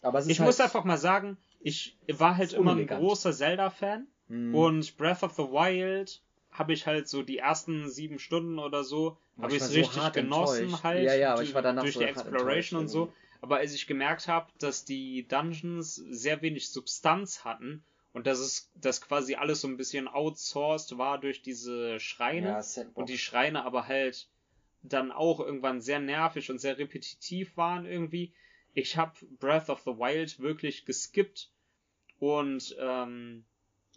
aber es ist ich halt, muss einfach mal sagen, ich war halt immer ein großer Zelda-Fan Hm, und Breath of the Wild habe ich halt so die ersten sieben Stunden oder so, habe ich es so richtig hart genossen enttäuscht. halt. Ja, ja, aber durch- ich war danach durch so die Exploration und so. Aber als ich gemerkt habe, dass die Dungeons sehr wenig Substanz hatten und dass es dass quasi alles so ein bisschen outsourced war durch diese Schreine ja, und die Schreine aber halt dann auch irgendwann sehr nervig und sehr repetitiv waren irgendwie, ich habe Breath of the Wild wirklich geskippt und ähm,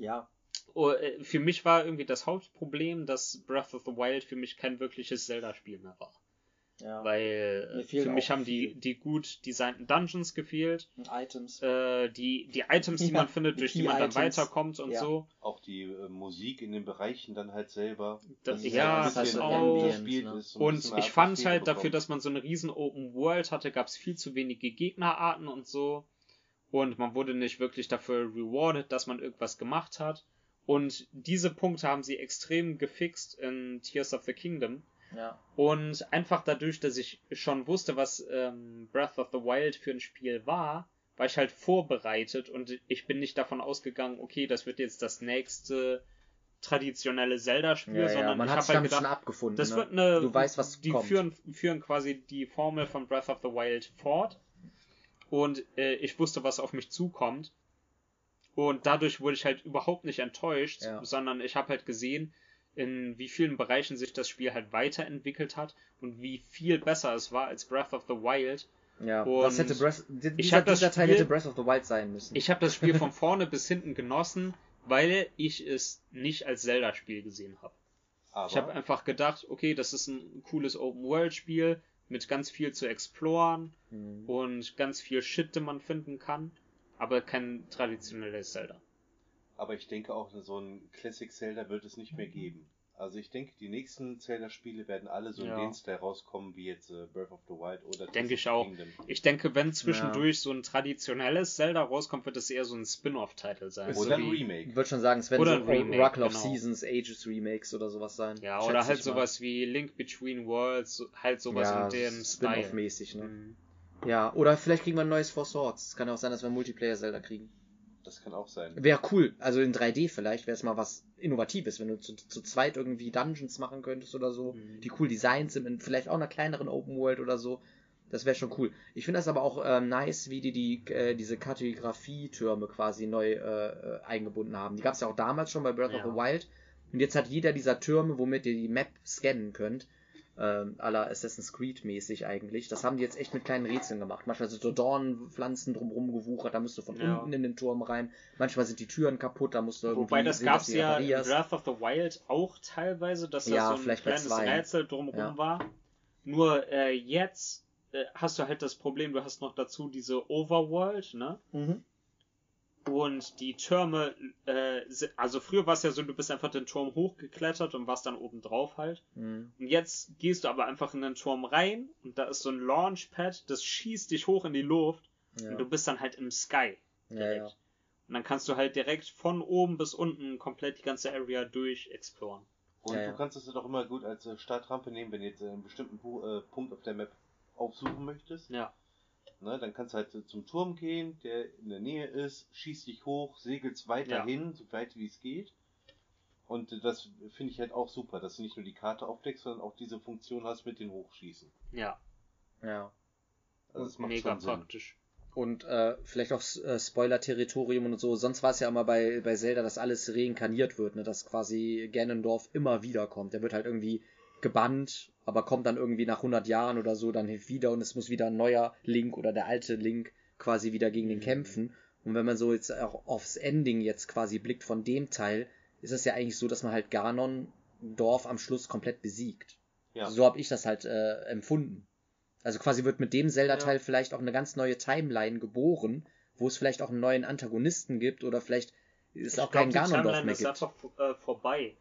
Ja. oh, äh, für mich war irgendwie das Hauptproblem, dass Breath of the Wild für mich kein wirkliches Zelda-Spiel mehr war. Ja. Weil Mir äh, für mich auch haben die, viel. die gut designten Dungeons gefehlt, Und Items. äh, die, die Items, die Ja, man findet, die durch die man dann weiterkommt und Ja. so. Auch die äh, Musik in den Bereichen dann halt selber. Das- ist ja, halt das bisschen auch. eingespielt, Ne? ist so Und ich fand halt dafür, bekommt. dass man so eine riesen Open World hatte, gab es viel zu wenige Gegnerarten und so. Und man wurde nicht wirklich dafür rewarded, dass man irgendwas gemacht hat. Und diese Punkte haben sie extrem gefixt in Tears of the Kingdom. Ja. Und einfach dadurch, dass ich schon wusste, was ähm, Breath of the Wild für ein Spiel war, war ich halt vorbereitet und ich bin nicht davon ausgegangen, okay, das wird jetzt das nächste traditionelle Zelda-Spiel, Ja, ja, sondern man ich hat habe halt gedacht, schon abgefunden. das ne? wird eine. Du weißt, was die kommt. Führen, führen quasi die Formel von Breath of the Wild fort. Und äh, ich wusste, was auf mich zukommt. Und dadurch wurde ich halt überhaupt nicht enttäuscht, Ja. sondern ich habe halt gesehen, in wie vielen Bereichen sich das Spiel halt weiterentwickelt hat und wie viel besser es war als Breath of the Wild. Ja, Und was hätte Breath, dieser, ich hab das dieser Teil Spiel- hätte Breath of the Wild sein müssen. Ich habe das Spiel von vorne bis hinten genossen, weil ich es nicht als Zelda-Spiel gesehen habe. Ich habe einfach gedacht, okay, das ist ein cooles Open-World-Spiel mit ganz viel zu exploren Mhm. und ganz viel Shit, den man finden kann, aber kein traditionelles Zelda. Aber ich denke auch, so ein Classic Zelda wird es nicht mehr geben. Also ich denke, die nächsten Zelda-Spiele werden alle so in Ja. den Style rauskommen, wie jetzt äh, Breath of the Wild oder Denke ich auch. Kingdom. Ich denke, wenn zwischendurch so ein traditionelles Zelda rauskommt, wird es eher so ein Spin-off-Titel sein. Oder so ein Remake. Ich würde schon sagen, es werden Oder so ein Remake, Oracle of genau. Seasons, Ages Remakes oder sowas sein. Ja, oder halt ich mal. sowas wie Link Between Worlds, halt sowas ja, in dem. Spin-off-mäßig, ne? Mhm. Ja, oder vielleicht kriegen wir ein neues Four Swords. Es kann ja auch sein, dass wir ein Multiplayer-Zelda kriegen. Das kann auch sein. Wäre cool. Also in 3D vielleicht wäre es mal was Innovatives, wenn du zu, zu zweit irgendwie Dungeons machen könntest oder so, Mhm. die cool designt sind, in vielleicht auch einer kleineren Open World oder so. Das wäre schon cool. Ich finde das aber auch ähm, nice, wie die, die äh, diese Kartografietürme quasi neu äh, äh, eingebunden haben. Die gab es ja auch damals schon bei Breath of Ja. the Wild. Und jetzt hat jeder dieser Türme, womit ihr die Map scannen könnt, ähm, la Assassin's Creed mäßig eigentlich. Das haben die jetzt echt mit kleinen Rätseln gemacht. Manchmal sind so Dornenpflanzen drumrum gewuchert, da musst du von Ja. unten in den Turm rein. Manchmal sind die Türen kaputt, da musst du irgendwie Wobei das sehen, gab dass es du ja in. Breath of the Wild auch teilweise, dass da Ja, so ein kleines. Rätsel drumherum Ja. war. Nur äh, jetzt äh, hast du halt das Problem, du hast noch dazu diese Overworld, ne? Mhm. Und die Türme, äh, also früher war es ja so, du bist einfach den Turm hochgeklettert und warst dann oben drauf halt. Mhm. Und jetzt gehst du aber einfach in den Turm rein und da ist so ein Launchpad, das schießt dich hoch in die Luft Ja. und du bist dann halt im Sky. ja, direkt. ja. Und dann kannst du halt direkt von oben bis unten komplett die ganze Area durchexploren. Und Ja, du kannst es doch immer gut als äh, Startrampe nehmen, wenn du jetzt äh, einen bestimmten äh, Punkt auf der Map aufsuchen möchtest. Ja. Ne, dann kannst du halt zum Turm gehen, der in der Nähe ist, schießt dich hoch, segelst weiter Ja. hin, so weit wie es geht. Und das finde ich halt auch super, dass du nicht nur die Karte aufdeckst, sondern auch diese Funktion hast mit den Hochschießen. Ja, ja. Also das macht mega schon Sinn. praktisch. Und äh, vielleicht auch äh, Spoiler-Territorium und so. Sonst war es ja immer bei, bei Zelda, dass alles reinkarniert wird, ne? dass quasi Ganondorf immer wieder kommt. Der wird halt irgendwie gebannt, aber kommt dann irgendwie nach 100 Jahren oder so dann wieder und es muss wieder ein neuer Link oder der alte Link quasi wieder gegen den Mhm. kämpfen. Und wenn man so jetzt auch aufs Ending jetzt quasi blickt von dem Teil, ist es ja eigentlich so, dass man halt Ganon-Dorf am Schluss komplett besiegt. Ja. So habe ich das halt äh, empfunden. Also quasi wird mit dem Zelda-Teil vielleicht auch eine ganz neue Timeline geboren, wo es vielleicht auch einen neuen Antagonisten gibt oder vielleicht es Ich auch glaub, kein Ganondorf mehr ist gibt. einfach äh, vorbei.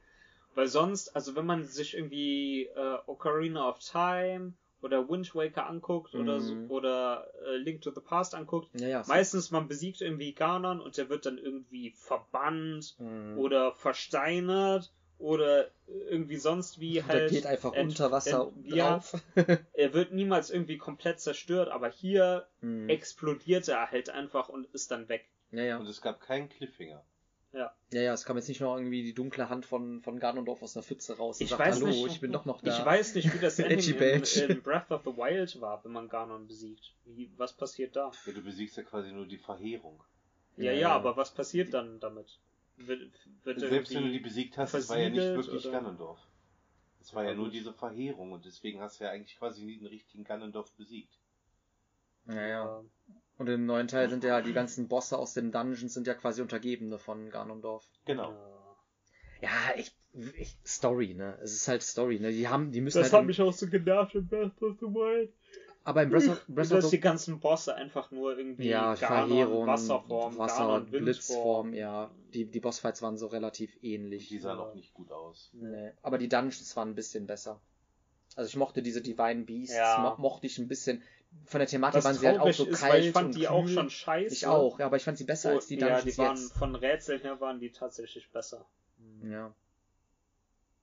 Weil sonst, also wenn man sich irgendwie äh, Ocarina of Time oder Wind Waker anguckt oder so, Mhm. oder äh, Link to the Past anguckt, Ja, ja. meistens man besiegt irgendwie Ganon und der wird dann irgendwie verbannt Mhm. oder versteinert oder irgendwie sonst wie Der halt geht einfach ent- unter Wasser ent- ja, drauf. er wird niemals irgendwie komplett zerstört, aber hier Mhm. explodiert er halt einfach und ist dann weg. Ja, ja. Und es gab keinen Cliffhanger. Ja, ja, es kam jetzt nicht noch irgendwie die dunkle Hand von, von Ganondorf aus der Pfütze raus und Ich sagt, weiß hallo, nicht- ich bin doch noch da. Ich weiß nicht, wie das Ending in, Badge. in Breath of the Wild war, wenn man Ganon besiegt. Wie, was passiert da? Ja, du besiegst ja quasi nur die Verheerung. Ja, Ja, ja, ja. aber was passiert dann damit? Wird, wird Selbst wenn du die besiegt hast, es war ja nicht wirklich oder- Ganondorf. Es war Ja, ja nur diese Verheerung und deswegen hast du ja eigentlich quasi nie den richtigen Ganondorf besiegt. Ja, ja. Und im neuen Teil sind ja die ganzen Bosse aus den Dungeons sind ja quasi Untergebene von Ganondorf. Genau. Ja, ich, ich Story, ne? Es ist halt Story, ne? Die haben, die müssen Das halt. hat im- mich auch so genervt in Breath of the Wild. aber in Breath of, Breath of Dass the die ganzen Bosse einfach nur irgendwie Ja, Ganon, Verheerung, Wasserform, Wasser, Ganon, Blitzform, ja. Die, die Bossfights waren so relativ ähnlich. Die sahen Ja. auch nicht gut aus. Nee. Aber die Dungeons waren ein bisschen besser. Also ich mochte diese Divine Beasts, Ja. mo mochte ich ein bisschen. Von der Thematik Was waren sie halt auch so ist, kalt weil ich fand und die kühl. auch schon scheiße. Ich auch, ja, aber ich fand sie besser als die ja, Dungeons die waren jetzt. von Rätseln her waren die tatsächlich besser. Ja.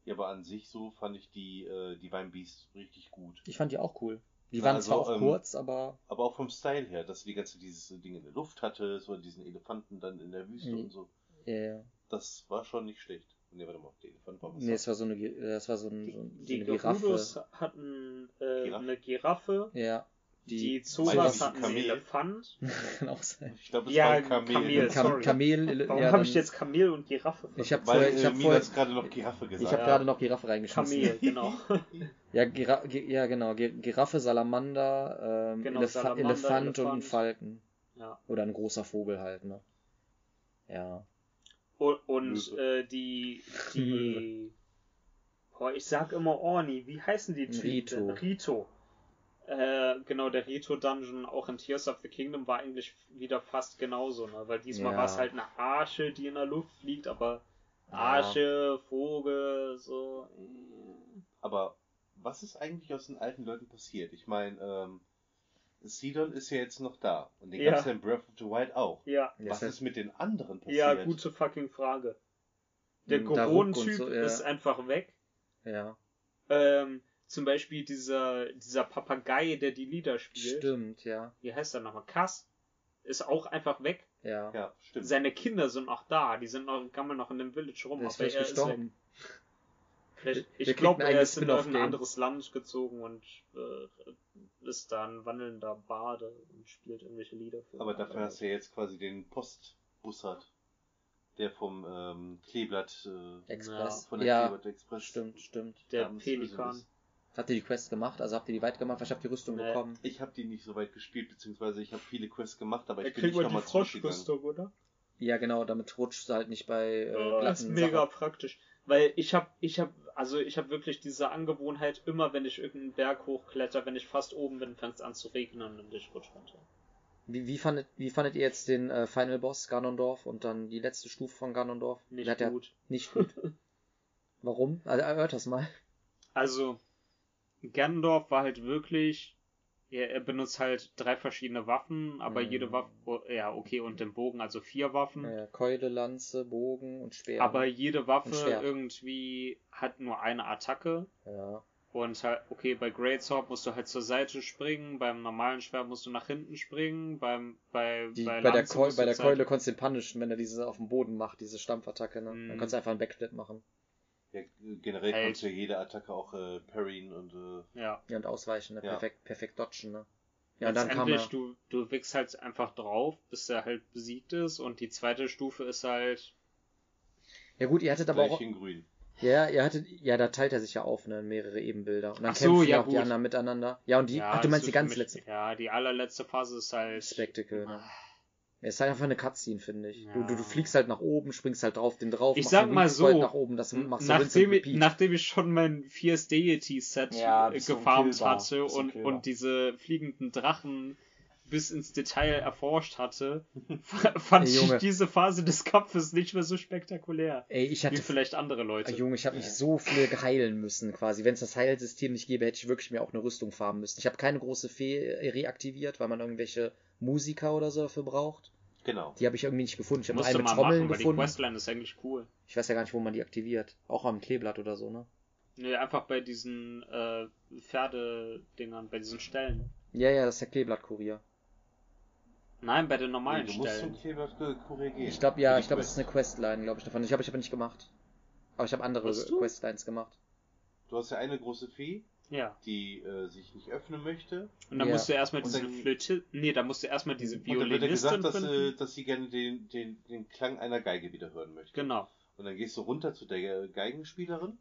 Ja, aber an sich so fand ich die äh, Divine Beast richtig gut. Ich fand die auch cool. Die Ja, waren also, zwar auch ähm, kurz, aber Aber auch vom Style her, dass du die ganze dieses Ding in der Luft hattest oder diesen Elefanten dann in der Wüste Mhm. und so. ja, ja. Das war schon nicht schlecht. Nee, warte mal, der Elefant war was. Nee, es war so eine, das war so, ein, so, ein- so Die eine Giraffe. Gerudos hatten äh, Giraffe. eine Giraffe, Ja. Die, Zoras du hatten einen Kamel? Elefant. kann auch sein. Ich glaube, es Ja, war ein Kamel. Kamel, Kam sorry. Kamel. Warum ja, habe ich jetzt Kamel und Giraffe Ich habe vorher, ich äh, habe Mina vorher, gerade noch Giraffe gesagt. ich habe Ja. gerade noch Giraffe reingeschmissen. Kamel, genau. Ja, Gira Gi- ja genau. Gi- Giraffe, Salamander, ähm, Genau, Elefa Salamander, Elefant, und ein Elefant. Falken. ja. Oder ein großer Vogel halt, ne? Ja. Und, und äh, die, die, boah, ich sag immer Orni, wie heißen die Typen? Rito. denn? Rito. Äh, genau, der Rito Dungeon auch in Tears of the Kingdom war eigentlich wieder fast genauso, ne? Weil diesmal Ja. war es halt eine Arche, die in der Luft fliegt, aber Ja. Arche, Vogel, so. äh. Aber was ist eigentlich aus den alten Leuten passiert? Ich meine, ähm, Sidon ist ja jetzt noch da. Und den Ja. gab es ja in Breath of the Wild auch. Ja, Ja, Was ist mit den anderen passiert? ja, gute fucking Frage. Der und Goron-Typ so, ja. ist einfach weg. Ja. Ähm, zum Beispiel dieser, dieser Papagei, der die Lieder spielt. Stimmt, ja. Wie heißt er nochmal? Kass. Ist auch einfach weg. Ja. Ja, stimmt. Seine Kinder sind noch da. Die sind noch, gammeln noch in dem Village rum. Der ist aber er ist gestorben. weg. Vielleicht, ich glaube, ein er ist in irgendein anderes Land gezogen und äh, ist da ein wandelnder Bade und spielt irgendwelche Lieder für Aber dafür hast du ja jetzt quasi den Postbussard, der vom ähm, Kleeblatt, äh, Express. von der Ja, Kleeblatt Express. stimmt, stimmt. Der Pelikan. Habt ihr die Quest gemacht? Also habt ihr die weit gemacht? Ich habe die Rüstung Nee. bekommen. Ich habe die nicht so weit gespielt, beziehungsweise ich habe viele Quests gemacht, aber ich bin kriegt nicht nochmal zurückgegangen. Froschrüstung, oder? Ja, genau, damit rutscht du halt nicht bei äh, Oh, das ist mega Sachen. praktisch. Weil ich hab, ich hab, also ich hab wirklich diese Angewohnheit, immer wenn ich irgendeinen Berg hochkletter, wenn ich fast oben bin, fängt es an zu regnen und ich rutsch runter. Wie, wie, fandet, wie fandet ihr jetzt den äh, Final Boss Ganondorf und dann die letzte Stufe von Ganondorf? Nicht ja- gut. Nicht gut. Warum? Also, erhört das mal. Also, Ganondorf war halt wirklich, er, er benutzt halt drei verschiedene Waffen, aber Mhm. jede Waffe, oh, ja, okay, und den Bogen, also vier Waffen. Äh, Keule, Lanze, Bogen und Speer. Aber jede Waffe irgendwie hat nur eine Attacke. ja. Und halt, okay, bei Great Sword musst du halt zur Seite springen, beim normalen Schwert musst du nach hinten springen, beim, bei, Die, bei, bei, der, Keul, bei der Keule Seite- konntest du den punishen, wenn er diese auf dem Boden macht, diese Stampfattacke, ne? Mhm. Dann kannst du einfach einen Backflip machen. Ja, generell Halt. kannst du ja jede Attacke auch äh, parryen und äh, Ja. Ja, und ausweichen, ne? Ja. Perfekt, perfekt dodgen, ne? Ja, und dann kam er. du, du wickst halt einfach drauf, bis er halt besiegt ist und die zweite Stufe ist halt, Ja gut, ihr hattet aber auch. in grün. Ja, ihr hattet. Ja, da teilt er sich ja auf, ne? in Mehrere Ebenbilder. Und dann Ach so, kämpfen ja, auch die gut. anderen miteinander. Ja, und die. ja, ach, du meinst die ganz letzte. Ja, die allerletzte Phase ist halt, Spectacle, ne? Ja, ist halt einfach eine Cutscene, finde ich. Du, du, Ja. du fliegst halt nach oben, springst halt drauf, den drauf, Ich machst sag mal so, nach oben, das machst du nachdem, ich, nachdem ich schon mein Fierce Deity Set Ja, äh, du gefarmt hatte und, und diese fliegenden Drachen bis ins Detail erforscht hatte, fand Ey, ich diese Phase des Kampfes nicht mehr so spektakulär. Ey, ich Wie hatte vielleicht andere Leute. Junge, ich habe mich so viel heilen müssen, quasi. Wenn es das Heilsystem nicht gäbe, hätte ich wirklich mir auch eine Rüstung farmen müssen. Ich habe keine große Fee reaktiviert, weil man irgendwelche Musiker oder so dafür braucht. Genau. Die habe ich irgendwie nicht gefunden. Ich habe eine mit Trommeln machen, weil die gefunden. Questline ist eigentlich cool. Ich weiß ja gar nicht, wo man die aktiviert. Auch am Kleeblatt oder so, ne? Nee, einfach bei diesen äh, Pferdedingern, bei diesen Stellen. Ja, ja, das ist der Kleeblattkurier. Nein, bei den Nee, normalen du musst zum Stellen. Kleeblatt Kurier gehen. Ich glaube, ja, ich glaube, es ist eine Questline, glaube ich, davon. Ich habe ich aber nicht gemacht. Aber ich habe andere Hast du? Questlines gemacht. Du hast ja eine große Fee, Ja. die äh, sich nicht öffnen möchte. Und dann Ja. musst du erstmal diese dann- Flöte. Nee, da musst du erstmal diese Und dann wird Violinistin gesagt, dass, äh, finden. dass sie gerne den, den, den Klang einer Geige wieder hören möchte. Genau. Und dann gehst du runter zu der Geigenspielerin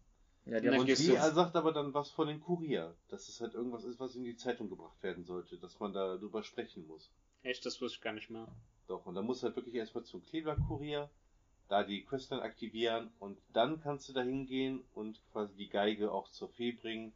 Ja, die Und dann Und sie du- sagt aber dann was von den Kurier, dass es halt irgendwas ist, was in die Zeitung gebracht werden sollte, dass man da drüber sprechen muss. Echt, das wusste ich gar nicht mehr. Doch, und dann musst du halt wirklich erstmal zum Kleeblatt-Kurier, da die Questline aktivieren und dann kannst du da hingehen und quasi die Geige auch zur Fee bringen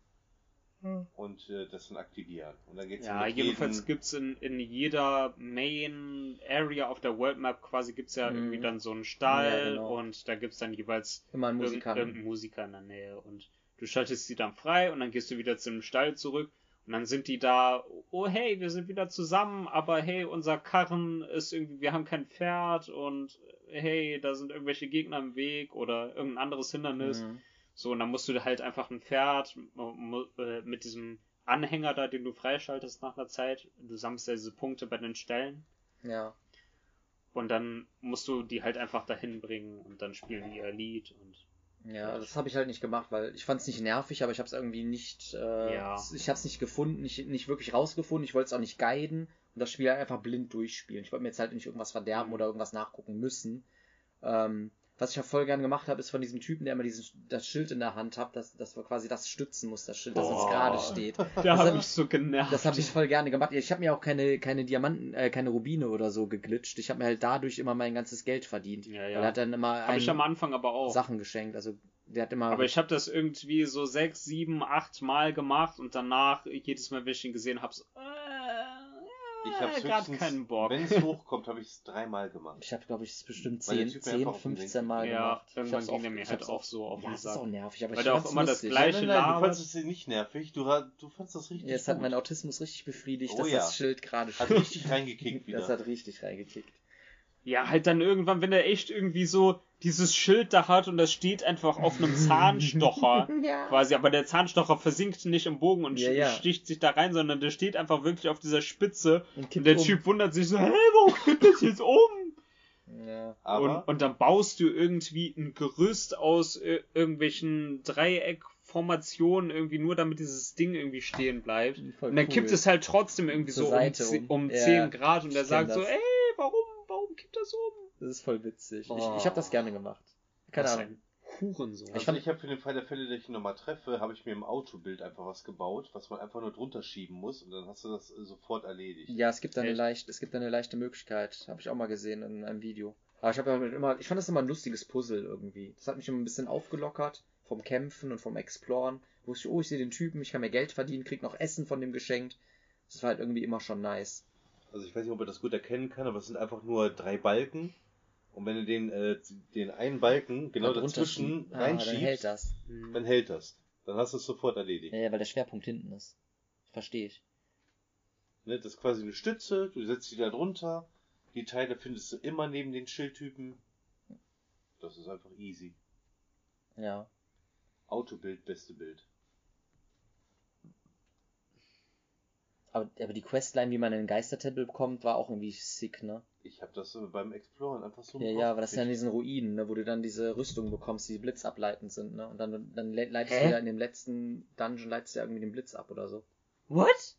und äh, das dann aktivieren. Und dann geht's Ja, mit jedenfalls jedem- gibt's in, in jeder Main Area auf der World Map quasi gibt's ja Mhm. irgendwie dann so einen Stall Ja, genau. und da gibt's dann jeweils immer einen irgend- Musikanten. irgendeinen Musiker in der Nähe und du schaltest sie dann frei und dann gehst du wieder zum Stall zurück und dann sind die da, oh hey, wir sind wieder zusammen, aber hey, unser Karren ist irgendwie, wir haben kein Pferd und äh, hey, da sind irgendwelche Gegner im Weg oder irgendein anderes Hindernis. Mhm. So, und dann musst du halt einfach ein Pferd äh, mit diesem Anhänger da, den du freischaltest nach einer Zeit. Du sammelst ja diese Punkte bei den Stellen. Ja. Und dann musst du die halt einfach dahin bringen und dann spielen die ihr Lied und Ja, das habe ich halt nicht gemacht, weil ich fand es nicht nervig, aber ich habe es irgendwie nicht, äh, Ja. ich habe es nicht gefunden, nicht, nicht wirklich rausgefunden. Ich wollte es auch nicht guiden und das Spiel halt einfach blind durchspielen. Ich wollte mir jetzt halt nicht irgendwas verderben Mhm. oder irgendwas nachgucken müssen. Ähm, was ich ja voll gern gemacht habe, ist von diesem Typen, der immer dieses, das Schild in der Hand hat, dass, dass wir quasi das stützen muss, das Schild, dass es Boah. gerade steht. Da hab habe ich- so genervt. Das habe ich voll gerne gemacht. Ich habe mir auch keine, keine Diamanten, äh, keine Rubine oder so geglitscht. Ich habe mir halt dadurch immer mein ganzes Geld verdient. Ja, Weil ja. er hat dann immer Habe ich am Anfang aber auch. Sachen geschenkt. Also der hat immer. Aber ich habe das irgendwie so sechs, sieben, acht Mal gemacht und danach, jedes Mal, wenn ich ihn gesehen habe, so, äh, Ich hab's gerade höchstens, keinen Bock. wenn es hochkommt, habe ich es dreimal gemacht. Ich habe, glaube ich, es bestimmt Weil der 10, Typ mir 10 einfach auf den 15 Senkel Mal Ja, gemacht. Ich irgendwann ging auch- der mir halt auch so auf Ja, den es ist Sack. auch nervig, aber Weil ich der auch immer das lustig. gleiche nein, nein, nein, du fandest es nicht nervig, du, du fandest das richtig Jetzt hat gut. mein Autismus richtig befriedigt, Oh dass ja. das Schild gerade Hat steht. richtig reingekickt wieder. Das hat richtig reingekickt. Ja, halt dann irgendwann, wenn er echt irgendwie so dieses Schild da hat und das steht einfach auf einem Zahnstocher Ja. quasi, aber der Zahnstocher versinkt nicht im Bogen und Ja, ja. sticht sich da rein, sondern der steht einfach wirklich auf dieser Spitze Und und der um. Typ wundert sich so, hey, warum kippt das jetzt um? Ja. Und, und dann baust du irgendwie ein Gerüst aus äh, irgendwelchen Dreieckformationen irgendwie nur, damit dieses Ding irgendwie stehen bleibt. Voll Und dann cool. kippt es halt trotzdem irgendwie Zur so um, Seite ze- um. um Ja, 10 Grad und er kenn sagt so, das. ey, warum, warum kippt das um? Das ist voll witzig. Oh. Ich, ich habe das gerne gemacht. Keine Was Ahnung. Hurensohn. also ich habe für den Fall der Fälle, dass ich ihn nochmal treffe, habe ich mir im Autobild einfach was gebaut, was man einfach nur drunter schieben muss und dann hast du das äh, sofort erledigt. Ja, es gibt da eine leicht, es gibt da eine leichte Möglichkeit. Habe ich auch mal gesehen in einem Video. Aber ich habe ja immer, ich fand das immer ein lustiges Puzzle irgendwie. Das hat mich immer ein bisschen aufgelockert vom Kämpfen und vom Exploren. Wo ich, oh, ich sehe den Typen, ich kann mir Geld verdienen, krieg noch Essen von dem geschenkt. Das war halt irgendwie immer schon nice. Also ich weiß nicht, ob man das gut erkennen kann, aber es sind einfach nur drei Balken. Und wenn du den, äh, den einen Balken genau Da drunter dazwischen. Ah, dann hält reinschiebst, das. Hm. dann hält das. Dann hast du es sofort erledigt. Ja, ja, weil der Schwerpunkt hinten ist. Verstehe ich. Ne, das ist quasi eine Stütze, du setzt die da drunter, die Teile findest du immer neben den Schildtypen. Das ist einfach easy. Ja. Autobild, beste Bild. Aber, aber die Questline, wie man in den Geistertempel bekommt, war auch irgendwie sick, ne? Ich habe das äh, beim Exploren einfach so Ja, ja, aber das ist ja in diesen Ruinen, ne, wo du dann diese Rüstungen bekommst, die blitzableitend sind, ne? Und dann, dann le- leitest Hä? du ja in dem letzten Dungeon leitest du ja irgendwie den Blitz ab oder so. What?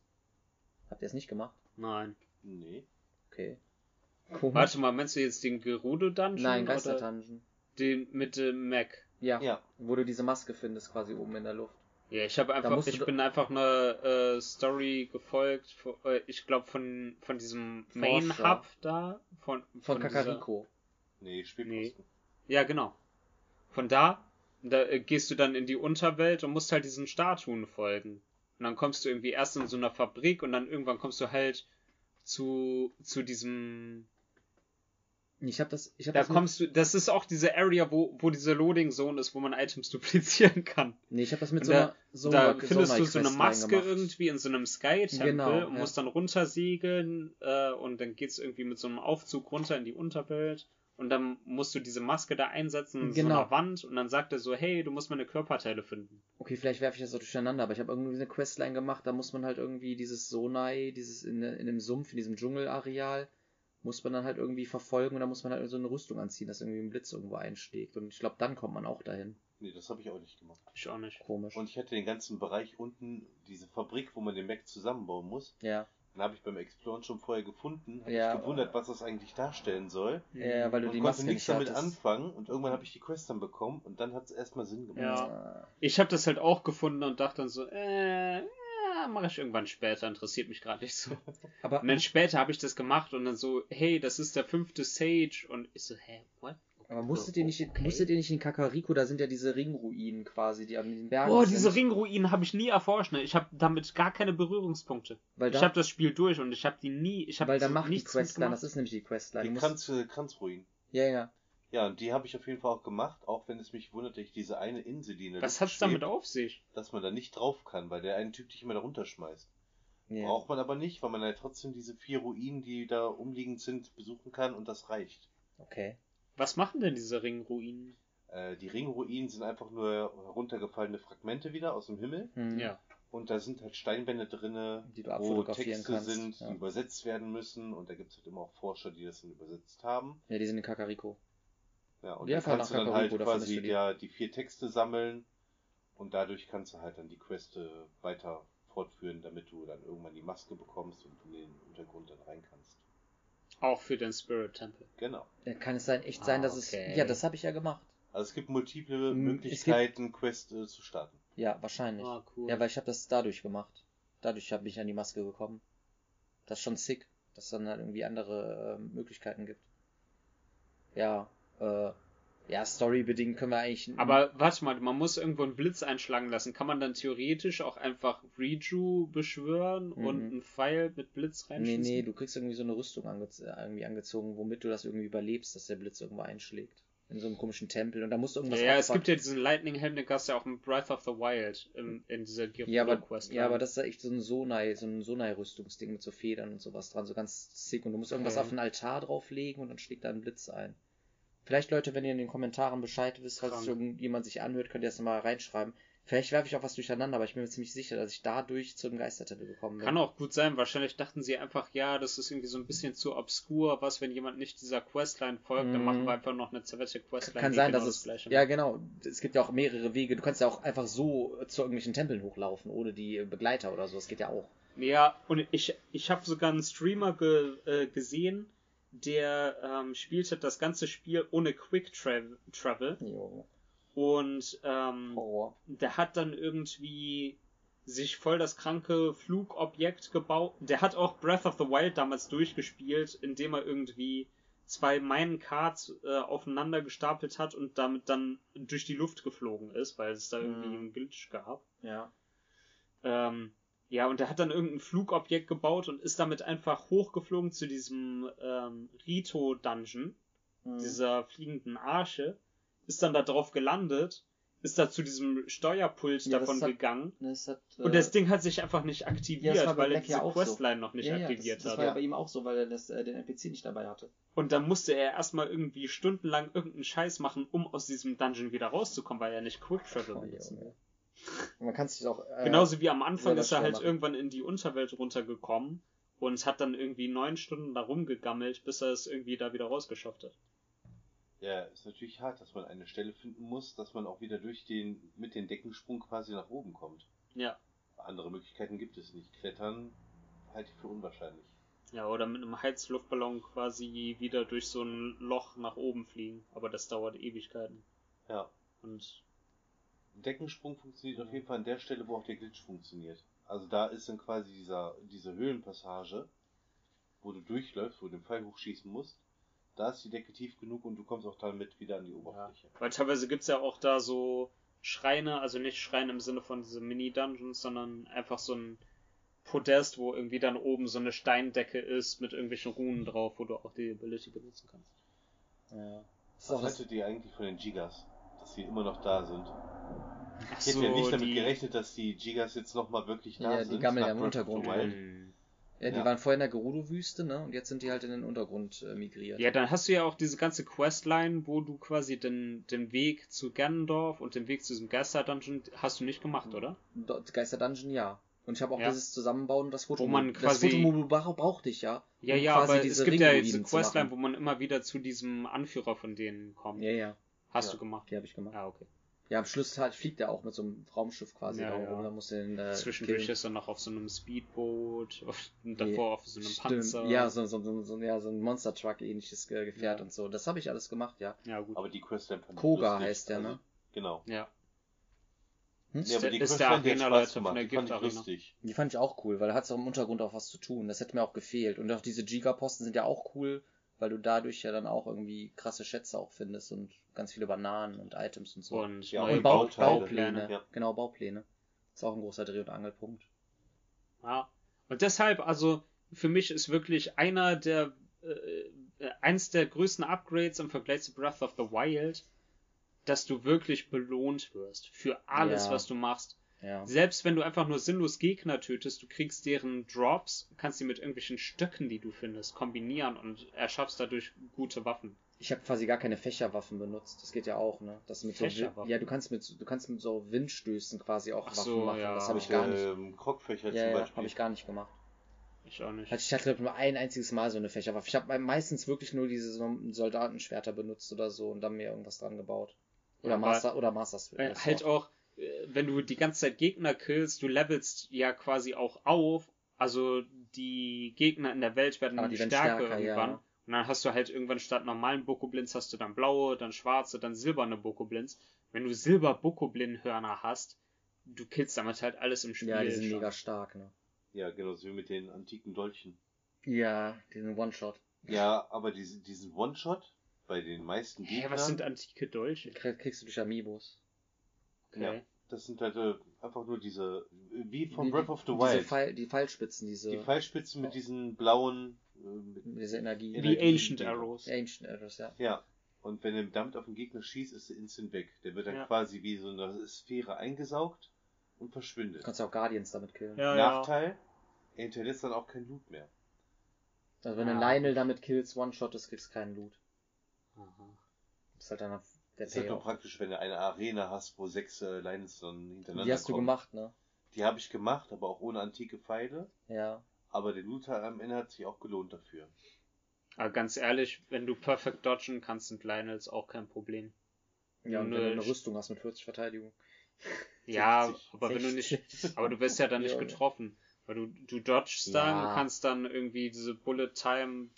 Habt ihr es nicht gemacht? Nein. Nee. Okay. Komisch. Warte mal, meinst du jetzt den Gerudo-Dungeon? Nein, Geister-Dungeon. Den mit dem Mac? Ja, Ja. Wo du diese Maske findest, quasi oben in der Luft. Ja, ich habe einfach, ich bin einfach eine äh, Story gefolgt, von, äh, ich glaube von von diesem Main. Hub da, von Von, dieser- Kakariko. Nee, Spielposten. Ja, genau. Von da, da äh, gehst du dann in die Unterwelt und musst halt diesen Statuen folgen. Und dann kommst du irgendwie erst in so einer Fabrik und dann irgendwann kommst du halt zu zu diesem Ich hab das, ich hab da das kommst du das ist auch diese Area wo wo diese Loading Zone ist, wo man Items duplizieren kann. nee, ich hab das mit Und so da- einer, so da findest du so eine Maske irgendwie in so einem Sky-Tempel Genau, und ja. musst dann runtersegeln äh, und dann geht's irgendwie mit so einem Aufzug runter in die Unterwelt und dann musst du diese Maske da einsetzen in so Genau. einer Wand und dann sagt er so, hey, du musst meine Körperteile finden. Okay, vielleicht werfe ich das so durcheinander, aber ich habe irgendwie eine Questline gemacht, da muss man halt irgendwie dieses Sonai, dieses in, in dem Sumpf, in diesem Dschungelareal, muss man dann halt irgendwie verfolgen und da muss man halt so eine Rüstung anziehen, dass irgendwie ein Blitz irgendwo einschlägt. Und ich glaube, dann kommt man auch dahin. Nee, das habe ich auch nicht gemacht. Ich auch nicht. Komisch. Und ich hatte den ganzen Bereich unten, diese Fabrik, wo man den Mac zusammenbauen muss, ja. Dann habe ich beim Exploren schon vorher gefunden, habe Ja. mich gewundert, was das eigentlich darstellen soll. Ja, weil du und die konnte Maske nichts nicht damit hattest. anfangen und irgendwann habe ich die Quest dann bekommen und dann hat es erstmal Sinn gemacht. Ja. Ich habe das halt auch gefunden und dachte dann so, äh, ja, mache ich irgendwann später, interessiert mich gerade nicht so. Aber Und dann später habe ich das gemacht und dann so, hey, das ist der fünfte Sage und ich so, hä, what? Aber musstet ihr nicht, Okay. musstet ihr nicht in Kakariko, da sind ja diese Ringruinen quasi, die an den Bergen Boah, diese Ringruinen habe ich nie erforscht, ne? Ich habe damit gar keine Berührungspunkte. Weil ich da, habe das Spiel durch und ich habe die nie, ich habe weil da macht die Questline, gemacht. das ist nämlich die Questline. Die Kranzruinen. ja, ja. Ja, und die habe ich auf jeden Fall auch gemacht, auch wenn es mich wundert, dass ich diese eine Insel, die in der Was Luft hat's damit auf sich? dass man da nicht drauf kann, weil der eine Typ dich immer da runterschmeißt. ja. Braucht man aber nicht, weil man halt trotzdem diese vier Ruinen, die da umliegend sind, besuchen kann und das reicht. Okay. Was machen denn diese Ringruinen? Äh, die Ringruinen sind einfach nur heruntergefallene Fragmente wieder aus dem Himmel Hm. Ja. und da sind halt Steinwände drinne, Die du wo Texte kannst, sind, ja. die übersetzt werden müssen und da gibt es halt immer auch Forscher, die das dann übersetzt haben. Ja, die sind in Kakariko. Ja, und Ja, da fahr kannst du dann halt quasi die. ja, die vier Texte sammeln und dadurch kannst du halt dann die Quest äh, weiter fortführen, damit du dann irgendwann die Maske bekommst und in den Untergrund dann rein kannst. Auch für den Spirit Temple. Genau. Ja, kann es sein, echt sein, Ah, dass es. okay. Ja, das habe ich ja gemacht. Also es gibt multiple es gibt- Möglichkeiten, Quest äh, zu starten. Ja, wahrscheinlich. Ah, cool. Ja, weil ich habe das dadurch gemacht. Dadurch habe ich an die Maske gekommen. Das ist schon sick, dass es dann halt irgendwie andere ähm, Möglichkeiten gibt. Ja, äh, ja, storybedingt können wir eigentlich. Aber warte mal, man muss irgendwo einen Blitz einschlagen lassen. Kann man dann theoretisch auch einfach Reju beschwören und Mhm. einen Pfeil mit Blitz Nee, reinschießen? nee, du kriegst irgendwie so eine Rüstung ange irgendwie angezogen, womit du das irgendwie überlebst, dass der Blitz irgendwo einschlägt. In so einem komischen Tempel. Und da musst du Ja, irgendwas ja, es opfern. gibt ja diesen Lightning Helm, den gab's ja auch in Breath of the Wild in, in dieser Gerudo Ja, aber, Quest. ja, aber das ist ja echt so ein Sonai, so ein Sonai-Rüstungsding mit so Federn und sowas dran, so ganz sick. Und du musst irgendwas Okay. auf den Altar drauflegen und dann schlägt da ein Blitz ein. Vielleicht, Leute, wenn ihr in den Kommentaren Bescheid wisst, Krank. irgendjemand sich anhört, könnt ihr das mal reinschreiben. Vielleicht werfe ich auch was durcheinander, aber ich bin mir ziemlich sicher, dass ich dadurch zum Geistertempel gekommen bin. Kann auch gut sein. Wahrscheinlich dachten sie einfach, ja, das ist irgendwie so ein bisschen zu obskur. Was, wenn jemand nicht dieser Questline folgt, dann Mhm. machen wir einfach noch eine zerwette Questline. Kann sein, genau dass es. Gleiche Ja, genau. Es gibt ja auch mehrere Wege. Du kannst ja auch einfach so zu irgendwelchen Tempeln hochlaufen, ohne die Begleiter oder so. Das geht ja auch. Ja, und ich, ich habe sogar einen Streamer ge, äh, gesehen, der ähm, spielte das ganze Spiel ohne Quick Travel. Travel Jo. und ähm, Horror. der hat dann irgendwie sich voll das kranke Flugobjekt gebaut. Der hat auch Breath of the Wild damals durchgespielt, indem er irgendwie zwei Minecarts äh, aufeinander gestapelt hat und damit dann durch die Luft geflogen ist, weil es da irgendwie Mhm. einen Glitch gab. Ja. Ähm, ja, und der hat dann irgendein Flugobjekt gebaut und ist damit einfach hochgeflogen zu diesem ähm, Rito-Dungeon, Mhm. dieser fliegenden Arche, ist dann da drauf gelandet, ist da zu diesem Steuerpult Ja, das davon hat- gegangen Das hat, äh, und das Ding hat sich einfach nicht Ja, aktiviert, das bei weil er Black ja diese auch so. Questline noch nicht ja, ja, aktiviert das, das hat. war ja bei ihm auch so, weil er das, äh, den NPC nicht dabei hatte. Und dann musste er erstmal irgendwie stundenlang irgendeinen Scheiß machen, um aus diesem Dungeon wieder rauszukommen, weil er nicht Quick Travel Oh, benutzen Junge. will. Und man kann sich auch. Äh, Genauso wie am Anfang ist er halt machen. irgendwann in die Unterwelt runtergekommen und hat dann irgendwie neun Stunden da rumgegammelt, bis er es irgendwie da wieder rausgeschafft hat. Ja, ist natürlich hart, dass man eine Stelle finden muss, dass man auch wieder durch den, mit den Deckensprung quasi nach oben kommt. Ja. Andere Möglichkeiten gibt es nicht. Klettern halte ich für unwahrscheinlich. Ja, oder mit einem Heizluftballon quasi wieder durch so ein Loch nach oben fliegen. Aber das dauert Ewigkeiten. Ja. Und Deckensprung funktioniert auf jeden Fall an der Stelle, wo auch der Glitch funktioniert. Also da ist dann quasi dieser, diese Höhlenpassage, wo du durchläufst, wo du den Pfeil hochschießen musst. Da ist die Decke tief genug und du kommst auch damit wieder an die Oberfläche. weil teilweise gibt's ja auch da so Schreine, also nicht Schreine im Sinne von diese Mini-Dungeons, sondern einfach so ein Podest, wo irgendwie dann oben so eine Steindecke ist mit irgendwelchen Runen drauf, wo du auch die Ability benutzen kannst. Ja. Was haltet ihr eigentlich von den Gigas? Dass sie immer noch da sind? Ich hätte ja nicht damit die- gerechnet, dass die Gigas jetzt nochmal wirklich da Ja, die sind. gammeln ja im Breath of the Untergrund. Mhm. ja, die Ja. waren vorher in der Gerudo-Wüste, ne? Und jetzt sind die halt in den Untergrund äh, migriert. Ja, dann hast du ja auch diese ganze Questline, wo du quasi den, den Weg zu Gernendorf und den Weg zu diesem Geister-Dungeon hast du nicht gemacht, oder? Dort- Geister-Dungeon, ja. Und ich habe auch Ja. dieses Zusammenbauen und das Foto. Wo man das quasi- Fotomobil bra- brauchte ich ja. Ja, um ja, quasi aber diese es gibt ja Ringruinen diese Questline, wo man immer wieder zu diesem Anführer von denen kommt. Ja, ja. Hast Ja. du gemacht? Die habe ich gemacht. Ah, okay. Ja, am Schluss halt fliegt er auch mit so einem Raumschiff quasi Ja, da ja. rum. Da muss er ihn, äh, Zwischendurch killen. ist er noch auf so einem Speedboot auf- und Nee, davor auf so einem Stimmt. Panzer. Ja, so, so, so, so, ja, so ein Monster Truck ähnliches Ge- Gefährt Ja. und so. Das habe ich alles gemacht, ja. Ja, gut. Aber die Questline fand Koga lustig. heißt der, Also, ne? Genau. ja. Hm? Nee, aber die Ist der Arena-Leiter von gemacht. der Die fand ich Gift-Arena. lustig. Die fand ich auch cool, weil da hat es auch im Untergrund auch was zu tun. Das hätte mir auch gefehlt. Und auch diese Gigaposten sind ja auch cool, weil du dadurch ja dann auch irgendwie krasse Schätze auch findest und ganz viele Bananen und Items und so. Und Ja, und Bau, Bauteile, Baupläne. ja. Genau, Baupläne. Ist auch ein großer Dreh- und Angelpunkt. Ja. Und deshalb, also für mich ist wirklich einer der äh, äh, eins der größten Upgrades im Vergleich zu Breath of the Wild, dass du wirklich belohnt wirst für alles, Ja. was du machst. Ja. Selbst wenn du einfach nur sinnlos Gegner tötest, du kriegst deren Drops, kannst sie mit irgendwelchen Stöcken, die du findest, kombinieren und erschaffst dadurch gute Waffen. Ich habe quasi gar keine Fächerwaffen benutzt. Das geht ja auch, ne? Das mit so ja, du kannst mit du kannst mit so Windstößen quasi auch Ach Waffen so, machen. ja. Das habe ich gar nicht. Ähm, Krogfächer Ja, zum ja, Beispiel. habe ich gar nicht gemacht. Ich auch nicht. Hatte ich hatte nur ein einziges Mal so eine Fächerwaffe. Ich habe meistens wirklich nur diese so Soldatenschwerter benutzt oder so und dann mir irgendwas dran gebaut. Oder Ja, Master oder Master Äh, Sword. halt auch, äh, wenn du die ganze Zeit Gegner killst, du levelst ja quasi auch auf. Also die Gegner in der Welt werden werden stärker, stärker, irgendwann. ja. Und dann hast du halt irgendwann statt normalen Bokoblins hast du dann blaue, dann schwarze, dann silberne Bokoblins. Wenn du silber Bokoblin-Hörner hast, du killst damit halt alles im Spiel. Ja, die sind schon. mega stark, ne? Ja, genau, so wie mit den antiken Dolchen. Ja, diesen One-Shot. Ja, aber diese, diesen One-Shot bei den meisten Hä, Gegnern, was sind antike Dolche? Krieg- Kriegst du durch Amiibos. Okay. Ja. das sind halt äh, einfach nur diese, wie von Die- Breath of the Diese Wild. Pfeil, die Pfeilspitzen, diese, die Pfeilspitzen mit diesen blauen, äh, mit, diese Energie. Wie Energie- Ancient Arrows. Ancient Arrows, ja. ja. Und wenn er damit auf den Gegner schießt, ist er instant weg. Der wird dann Ja. quasi wie so eine Sphäre eingesaugt und Du verschwindet. kannst ja auch Guardians damit killen. Ja, ja. Nachteil, er hinterlässt dann auch kein Loot mehr. Also wenn du. Lionel damit killst, One-Shot, kriegst du keinen Loot. Aha. Das ist halt dann der Das ist halt nur praktisch, wenn du eine Arena hast, wo sechs äh, Lines dann hintereinander Die hast du kommen. gemacht, ne? Die habe ich gemacht, aber auch ohne antike Pfeile. Ja. Aber der Loot am Ende hat sich auch gelohnt dafür. Aber ganz ehrlich, wenn du perfekt dodgen kannst, sind Lionels auch kein Problem. Ja, und wenn du eine Rüstung hast mit 40 Verteidigung. Ja, 60, aber wenn du nicht, 60. aber du wirst ja dann nicht Ja. getroffen. Weil du, du dodgst dann, Ja. du kannst dann irgendwie diese Bullet Time,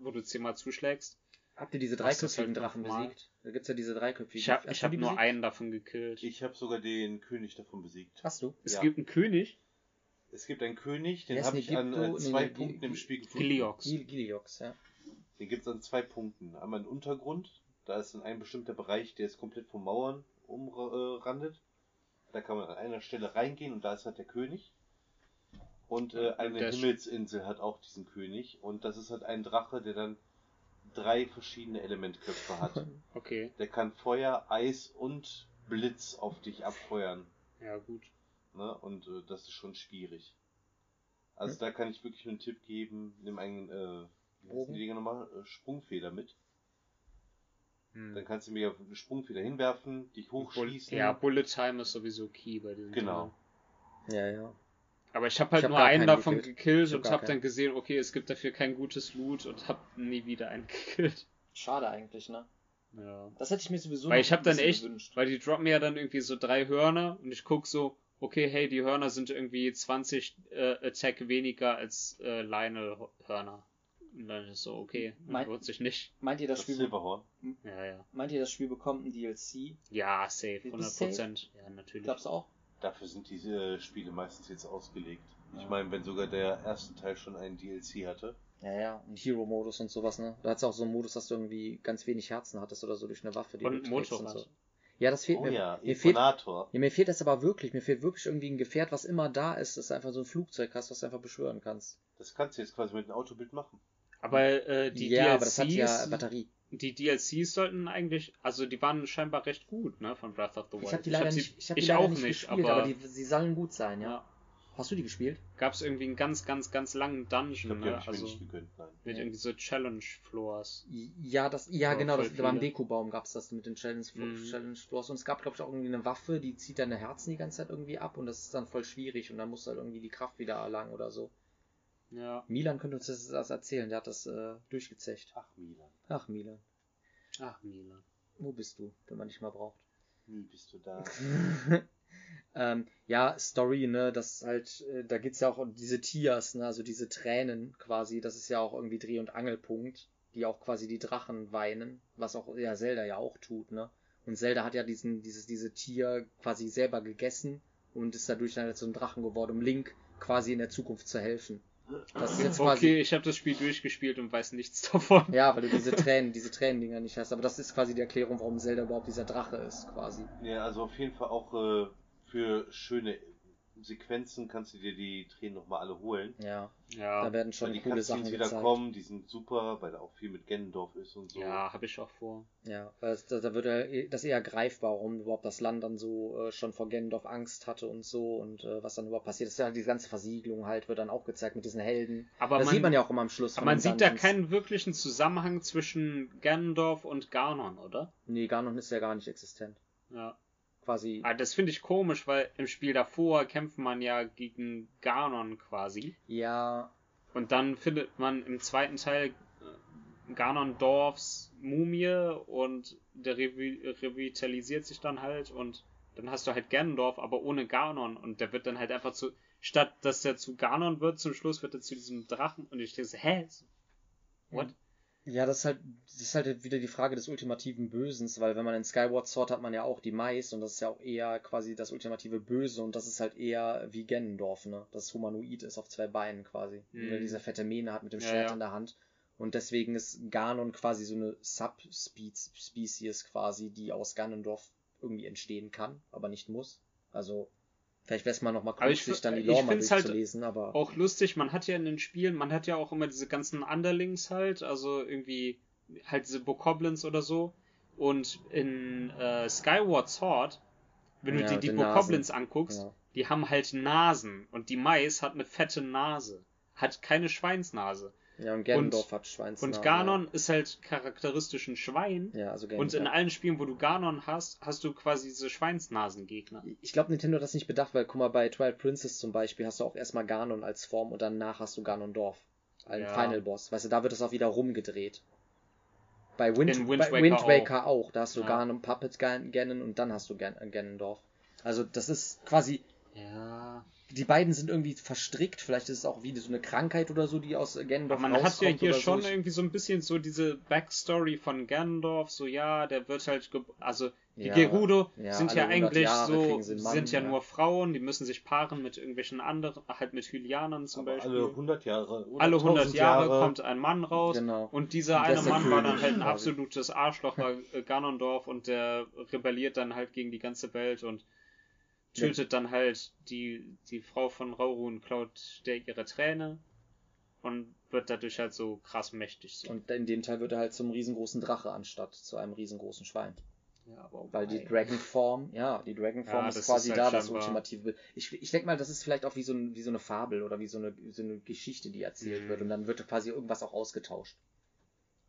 wo du zehnmal zuschlägst. Habt ihr diese dreiköpfigen Drachen besiegt? Da gibt's ja diese dreiköpfigen. Ich habe hab nur einen davon gekillt. Ich habe sogar den König davon besiegt. Hast du? es ja. gibt einen König, Es gibt einen König, den habe ich an äh, Nee, zwei nee, Punkten Gi- im Spiel gefunden. Giliox. Gil Giliox, ja. Den gibt es an zwei Punkten. Einmal im Untergrund, da ist dann ein bestimmter Bereich, der ist komplett von Mauern umrandet. Da kann man an einer Stelle reingehen und da ist halt der König. Und äh, eine Himmelsinsel hat auch diesen König. Und das ist halt ein Drache, der dann drei verschiedene Elementköpfe hat. Okay, Der kann Feuer, Eis und Blitz auf dich abfeuern. ja gut. Ne? Und äh, das ist schon schwierig. Also Hm. da kann ich wirklich nur einen Tipp geben, nimm einen, äh, wie heißen Bogen? die Dinger nochmal? Äh, Sprungfeder mit. Hm. Dann kannst du mir auf eine Sprungfeder hinwerfen, dich hochschießen. Ja, Bullet Time ist sowieso key bei diesem Genau. Ja, ja. Aber ich habe halt Ich hab nur einen davon gekillt. gekillt und habe dann gesehen, okay, es gibt dafür kein gutes Loot und habe nie wieder einen gekillt. Schade eigentlich, ne? Ja. Das hätte ich mir sowieso Weil ich habe dann echt, gewünscht. weil die droppen mir ja dann irgendwie so drei Hörner und ich guck so, okay, hey, die Hörner sind irgendwie 20 äh, Attack weniger als äh, Lionel-Hörner. Und dann ist so, okay, Mein- lohnt sich nicht. Meint ihr, das Das Spiel, Silberhorn. Ja, ja. meint ihr, das Spiel bekommt ein DLC? Ja, safe, Ist 100 safe? Prozent. Ja, natürlich. Glaubst du auch? Dafür sind diese Spiele meistens jetzt ausgelegt. Ich Ja. meine, wenn sogar der erste Teil schon einen DLC hatte. Ja, ja. Und Hero-Modus und sowas, ne? Da hat's auch so einen Modus, dass du irgendwie ganz wenig Herzen hattest oder so durch eine Waffe, die Und du trägst und so. Ja, das fehlt Oh mir. ja, mir fehlt, ja, mir fehlt das aber wirklich. Mir fehlt wirklich irgendwie ein Gefährt, was immer da ist, dass du einfach so ein Flugzeug hast, was du einfach beschwören kannst. Das kannst du jetzt quasi mit einem Autobild machen. Aber äh, die ja, DLCs, aber das hat ja Batterie. Die DLCs sollten eigentlich, also die waren scheinbar recht gut, ne, von Breath of the Wild. Ich habe die leider sie- nicht, ich hab die ich leider auch nicht gespielt, aber, aber, die, sie sollen gut sein, ja. ja, Hast du die gespielt? gab es irgendwie einen ganz, ganz, ganz langen Ich Dungeon, glaube, die ne? ich also nicht gegönnt, nein. mit Nee. irgendwie so Challenge Floors. Ja, das, ja, genau, das, beim viele. Dekobaum gab's das mit den Challenge, Mhm. Challenge Floors. Und es gab, glaube ich, auch irgendwie eine Waffe, die zieht deine Herzen die ganze Zeit irgendwie ab und das ist dann voll schwierig und dann musst du halt irgendwie die Kraft wieder erlangen oder so. Ja. Milan könnte uns das, das erzählen, der hat das äh, durchgezecht. Ach, Milan. Ach, Milan. Ach, Milan. Wo bist du, wenn man dich mal braucht? Wie bist du da? ähm, ja, Story, ne, das halt, äh, da geht's ja auch um diese Tiers, ne, also diese Tränen quasi, das ist ja auch irgendwie Dreh- und Angelpunkt, die auch quasi die Drachen weinen, was auch ja Zelda ja auch tut, ne. Und Zelda hat ja diesen, dieses, diese Tier quasi selber gegessen und ist dadurch dann halt so ein Drachen geworden, um Link quasi in der Zukunft zu helfen. Das ist jetzt quasi, Okay, ich habe das Spiel durchgespielt und weiß nichts davon. ja, weil du diese Tränen, diese Tränendinger nicht hast, aber das ist quasi die Erklärung, warum Zelda überhaupt dieser Drache ist, quasi. Ja, also auf jeden Fall auch äh, für schöne Sequenzen kannst du dir die Tränen nochmal alle holen. Ja, Ja, da werden schon Weil die coole Cutscenes Sachen wieder gezeigt. kommen, die sind super, weil da auch viel mit Ganondorf ist und so. ja, habe ich auch vor. Ja, es- da, da wird ja das eher greifbar, warum überhaupt das Land dann so äh, schon vor Ganondorf Angst hatte und so und äh, was dann überhaupt passiert. Das ist ja die ganze Versiegelung halt, wird dann auch gezeigt mit diesen Helden. Aber das man, sieht man ja auch immer am Schluss. aber man sieht da Dungeons. keinen wirklichen Zusammenhang zwischen Ganondorf und Ganon, oder? Nee, Ganon ist ja gar nicht existent. Ja. Quasi. Ah, das finde ich komisch, weil im Spiel davor kämpft man ja gegen Ganon quasi. Ja, Und dann findet man im zweiten Teil äh, Ganondorfs Mumie und der revi revitalisiert sich dann halt und dann hast du halt Ganondorf, aber ohne Ganon und der wird dann halt einfach zu, statt dass der zu Ganon wird, zum Schluss wird er zu diesem Drachen und ich denke so, hä? What? Ja, das ist halt, das ist halt wieder die Frage des ultimativen Bösens, weil wenn man in Skyward Sword hat man ja auch die Mais und das ist ja auch eher quasi das ultimative Böse und das ist halt eher wie Ganondorf, ne? Das humanoid ist auf zwei Beinen quasi. Mhm. Oder diese fette Mähne hat mit dem Ja, Schwert ja. in der Hand. Und deswegen ist Ganon quasi so eine Subspecies quasi, die aus Ganondorf irgendwie entstehen kann, aber nicht muss. Also, vielleicht wäre es mal nochmal cool, ich sich dann die Lore mal halt durchzulesen, aber. Auch lustig, man hat ja in den Spielen, man hat ja auch immer diese ganzen Underlings halt, also irgendwie halt diese Bokoblins oder so. Und in äh, Skyward Sword, wenn du Ja, dir mit die Bokoblins Nasen. anguckst, Ja. die haben halt Nasen und die Mais hat eine fette Nase, hat keine Schweinsnase. Ja, und Ganondorf hat Schweins. Und Ganon ist halt charakteristisch ein Schwein. Ja, also Und in allen Spielen, wo du Ganon hast, hast du quasi diese Schweinsnasengegner. Ich glaube, Nintendo hat das nicht bedacht, weil guck mal, bei Twilight Princess zum Beispiel hast du auch erstmal Ganon als Form und danach hast du Ganondorf. Ein Ja. Final Boss. Weißt du, da wird es auch wieder rumgedreht. Bei Wind, In Wind bei Waker Wind Waker auch. Da hast du Ja. Ganon, Puppet Gan- Ganon und dann hast du Gan Ganondorf. Also das ist quasi, Ja. Die beiden sind irgendwie verstrickt. Vielleicht ist es auch wie so eine Krankheit oder so, die aus Ganondorf Aber man hat ja hier schon so. Irgendwie so ein bisschen so diese Backstory von Ganondorf, so ja, der wird halt, also die Ja, Gerudo ja, sind ja 100 eigentlich Jahre so, Mann, sind ja, ja. nur Frauen, die müssen sich paaren mit irgendwelchen anderen, halt mit Hylianern zum Aber Beispiel. alle 100 Jahre. oder Alle 100 1000 Jahre, kommt ein Mann raus Genau. und dieser Und eine Mann war dann König, halt ein quasi. absolutes Arschloch bei äh, Ganondorf und der rebelliert dann halt gegen die ganze Welt und tötet dann halt die, die Frau von Rauru und klaut der ihre Träne und wird dadurch halt so krass mächtig. So. Und in dem Teil wird er halt zum riesengroßen Drache anstatt zu einem riesengroßen Schwein. Ja, aber Weil die why? Dragonform, ja, die Dragonform Ja, ist quasi ist halt da das ultimative Bild. Ich, ich denke mal, das ist vielleicht auch wie so, ein, wie so eine Fabel oder wie so eine, so eine Geschichte, die erzählt Mhm. wird und dann wird quasi irgendwas auch ausgetauscht.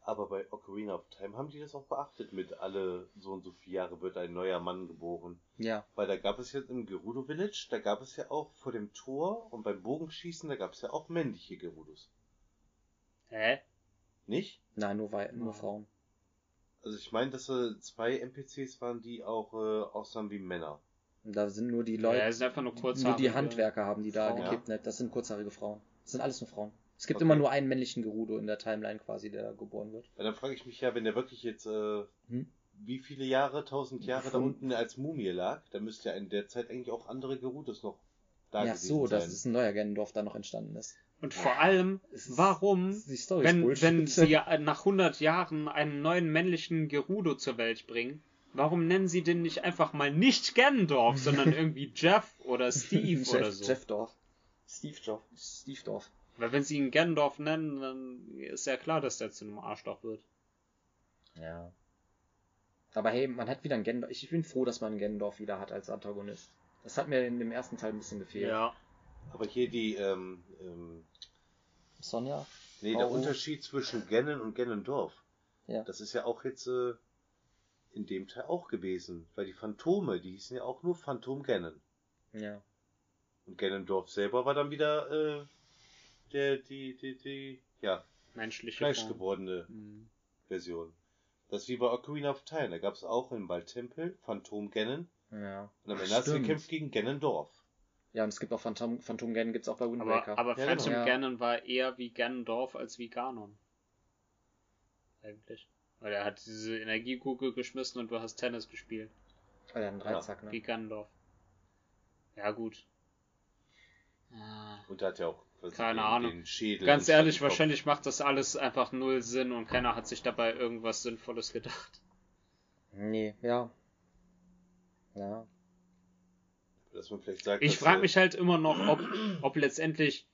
Aber bei Ocarina of Time haben die das auch beachtet mit alle so und so viele Jahre wird ein neuer Mann geboren. Ja. Weil da gab es jetzt im Gerudo Village, da gab es ja auch vor dem Tor und beim Bogenschießen, da gab es ja auch männliche Gerudos. Hä? Nicht? Nein, nur, wei- nur Ja. Frauen. Also ich meine, dass äh, zwei NPCs waren, die auch äh, aussahen wie Männer. Und da sind nur die Ja, Leute, es sind einfach nur nur die Handwerker haben die da Frauen. gekidnappt. Das sind kurzhaarige Frauen. Das sind alles nur Frauen. Es gibt Okay. immer nur einen männlichen Gerudo in der Timeline quasi, der da geboren wird. Ja, dann frage ich mich ja, wenn der wirklich jetzt äh, Hm? wie viele Jahre, tausend Jahre da unten als Mumie lag, da müsste ja in der Zeit eigentlich auch andere Gerudos noch da ja, gewesen so, sein. dass es ein neuer Ganondorf da noch entstanden ist. Und vor allem, Es ist- warum, wenn, Bullshit. wenn sie ja nach 100 Jahren einen neuen männlichen Gerudo zur Welt bringen, warum nennen sie den nicht einfach mal nicht Ganondorf, sondern irgendwie Jeff oder Steve Jeff, oder so? Jeff Dorf. Steve Dorf. Steve Dorf. Weil wenn sie ihn Ganondorf nennen, dann ist ja klar, dass der zu einem Arschloch wird. Ja. Aber hey, man hat wieder einen Ganondorf. Ich bin froh, dass man einen Ganondorf wieder hat als Antagonist. Das hat mir in dem ersten Teil ein bisschen gefehlt. Aber hier die, ähm, ähm, Sonja? nee, der Oh. Unterschied zwischen Ganon und Ganondorf, Ja. das ist ja auch jetzt äh, in dem Teil auch gewesen. Weil die Phantome, die hießen ja auch nur Phantom Ganon. Ja. Und Ganondorf selber war dann wieder äh, der, die, die, die, ja, Menschliche fleischgewordene Mhm. Version. Das ist wie bei Ocarina of Time. Da gab es auch im Waldtempel Phantom Ganon. Ja. Und am Ende hast du gekämpft gegen Ganondorf. Ja, und es gibt auch Phantom, Phantom Ganon gibt's auch bei Wind Aber, Waker. aber Ja, Phantom genau. Ja. Ganon war eher wie Ganondorf als wie Ganon. Eigentlich. Weil er hat diese Energiekugel geschmissen und du hast Tennis gespielt. Ah, ja, ein Dreizack, Wie ne? Ganondorf. Ja, gut. Ah. Und da hat ja auch Keine Ahnung. Ganz ehrlich, wahrscheinlich macht das alles einfach null Sinn und keiner hat sich dabei irgendwas Sinnvolles gedacht. Nee, ja. Ja. Dass man vielleicht sagt, Ich frage äh, mich halt immer noch, ob, ob letztendlich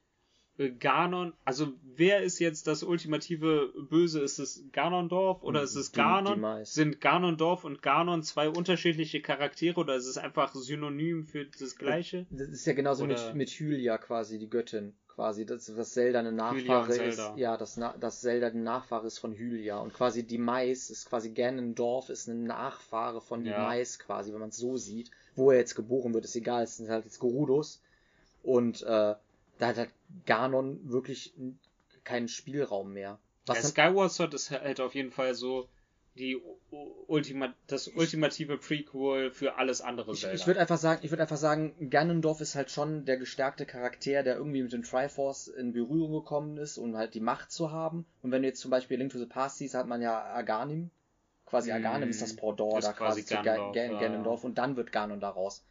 äh, Ganon, also wer ist jetzt das ultimative Böse? Ist es Ganondorf oder ist es Die- die Ganon? Mais. Sind Ganondorf und Ganon zwei unterschiedliche Charaktere oder ist es einfach Synonym für das Gleiche? Das ist ja genauso Oder- mit, mit Hylia quasi, die Göttin. Quasi, dass, dass Zelda eine Nachfahre ist. Zelda. Ja, dass, Na- dass Zelda eine Nachfahre ist von Hylia. Und quasi die Mais ist quasi Ganondorf ist eine Nachfahre von die Ja. Mais quasi, wenn man es so sieht. Wo er jetzt geboren wird, ist egal. Es sind halt jetzt Gerudos. Und äh, da hat halt Ganon wirklich keinen Spielraum mehr. Was ja, Skyward Sword ist halt auf jeden Fall so die Ultima das ultimative Prequel für alles andere Ich, Zelda. ich würde einfach sagen, ich würde einfach sagen, Ganondorf ist halt schon der gestärkte Charakter, der irgendwie mit dem Triforce in Berührung gekommen ist, um halt die Macht zu haben. Und wenn du jetzt zum Beispiel Link to the Past siehst, hat man ja Aghanim. Quasi Mm, Aghanim ist das Pendant ist da quasi, quasi zu Ga- Ganondorf, Gan ja, Ganondorf und dann wird Ganon daraus.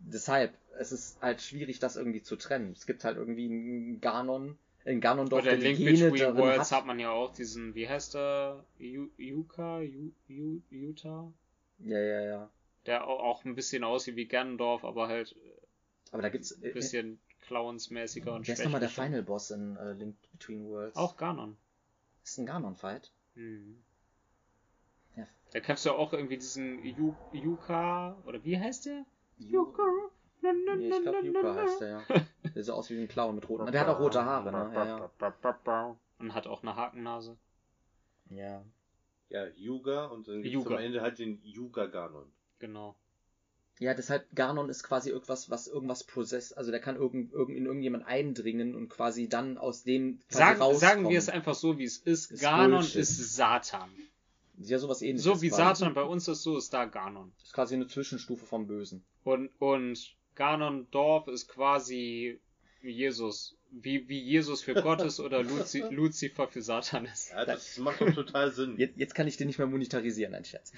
Deshalb, es ist halt schwierig, das irgendwie zu trennen. Es gibt halt irgendwie einen Ganon, einen Ganondorf, Oder der Link Gene Between Worlds hat. hat man ja auch diesen, wie heißt der? Yu- Yuka? Yu- Yu- Yuta? Ja, ja, ja. Der au- auch ein bisschen aussieht wie Ganondorf, aber halt Aber da gibt's, ein äh, bisschen clownsmäßiger und wer ist nochmal der. Final Boss in äh, Link Between Worlds? Auch Ganon. Ist ein Ganon-Fight? Mhm. Ja. Da kämpfst du auch irgendwie diesen Yu Yuka, oder wie heißt der? Yuka. Nee, ich glaube Yuka heißt der, ja. Der sieht aus wie ein Clown mit roten. Der hat auch rote Haare, ne? Ja, ja. Und hat auch eine Hakennase. ja. Ja, Yuga und dann gibt's Yuga. am Ende halt den Yuga Ganon. Genau. Ja, deshalb Ganon ist quasi irgendwas, was irgendwas possess, also der kann irgend, irgend, in irgendjemand eindringen und quasi dann aus dem quasi Sagen, rauskommen. sagen wir es einfach so, wie es ist. Ist Ganon Bullshit. ist Satan. Ja, sowas ähnliches. So wie quasi. Satan bei uns ist, so ist da Ganon. Ist quasi eine Zwischenstufe vom Bösen. Und, und Ganondorf ist quasi Jesus. Wie, wie Jesus für Gott ist oder Luzi Lucifer für Satan ist. Ja, das macht doch total Sinn. Jetzt, jetzt kann ich den nicht mehr monetarisieren, ein Scherz.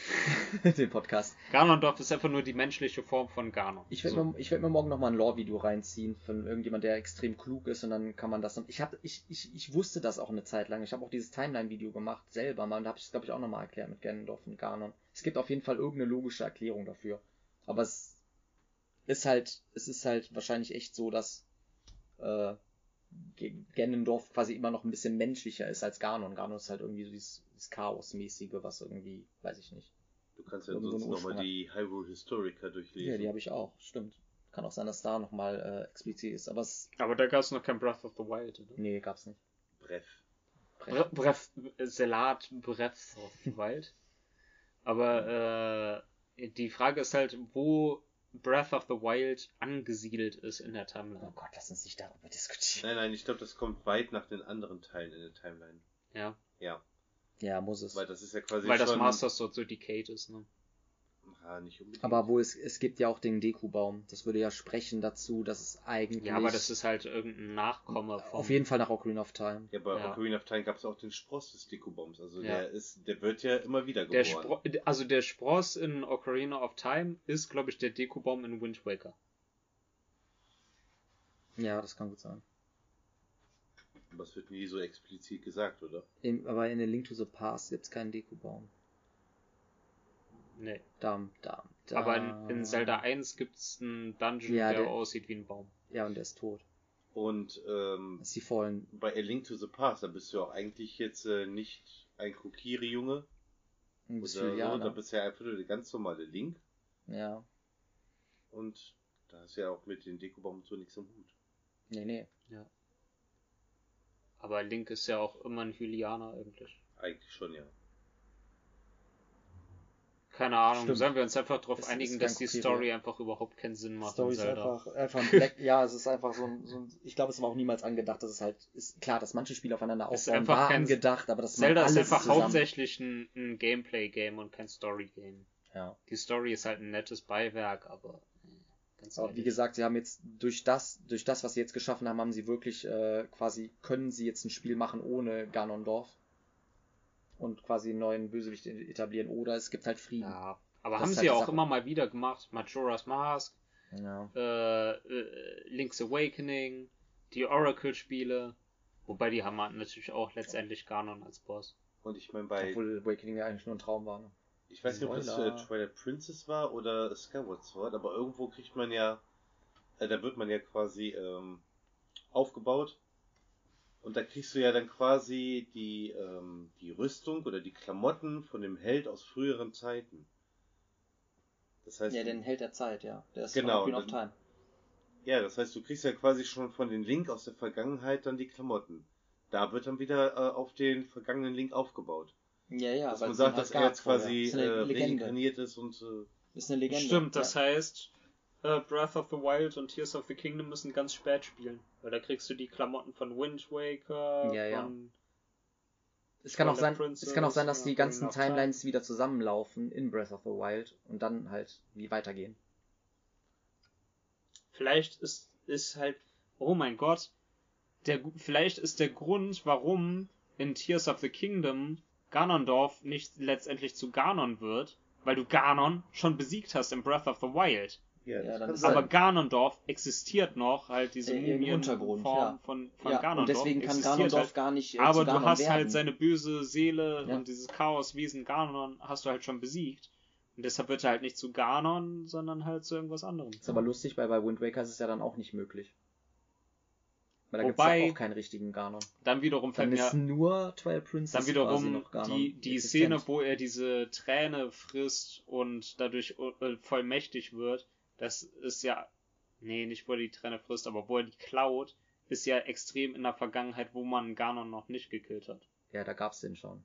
den Podcast. Ganondorf ist einfach nur die menschliche Form von Ganon. Ich werde So. mir, ich werd mir morgen nochmal ein Lore-Video reinziehen von irgendjemand, der extrem klug ist und dann kann man das. Ich, hab, ich, ich, ich wusste das auch eine Zeit lang. Ich habe auch dieses Timeline-Video gemacht, selber mal. Und da habe ich es, glaube ich, auch nochmal erklärt mit Ganondorf und Ganon. Es gibt auf jeden Fall irgendeine logische Erklärung dafür. Aber es ist halt, es ist halt wahrscheinlich echt so, dass äh, G- Ganondorf quasi immer noch ein bisschen menschlicher ist als Ganon. Ganon ist halt irgendwie so dieses, dieses Chaos-mäßige, was irgendwie, weiß ich nicht. Du kannst ja sonst nochmal die Hyrule Historica durchlesen. Ja, die habe ich auch, stimmt. Kann auch sein, dass da nochmal äh, explizit ist, aber es. Aber da gab es noch kein Breath of the Wild, oder? Nee, gab's nicht. Breff. Bre Breath, Salat Breath of the Wild. Aber äh, die Frage ist halt, wo Breath of the Wild angesiedelt ist in der Oh Timeline. Gott, lass uns nicht darüber diskutieren. Nein, nein, ich glaube, das kommt weit nach den anderen Teilen in der Timeline. Ja, Ja, Ja, muss es. weil das ist ja quasi weil das schon... Master Sword so decayed ist, ne? Ah, nicht unbedingt. Aber wo es, es gibt ja auch den Deku-Baum. Das würde ja sprechen dazu, dass es eigentlich. Ja, aber das ist halt irgendein Nachkomme von. Auf jeden Fall nach Ocarina of Time. Ja, bei Ja. Ocarina of Time gab es auch den Spross des Deku-Bombs. Also Ja. der ist, der wird ja immer wieder der geboren. Spro also der Spross in Ocarina of Time ist, glaube ich, der Deku-Baum in Wind Waker. Ja, das kann gut sein. Aber es wird nie so explizit gesagt, oder? Im, aber in den Link to the Past gibt's keinen Deku-Baum. Nee. Dam, dam, dam. Aber in, in Zelda 1 gibt's einen Dungeon, Ja, der, der- aussieht wie ein Baum. Ja, und der ist tot. Und ähm, Das ist die Fallen. bei A Link to the Past, da bist du auch eigentlich jetzt äh, nicht ein Kokiri-Junge Ein oder so, da Syrianer. bist du ja einfach nur der ganz normale Link. Ja. Und da hast du ja auch mit den und so nichts am Hut. Nee, nee. Aber Link ist ja auch immer ein Hylianer eigentlich. Eigentlich schon, ja. Keine Ahnung, Stimmt. sollen wir uns einfach darauf einigen, dass die Kopier, Story einfach überhaupt keinen Sinn macht Story ist einfach, einfach ein Black, ja, es ist einfach so ein, so ein ich glaube, es war auch niemals angedacht, dass es halt, ist klar, dass manche Spiele aufeinander Es ist aufbauen, einfach war kein- angedacht, aber das Zelda ist einfach zusammen. hauptsächlich ein, ein Gameplay-Game und kein Story-Game. Ja. Die Story ist halt ein nettes Beiwerk, aber äh, ganz Aber wie gesagt, sie haben jetzt durch das, durch das, was sie jetzt geschaffen haben, haben sie wirklich äh, quasi, können sie jetzt ein Spiel machen ohne Ganondorf und quasi einen neuen Bösewicht etablieren oder es gibt halt Frieden. Ja, aber Das haben sie halt ja auch immer mal wieder gemacht. Majora's Mask, Ja. äh, äh, Link's Awakening, die Oracle-Spiele. Wobei die haben halt natürlich auch letztendlich Ganon als Boss. Und ich meine, bei, Obwohl Awakening ja eigentlich nur ein Traum war. Ne? ich weiß nicht, ob das äh. Twilight Princess war oder Skyward Sword, aber irgendwo kriegt man ja, äh, da wird man ja quasi ähm, aufgebaut. Und da kriegst du ja dann quasi die, ähm, die Rüstung oder die Klamotten von dem Held aus früheren Zeiten. Das heißt, Ja, den Held der Zeit, ja. Der ist Genau, Queen of dann- Time. ja, das heißt, du kriegst ja quasi schon von den Link aus der Vergangenheit dann die Klamotten. Da wird dann wieder äh, auf den vergangenen Link aufgebaut. Ja, ja. dass weil man sagt, halt dass er jetzt quasi äh, ist eine Legende. reinkarniert ist und äh, Ist eine Legende. Stimmt, das ja. heißt, äh, Breath of the Wild und Tears of the Kingdom müssen ganz spät spielen. Weil da kriegst du die Klamotten von Wind Waker, Ja, ja. von Es kann, auch sein, es kann auch sein, dass Princess, die ganzen. Timelines wieder zusammenlaufen in Breath of the Wild und dann halt wie weitergehen. Vielleicht ist, ist halt, oh mein Gott, der, vielleicht ist der Grund, warum in Tears of the Kingdom Ganondorf nicht letztendlich zu Ganon wird, weil du Ganon schon besiegt hast in Breath of the Wild. Ja, ist sein. Aber Ganondorf existiert noch, halt diese Äh, Mumienform ja. von, von ja, Ganondorf. und deswegen kann Ganondorf halt, gar nicht. Äh, aber zu du Ganon hast werden. halt seine böse Seele Ja. und dieses Chaoswesen Ganon hast du halt schon besiegt. Und deshalb wird er halt nicht zu Ganon, sondern halt zu irgendwas anderem. Ist aber lustig, weil bei Wind Waker ist es ja dann auch nicht möglich. Weil da gibt es ja auch keinen richtigen Ganon. Dann wiederum fällt Dann mir ist nur Twilight Princess dann quasi wiederum noch Ganon die, die existent. Szene, wo er diese Träne frisst und dadurch äh, voll mächtig wird, das ist ja, nee, nicht wo er die Träne frisst, aber wo er die klaut, ist ja extrem in der Vergangenheit, wo man Ganon noch nicht gekillt hat. Ja, da gab's den schon.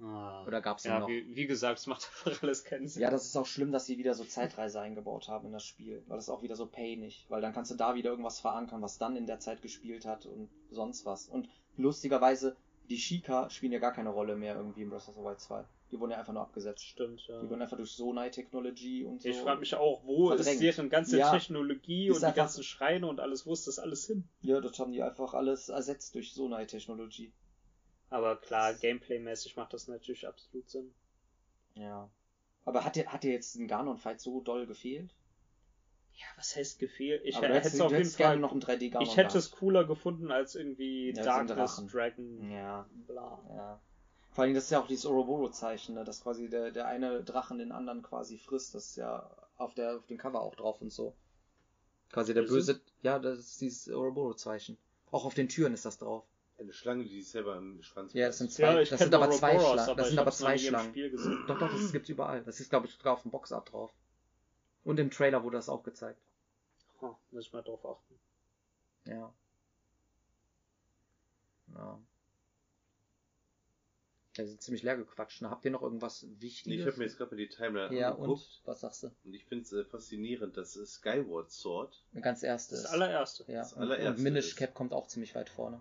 Ah. Oder gab's den ja, noch? Wie, wie gesagt, es macht einfach alles keinen Sinn. Ja, das ist auch schlimm, dass sie wieder so Zeitreise eingebaut haben in das Spiel, weil das ist auch wieder so painig, weil dann kannst du da wieder irgendwas verankern, was dann in der Zeit gespielt hat und sonst was. Und lustigerweise, die Shika spielen ja gar keine Rolle mehr irgendwie in Breath of the Wild 2. Die wurden ja einfach nur abgesetzt. Stimmt, ja. Die wurden einfach durch Sonai-Technologie und so. Ich frage mich auch, wo verdrängt. ist deren ganze Ja. Technologie und die einfach- ganzen Schreine und alles, wo ist das alles hin? Ja, das haben die einfach alles ersetzt durch Sonai-Technologie. Aber klar, Gameplay-mäßig macht das natürlich absolut Sinn. Ja. Aber hat dir, hat dir jetzt ein Ganon-Fight so doll gefehlt? Ja, was heißt gefehlt? Ich hätte es auf jeden Fall noch ein 3D-Ganon Ich hätte es cooler gefunden als irgendwie Ja, Darkness. Dragon, Ja, bla. ja. Vor allem, das ist ja auch dieses Ouroboros-Zeichen, ne? dass quasi der, der eine Drachen den anderen quasi frisst. Das ist ja auf, der, auf dem Cover auch drauf und so. Quasi der böse, ja, das ist dieses Ouroboros-Zeichen. Auch auf den Türen ist das drauf. Eine Schlange, die sich selber im Schwanz Ja, das sind zwei, Ja, das sind aber zwei Schlangen. Das ich sind aber zwei Schlangen. Spiel gesehen. Doch, doch, das gibt's überall. Das ist, glaube ich, sogar auf dem Boxart drauf. Und im Trailer wurde das auch gezeigt. Oh, muss ich mal drauf achten. Ja. Ja. Ja, sind ziemlich leer gequatscht. Ne? Habt ihr noch irgendwas Nee, Wichtiges? ich habe mir jetzt gerade mal die Timeline ja, angeguckt und? Was sagst du? und, ich finde es äh, faszinierend, dass äh, Skyward Sword, Ganz erstes. Das allererste. ja, das und, allererste und Minish ist. Cap kommt auch ziemlich weit vorne.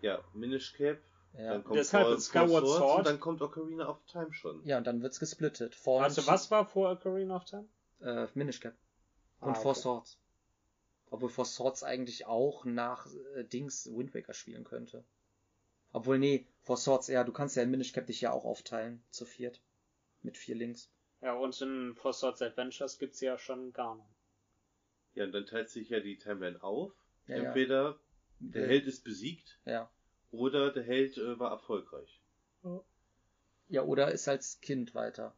ja, Minish Cap, Ja. dann kommt Deshalb ist Skyward Four Swords Sword- und dann kommt Ocarina of Time schon. Ja, und dann wird's gesplittet. Fallen Also was war vor Ocarina of Time? Äh, Minish Cap. Ah, Und Four okay. Swords. Obwohl Four Swords eigentlich auch nach äh, Dings Wind Waker spielen könnte. Obwohl, nee, Four Swords, ja, du kannst ja in Minish Cap dich ja auch aufteilen, zu viert. Mit vier Links. Ja, und in Four Swords Adventures gibt's ja schon Ganon. Ja, und dann teilt sich ja die Timeline auf. Ja, ja. Entweder der Äh, Held ist besiegt Ja. oder der Held äh, war erfolgreich. Ja, oder ist als Kind weiter.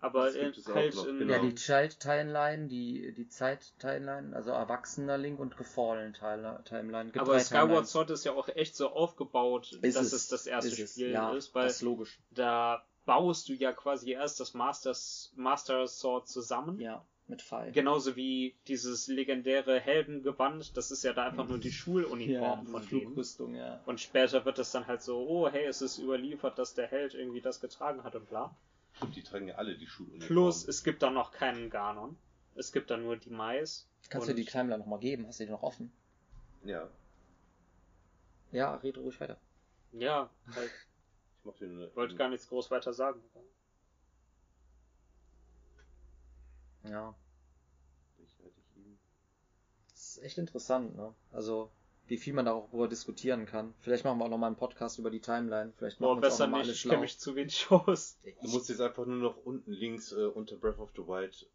Aber halt noch, in, genau. Ja, die Child-Timeline, die, die Zeit-Timeline, also erwachsener Link und Gefallen-Timeline. Gibt aber Skyward. Sword ist ja auch echt so aufgebaut, Ist dass es, es, das erste ist Spiel ja, ist, weil das ist logisch. da baust du ja quasi erst das Masters, Master Sword zusammen. Ja, mit Pfeil. Genauso wie dieses legendäre Heldengewand, das ist ja da einfach nur die Schuluniform ja, von. Flugrüstung, ja. Und später wird es dann halt so, oh hey, es ist überliefert, dass der Held irgendwie das getragen hat und bla. Stimmt, die tragen ja alle die Schuluniform. Plus, es gibt da noch keinen Ganon. Es gibt da nur die Mais. Kannst du dir die Timeline nochmal geben? Hast du die noch offen? Ja. Ja, rede ruhig weiter. Ja, halt. Ich mach dir nur. wollte gar nichts groß weiter sagen. Ja. Das ist echt interessant, ne? Also, wie viel man darüber diskutieren kann. Vielleicht machen wir auch nochmal einen Podcast über die Timeline. Vielleicht machen Boah, wir besser noch mal nicht, alle ich schlau. kenne mich zu wenig aus. Du musst jetzt einfach nur noch unten links äh, unter Breath of the Wild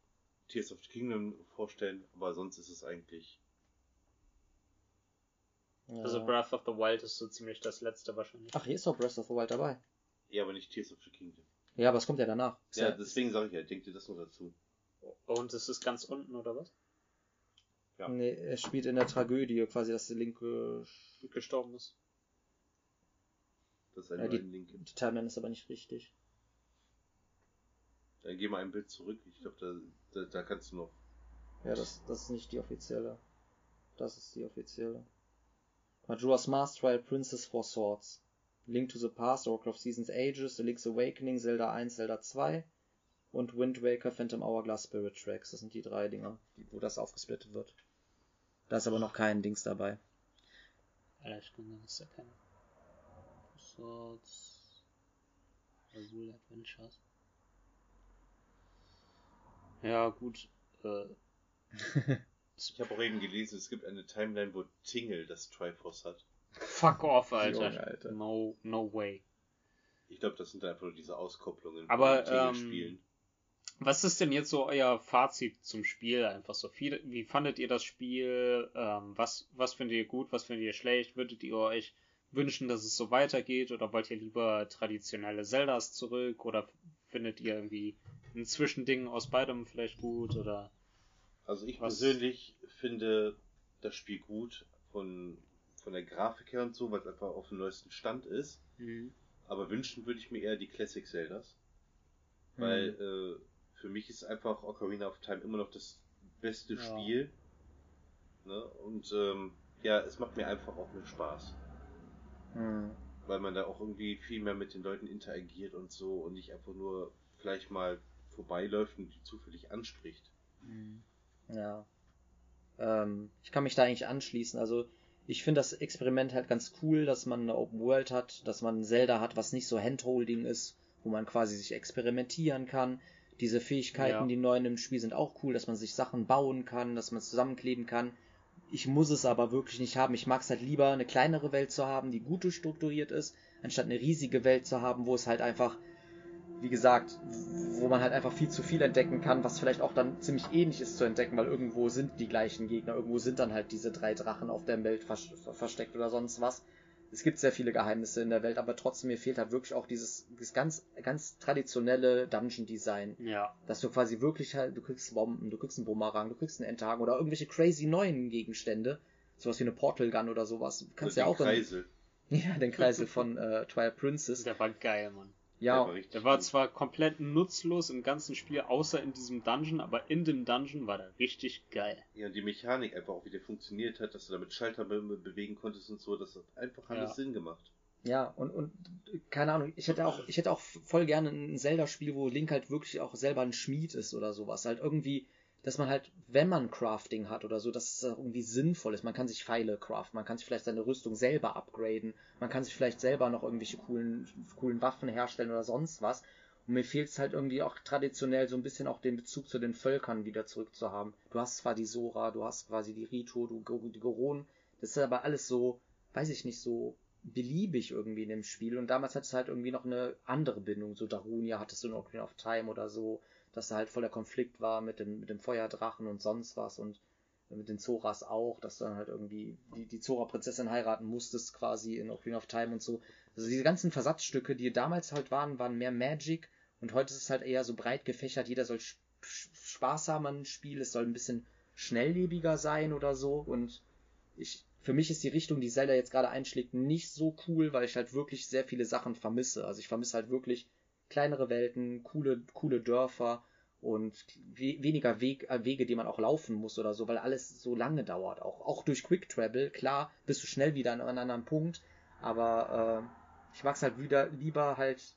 Tears of the Kingdom vorstellen, aber sonst ist es eigentlich. Ja. Also Breath of the Wild ist so ziemlich das letzte wahrscheinlich. Ach, hier ist doch Breath of the Wild dabei. Ja, aber nicht Tears of the Kingdom. Ja, aber es kommt ja danach. Ist Ja, deswegen sage ich ja, denk dir das nur dazu. Und es ist ganz unten, oder was? Ja. Nee, er spielt in der Tragödie quasi, dass die linke. Gestorben ist. Das ist ein Ja, die, Link. die Timeline ist aber nicht richtig. Dann geh mal ein Bild zurück. Ich glaube, da, da, da kannst du noch. Ja, das, das ist nicht die offizielle. Das ist die offizielle. Majora's Mask Trial Princess Four Swords. Link to the Past, Oracle of Seasons Ages, The Link's Awakening, Zelda 1, Zelda 2 und Wind Waker, Phantom Hourglass, Spirit Tracks. Das sind die drei Dinger, wo das aufgesplittet wird. Da ist aber noch kein Dings dabei. Alter, ich kann das ist ja keine. Swords. Azul Adventures. Ja, gut. Äh, Ich habe auch eben gelesen, es gibt eine Timeline, wo Tingle das Triforce hat. fuck off, Alter. Junge, Alter. No, no way. Ich glaube, das sind einfach nur diese Auskopplungen Aber, ähm, spielen. Was ist denn jetzt so euer Fazit zum Spiel? Einfach so viel. Wie fandet ihr das Spiel? Ähm, was, was findet ihr gut? Was findet ihr schlecht? Würdet ihr euch wünschen, dass es so weitergeht? Oder wollt ihr lieber traditionelle Zeldas zurück? Oder findet ihr irgendwie ein Zwischending aus beidem vielleicht gut? Oder Also ich was- persönlich finde das Spiel gut von, von der Grafik her und so, weil es einfach auf dem neuesten Stand ist. Aber wünschen würde ich mir eher die Classic Zeldas. Weil äh, für mich ist einfach Ocarina of Time immer noch das beste Ja. Spiel. Ne? Und ähm, ja, es macht mir einfach auch mehr Spaß. Hm. Weil man da auch irgendwie viel mehr mit den Leuten interagiert und so und nicht einfach nur vielleicht mal vorbeiläuft und die zufällig anspricht. Hm. Ja. Ähm, ich kann mich da eigentlich anschließen. Also, ich finde das Experiment halt ganz cool, dass man eine Open World hat, dass man ein Zelda hat, was nicht so Handholding ist, wo man quasi sich experimentieren kann. Diese Fähigkeiten, Ja. die neuen im Spiel sind auch cool, dass man sich Sachen bauen kann, dass man zusammenkleben kann. Ich muss es aber wirklich nicht haben. Ich mag es halt lieber, eine kleinere Welt zu haben, die gut durchstrukturiert ist, anstatt eine riesige Welt zu haben, wo es halt einfach wie gesagt, wo man halt einfach viel zu viel entdecken kann, was vielleicht auch dann ziemlich ähnlich ist zu entdecken, weil irgendwo sind die gleichen Gegner, irgendwo sind dann halt diese drei Drachen auf der Welt vers versteckt oder sonst was. Es gibt sehr viele Geheimnisse in der Welt, aber trotzdem mir fehlt halt wirklich auch dieses, dieses ganz, ganz traditionelle Dungeon-Design. ja. Dass du quasi wirklich halt, du kriegst Bomben, du kriegst einen Bumerang, du kriegst einen Endhaken oder irgendwelche crazy neuen Gegenstände. Sowas wie eine Portal Gun oder sowas. Du kannst ja den auch dann, Kreisel. ja, den Kreisel von äh, Twilight Princess. Der war geil, Mann. Der Ja, Der war gut. zwar komplett nutzlos im ganzen Spiel, außer in diesem Dungeon, aber in dem Dungeon war der richtig geil. Ja, und die Mechanik einfach auch wieder funktioniert hat, dass du damit Schalter be bewegen konntest und so, das hat einfach alles Ja. Sinn gemacht. Ja, und, und keine Ahnung, ich hätte auch, ich hätte auch voll gerne ein Zelda-Spiel, wo Link halt wirklich auch selber ein Schmied ist oder sowas. Halt irgendwie, dass man halt, wenn man Crafting hat oder so, dass es irgendwie sinnvoll ist. Man kann sich Pfeile craften, man kann sich vielleicht seine Rüstung selber upgraden, man kann sich vielleicht selber noch irgendwelche coolen, coolen Waffen herstellen oder sonst was. Und mir fehlt es halt irgendwie auch traditionell so ein bisschen auch den Bezug zu den Völkern wieder zurückzuhaben. Du hast zwar die Sora, du hast quasi die Rito, du, die Goron, das ist aber alles so, weiß ich nicht, so beliebig irgendwie in dem Spiel. Und damals hat es halt irgendwie noch eine andere Bindung. So Darunia hattest du in Ocarina of Time oder so, dass da halt voll der Konflikt war mit dem, mit dem Feuerdrachen und sonst was und mit den Zoras auch, dass du dann halt irgendwie die, die Zora-Prinzessin heiraten musstest quasi in Ocarina of Time und so. Also diese ganzen Versatzstücke, die damals halt waren, waren mehr Magic und heute ist es halt eher so breit gefächert. Jeder soll Spaß haben an Spiel, es soll ein bisschen schnelllebiger sein oder so und ich, für mich ist die Richtung, die Zelda jetzt gerade einschlägt, nicht so cool, weil ich halt wirklich sehr viele Sachen vermisse. Also ich vermisse halt wirklich kleinere Welten, coole, coole Dörfer und we weniger Weg, äh, Wege, die man auch laufen muss oder so, weil alles so lange dauert. Auch, auch durch Quick Travel, klar, bist du schnell wieder an einem anderen Punkt, aber äh, ich mag es halt wieder lieber halt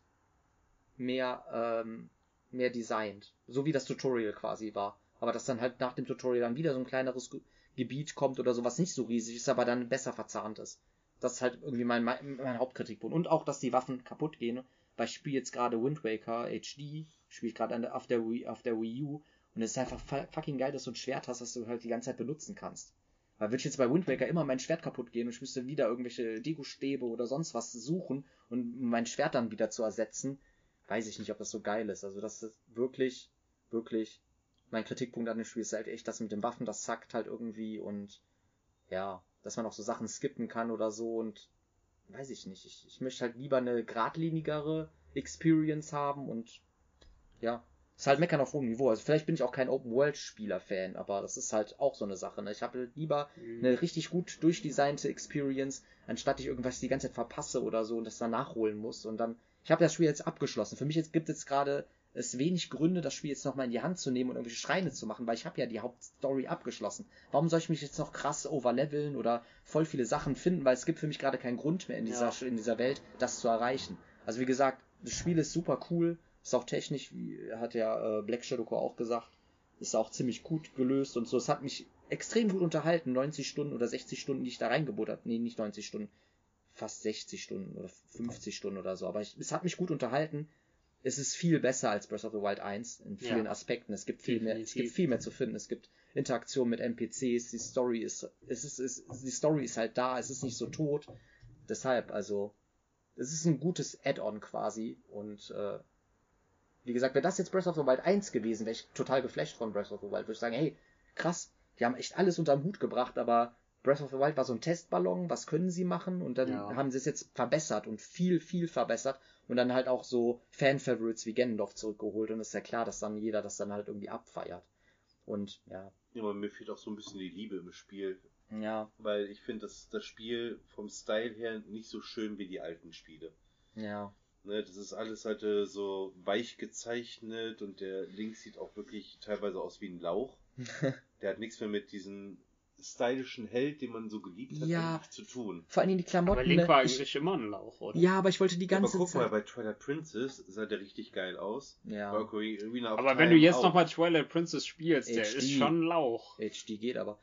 mehr, ähm, mehr designt. So wie das Tutorial quasi war. Aber dass dann halt nach dem Tutorial dann wieder so ein kleineres Ge Gebiet kommt oder so, was nicht so riesig ist, aber dann besser verzahnt ist. Das ist halt irgendwie mein, mein, mein Hauptkritikpunkt. Und auch, dass die Waffen kaputt gehen. Weil ich spiele jetzt gerade Wind Waker HD, spiele ich gerade auf der Wii, auf der Wii U. Und es ist einfach fucking geil, dass du ein Schwert hast, das du halt die ganze Zeit benutzen kannst. Weil würde ich jetzt bei Wind Waker immer mein Schwert kaputt gehen und ich müsste wieder irgendwelche Deko-Stäbe oder sonst was suchen und mein Schwert dann wieder zu ersetzen, weiß ich nicht, ob das so geil ist. Also das ist wirklich, wirklich mein Kritikpunkt an dem Spiel ist halt echt, dass mit den Waffen das zackt halt irgendwie und ja, dass man auch so Sachen skippen kann oder so und weiß ich nicht. Ich, ich möchte halt lieber eine geradlinigere Experience haben und ja, ist halt meckern auf hohem Niveau. Also vielleicht bin ich auch kein Open-World-Spieler-Fan, aber das ist halt auch so eine Sache. Ne? Ich habe lieber mhm. eine richtig gut durchdesignte Experience, anstatt ich irgendwas die ganze Zeit verpasse oder so und das dann nachholen muss. Und dann, ich habe das Spiel jetzt abgeschlossen. Für mich jetzt gibt es gerade es wenig Gründe, das Spiel jetzt nochmal in die Hand zu nehmen und irgendwelche Schreine zu machen, weil ich habe ja die Hauptstory abgeschlossen. Warum soll ich mich jetzt noch krass overleveln oder voll viele Sachen finden, weil es gibt für mich gerade keinen Grund mehr in dieser, ja. in dieser Welt, das zu erreichen. Also wie gesagt, das Spiel ist super cool, ist auch technisch, wie hat ja äh, Black Shadow Core auch gesagt, ist auch ziemlich gut gelöst und so. Es hat mich extrem gut unterhalten, 90 Stunden oder 60 Stunden, die ich da reingebuttert. Nee, nicht 90 Stunden, fast 60 Stunden oder 50 Stunden oder so. Aber ich, es hat mich gut unterhalten es ist viel besser als Breath of the Wild 1 in vielen ja. Aspekten. Es gibt viel mehr, es gibt viel mehr zu finden. Es gibt Interaktion mit NPCs. Die Story ist, es ist, es, die Story ist halt da. Es ist nicht so tot. Deshalb, also, es ist ein gutes Add-on quasi. Und äh, wie gesagt, wäre das jetzt Breath of the Wild 1 gewesen, wäre ich total geflasht von Breath of the Wild. Würde ich sagen, hey, krass, die haben echt alles unterm Hut gebracht, aber Breath of the Wild war so ein Testballon, was können sie machen? Und dann ja. haben sie es jetzt verbessert und viel, viel verbessert und dann halt auch so Fan-Favorites wie Ganondorf zurückgeholt und ist ja klar, dass dann jeder das dann halt irgendwie abfeiert. Und ja. Ja, aber mir fehlt auch so ein bisschen die Liebe im Spiel. Ja. Weil ich finde, dass das Spiel vom Style her nicht so schön wie die alten Spiele. Ja. Ne, das ist alles halt äh, so weich gezeichnet und der Link sieht auch wirklich teilweise aus wie ein Lauch. der hat nichts mehr mit diesen stylischen Held, den man so geliebt hat, ja, zu tun. Vor allem die Klamotten. Aber Link war eigentlich ich, immer ein Lauch, oder? Ja, aber ich wollte die ganze Zeit. aber guck Zeit... mal, bei Twilight Princess sah der richtig geil aus. Ja. aber wenn du jetzt nochmal Twilight Princess spielst, HD. der ist schon ein Lauch. HD geht aber.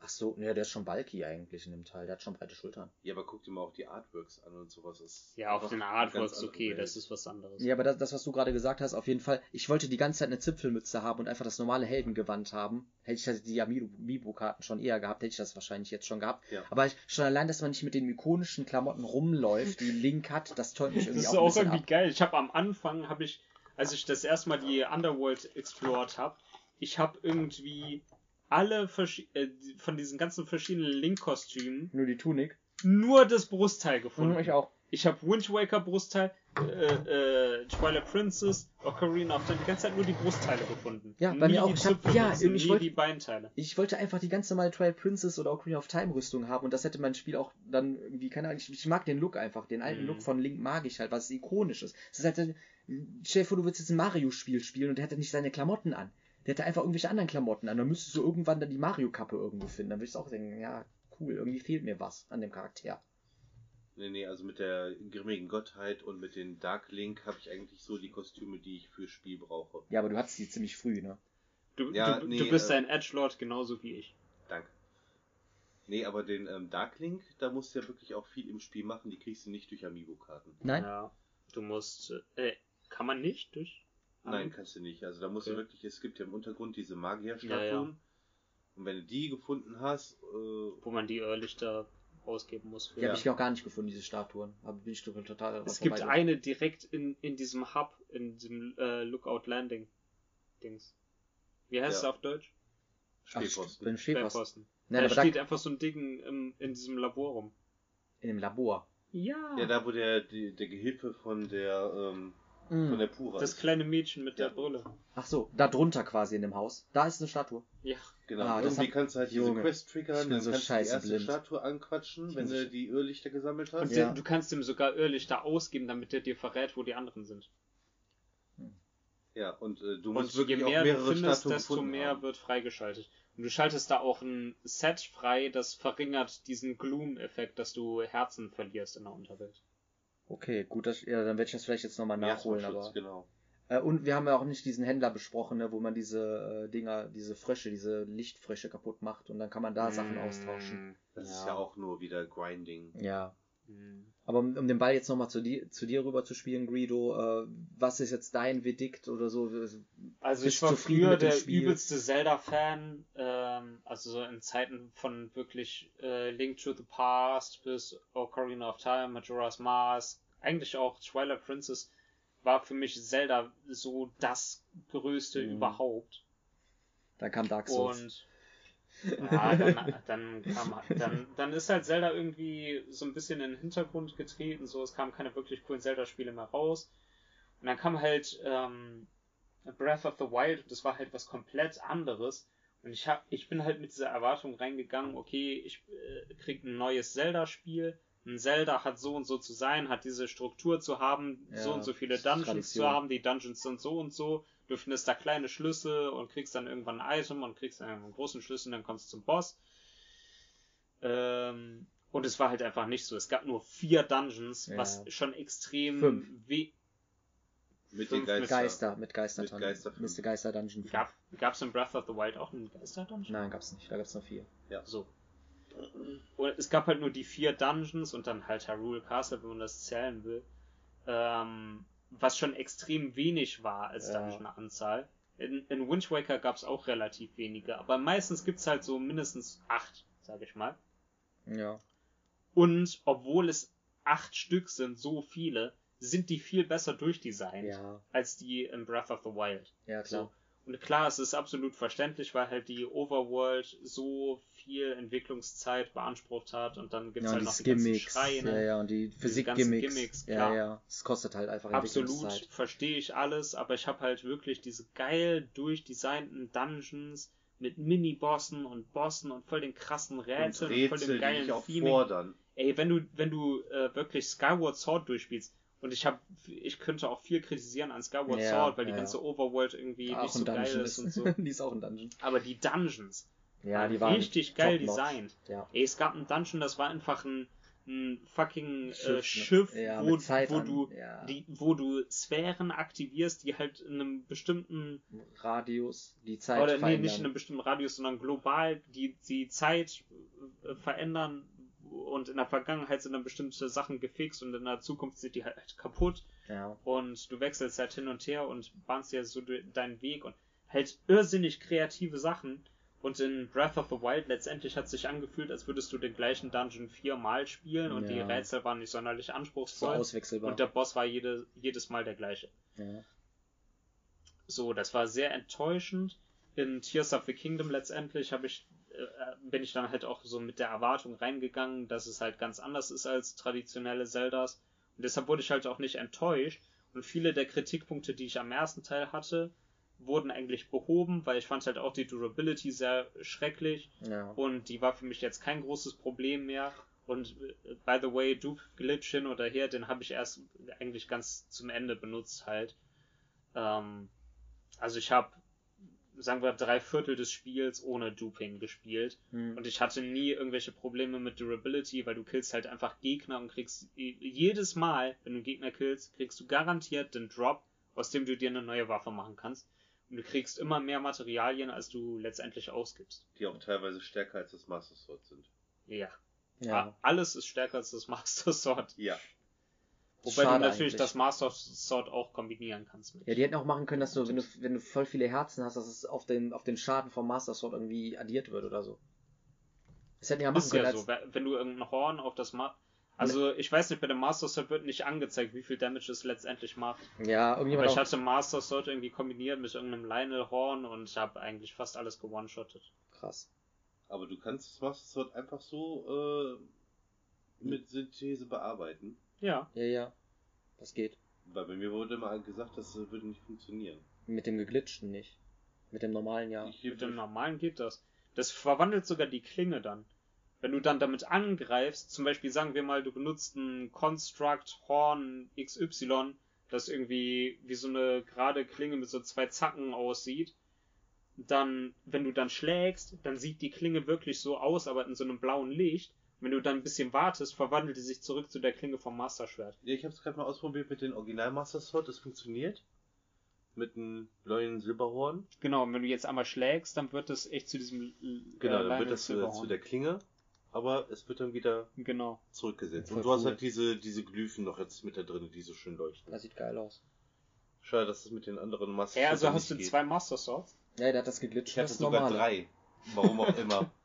Ach so, ne, der ist schon bulky eigentlich in dem Teil. Der hat schon breite Schultern. Ja, aber guck dir mal auch die Artworks an und sowas. Ist ja, auf den Artworks okay, Welt. das ist was anderes. Ja, aber das, das was du gerade gesagt hast, auf jeden Fall. Ich wollte die ganze Zeit eine Zipfelmütze haben und einfach das normale Heldengewand haben. Hätte ich das, die Amiibo-Karten schon eher gehabt, hätte ich das wahrscheinlich jetzt schon gehabt. Ja. Aber ich, schon allein, dass man nicht mit den ikonischen Klamotten rumläuft, die Link hat, das täuscht mich irgendwie auch. Das ist auch, irgendwie ab. geil. Ich habe am Anfang, habe ich, als ich das erste Mal die Underworld explored habe, ich habe irgendwie alle äh, von diesen ganzen verschiedenen Link-Kostümen. Nur die Tunik. Nur das Brustteil gefunden. Mhm, ich auch. Ich habe Wind Waker Brustteil, äh, äh, Twilight Princess, Ocarina of Time, die ganze Zeit nur die Brustteile gefunden. Ja, bei nie mir auch. Ich hab, ja, ich wollte, die Beinteile. Ich wollte einfach die ganz normale Twilight Princess oder Ocarina of Time Rüstung haben und das hätte mein Spiel auch dann irgendwie, keine Ahnung, ich, ich mag den Look einfach, den alten mhm. Look von Link mag ich halt, was ikonisch ist. Es ist halt, stell dir vor, du willst jetzt ein Mario-Spiel spielen und der hat nicht seine Klamotten an der hätte einfach irgendwelche anderen Klamotten an. Dann müsstest du irgendwann dann die Mario-Kappe irgendwo finden. Dann würde ich auch denken, ja, cool, irgendwie fehlt mir was an dem Charakter. Nee, nee, also mit der grimmigen Gottheit und mit den Dark Link habe ich eigentlich so die Kostüme, die ich fürs Spiel brauche. Ja, aber du hattest die ziemlich früh, ne? Du, ja, du, nee, du bist äh, ein Edgelord genauso wie ich. Danke. Nee, aber den ähm, Dark Link, da musst du ja wirklich auch viel im Spiel machen. Die kriegst du nicht durch Amiibo-Karten. Nein? Ja, du musst, äh, kann man nicht durch Nein, kannst du nicht. Also da musst okay. du wirklich, es gibt ja im Untergrund diese Magierstatuen. Ja, ja. Und wenn du die gefunden hast, äh, wo man die Irrlichter ausgeben muss. Für. Die ja. habe ich auch gar nicht gefunden, diese Statuen. Aber bin ich total Es gibt eine direkt in, in diesem Hub, in diesem äh, Lookout Landing Dings. Wie heißt ja. es auf Deutsch? Stehposten. Ach, Stehposten. Nein, da steht da... einfach so ein Ding im, in diesem Labor rum. In dem Labor? Ja. Ja, da wo der, die, der Gehilfe von der, ähm, Mm. Von der Pura. Das kleine Mädchen mit ja. der Brille. Ach so, da drunter quasi in dem Haus. Da ist eine Statue. Ja. Genau. Ah, Irgendwie hat... kannst du halt Junge. diese Quest triggern, dann so kannst du die erste blind. Statue anquatschen, wenn du die Irrlichter gesammelt hast. Und ja. du kannst ihm sogar Irrlichter ausgeben, damit der dir verrät, wo die anderen sind. Ja, und äh, du musst und wirklich je mehr auch mehrere du findest, Statuen desto mehr haben. wird freigeschaltet. Und du schaltest da auch ein Set frei, das verringert diesen Gloom-Effekt, dass du Herzen verlierst in der Unterwelt. Okay, gut, das, ja, dann werde ich das vielleicht jetzt nochmal nachholen, aber. Genau. Äh, und wir haben ja auch nicht diesen Händler besprochen, ne, wo man diese äh, Dinger, diese Frösche, diese Lichtfrösche kaputt macht und dann kann man da Sachen Mm, austauschen. Das ist ja auch nur wieder Grinding. Ja. Mm. Aber um, um den Ball jetzt nochmal zu dir, zu dir rüber zu spielen, Guido, äh, was ist jetzt dein Verdikt oder so? Also Bist ich war früher der Spiel? übelste Zelda-Fan, ähm, also so in Zeiten von wirklich äh, Link to the Past bis Ocarina of Time, Majora's Mask, eigentlich auch Twilight Princess, war für mich Zelda so das größte Mhm. überhaupt. Dann kam Dark Souls. Und ja, dann, dann kam dann, dann ist halt Zelda irgendwie so ein bisschen in den Hintergrund getreten, so es kamen keine wirklich coolen Zelda-Spiele mehr raus. Und dann kam halt ähm, Breath of the Wild und das war halt was komplett anderes. Und ich hab, ich bin halt mit dieser Erwartung reingegangen, okay, ich äh, krieg ein neues Zelda-Spiel. Ein Zelda hat so und so zu sein, hat diese Struktur zu haben, so Ja, und so viele Dungeons Tradition. zu haben, die Dungeons sind so und so, du findest da kleine Schlüssel und kriegst dann irgendwann ein Item und kriegst dann einen großen Schlüssel und dann kommst du zum Boss. Ähm, und es war halt einfach nicht so. Es gab nur vier Dungeons, Ja. was schon extrem Fünf. weh. Mit Fünf den mit Geister. Geister, mit Geister Mit Geister fünf. Mr. Geister Dungeon. Gab gab's in Breath of the Wild auch einen Geister-Dungeon? Nein, gab's nicht. Da gab's nur vier. So. Und es gab halt nur die vier Dungeons und dann halt Hyrule Castle, wenn man das zählen will. Ähm, was schon extrem wenig war als Ja. Dungeon-Anzahl. In, in Wind Waker gab es auch relativ wenige, aber meistens gibt's halt so mindestens acht, sag ich mal. Ja. Und obwohl es acht Stück sind, so viele, sind die viel besser durchdesignt Ja. als die in Breath of the Wild. Ja, klar. So. Und klar, es ist absolut verständlich, weil halt die Overworld so viel Entwicklungszeit beansprucht hat und dann gibt's Ja, und halt die noch die ganzen Gimmicks. Schreine. Ja, ja, und die ganzen Physik-Gimmicks. Gimmicks, Ja, klar. ja. Es kostet halt einfach Absolut, verstehe ich alles, aber ich habe halt wirklich diese geil durchdesignten Dungeons mit Mini-Bossen und Bossen und voll den krassen Und Rätseln und, voll Rätsel, dem die geilen dich auch Theming. fordern. Ey, wenn du, wenn du äh, wirklich Skyward Sword durchspielst, und ich habe, ich könnte auch viel kritisieren an Skyward Ja, Sword, weil die ja. ganze Overworld irgendwie Auch nicht so ein geil Dungeon ist und so. die ist auch ein Dungeon. Aber die Dungeons, Ja, die waren richtig geil designt. Ja. Ey, es gab einen Dungeon, das war einfach ein, ein fucking Schiff, äh? Schiff, Ja, wo, wo du ja. die, wo du Sphären aktivierst, die halt in einem bestimmten Radius, die Zeit oder nee, verändern. nicht in einem bestimmten Radius, sondern global die die Zeit äh, verändern und in der Vergangenheit sind dann bestimmte Sachen gefixt und in der Zukunft sind die halt kaputt Ja. und du wechselst halt hin und her und bahnst dir so de- deinen Weg und halt irrsinnig kreative Sachen. Und in Breath of the Wild letztendlich hat sich angefühlt, als würdest du den gleichen Dungeon viermal spielen und die Ja. Rätsel waren nicht sonderlich So anspruchsvoll. auswechselbar. und der Boss war jede, jedes Mal der gleiche. ja. So, das war sehr enttäuschend. In Tears of the Kingdom letztendlich habe ich, bin ich dann halt auch so mit der Erwartung reingegangen, dass es halt ganz anders ist als traditionelle Zeldas. Und deshalb wurde ich halt auch nicht enttäuscht. Und viele der Kritikpunkte, die ich am ersten Teil hatte, wurden eigentlich behoben, weil ich fand halt auch die Durability sehr schrecklich. ja. Und die war für mich jetzt kein großes Problem mehr. Und äh, by the way, Dupe Glitch hin oder her, den habe ich erst eigentlich ganz zum Ende benutzt halt. Ähm, also ich habe, sagen wir, drei Viertel des Spiels ohne Duping gespielt. Hm. Und ich hatte nie irgendwelche Probleme mit Durability, weil du killst halt einfach Gegner und kriegst jedes Mal, wenn du einen Gegner killst, kriegst du garantiert den Drop, aus dem du dir eine neue Waffe machen kannst. Und du kriegst immer mehr Materialien, als du letztendlich ausgibst. Die auch teilweise stärker als das Master Sword sind. Ja. ja. Alles ist stärker als das Master Sword. Ja. Wobei Schade du natürlich eigentlich. das Master Sword auch kombinieren kannst mit. Ja, die hätten auch machen können, dass du, wenn du, wenn du voll viele Herzen hast, dass es auf den, auf den Schaden vom Master Sword irgendwie addiert wird oder so. Das hätten die ja machen ist können. ja so, we- wenn du irgendein Horn auf das Ma Also ich weiß nicht, bei dem Master Sword wird nicht angezeigt, wie viel Damage es letztendlich macht. ja, Aber irgendjemand ich auch, hatte Master Sword irgendwie kombiniert mit irgendeinem Lionel-Horn und ich habe eigentlich fast alles gewone-shottet. krass. Aber du kannst das Master Sword einfach so äh, mit Synthese bearbeiten. Ja. Ja, ja. Das geht. Weil bei mir wurde immer gesagt, das würde nicht funktionieren. Mit dem geglitschten nicht. Mit dem normalen ja. Ich Mit dem normalen geht das. Das verwandelt sogar die Klinge dann. Wenn du dann damit angreifst, zum Beispiel sagen wir mal, du benutzt ein Construct Horn XY, das irgendwie wie so eine gerade Klinge mit so zwei Zacken aussieht, dann, wenn du dann schlägst, dann sieht die Klinge wirklich so aus, aber in so einem blauen Licht. Wenn du dann ein bisschen wartest, verwandelt die sich zurück zu der Klinge vom Master Schwert. Ja, ich habe es gerade mal ausprobiert mit dem Original Master Sword, das funktioniert. Mit einem neuen Silberhorn. Genau, und wenn du jetzt einmal schlägst, dann wird es echt zu diesem äh, Genau, dann wird das zu, Silverhorn. zu der Klinge, aber es wird dann wieder Genau. zurückgesetzt. Und du hast cool. halt diese, diese Glyphen noch jetzt mit da drin, die so schön leuchten. Das sieht geil aus. Schade, dass das mit den anderen Master Ja, also Swords hast du geht. zwei Master Swords. Ja, der hat das geglitscht. Ich hatte das sogar drei. Warum auch immer.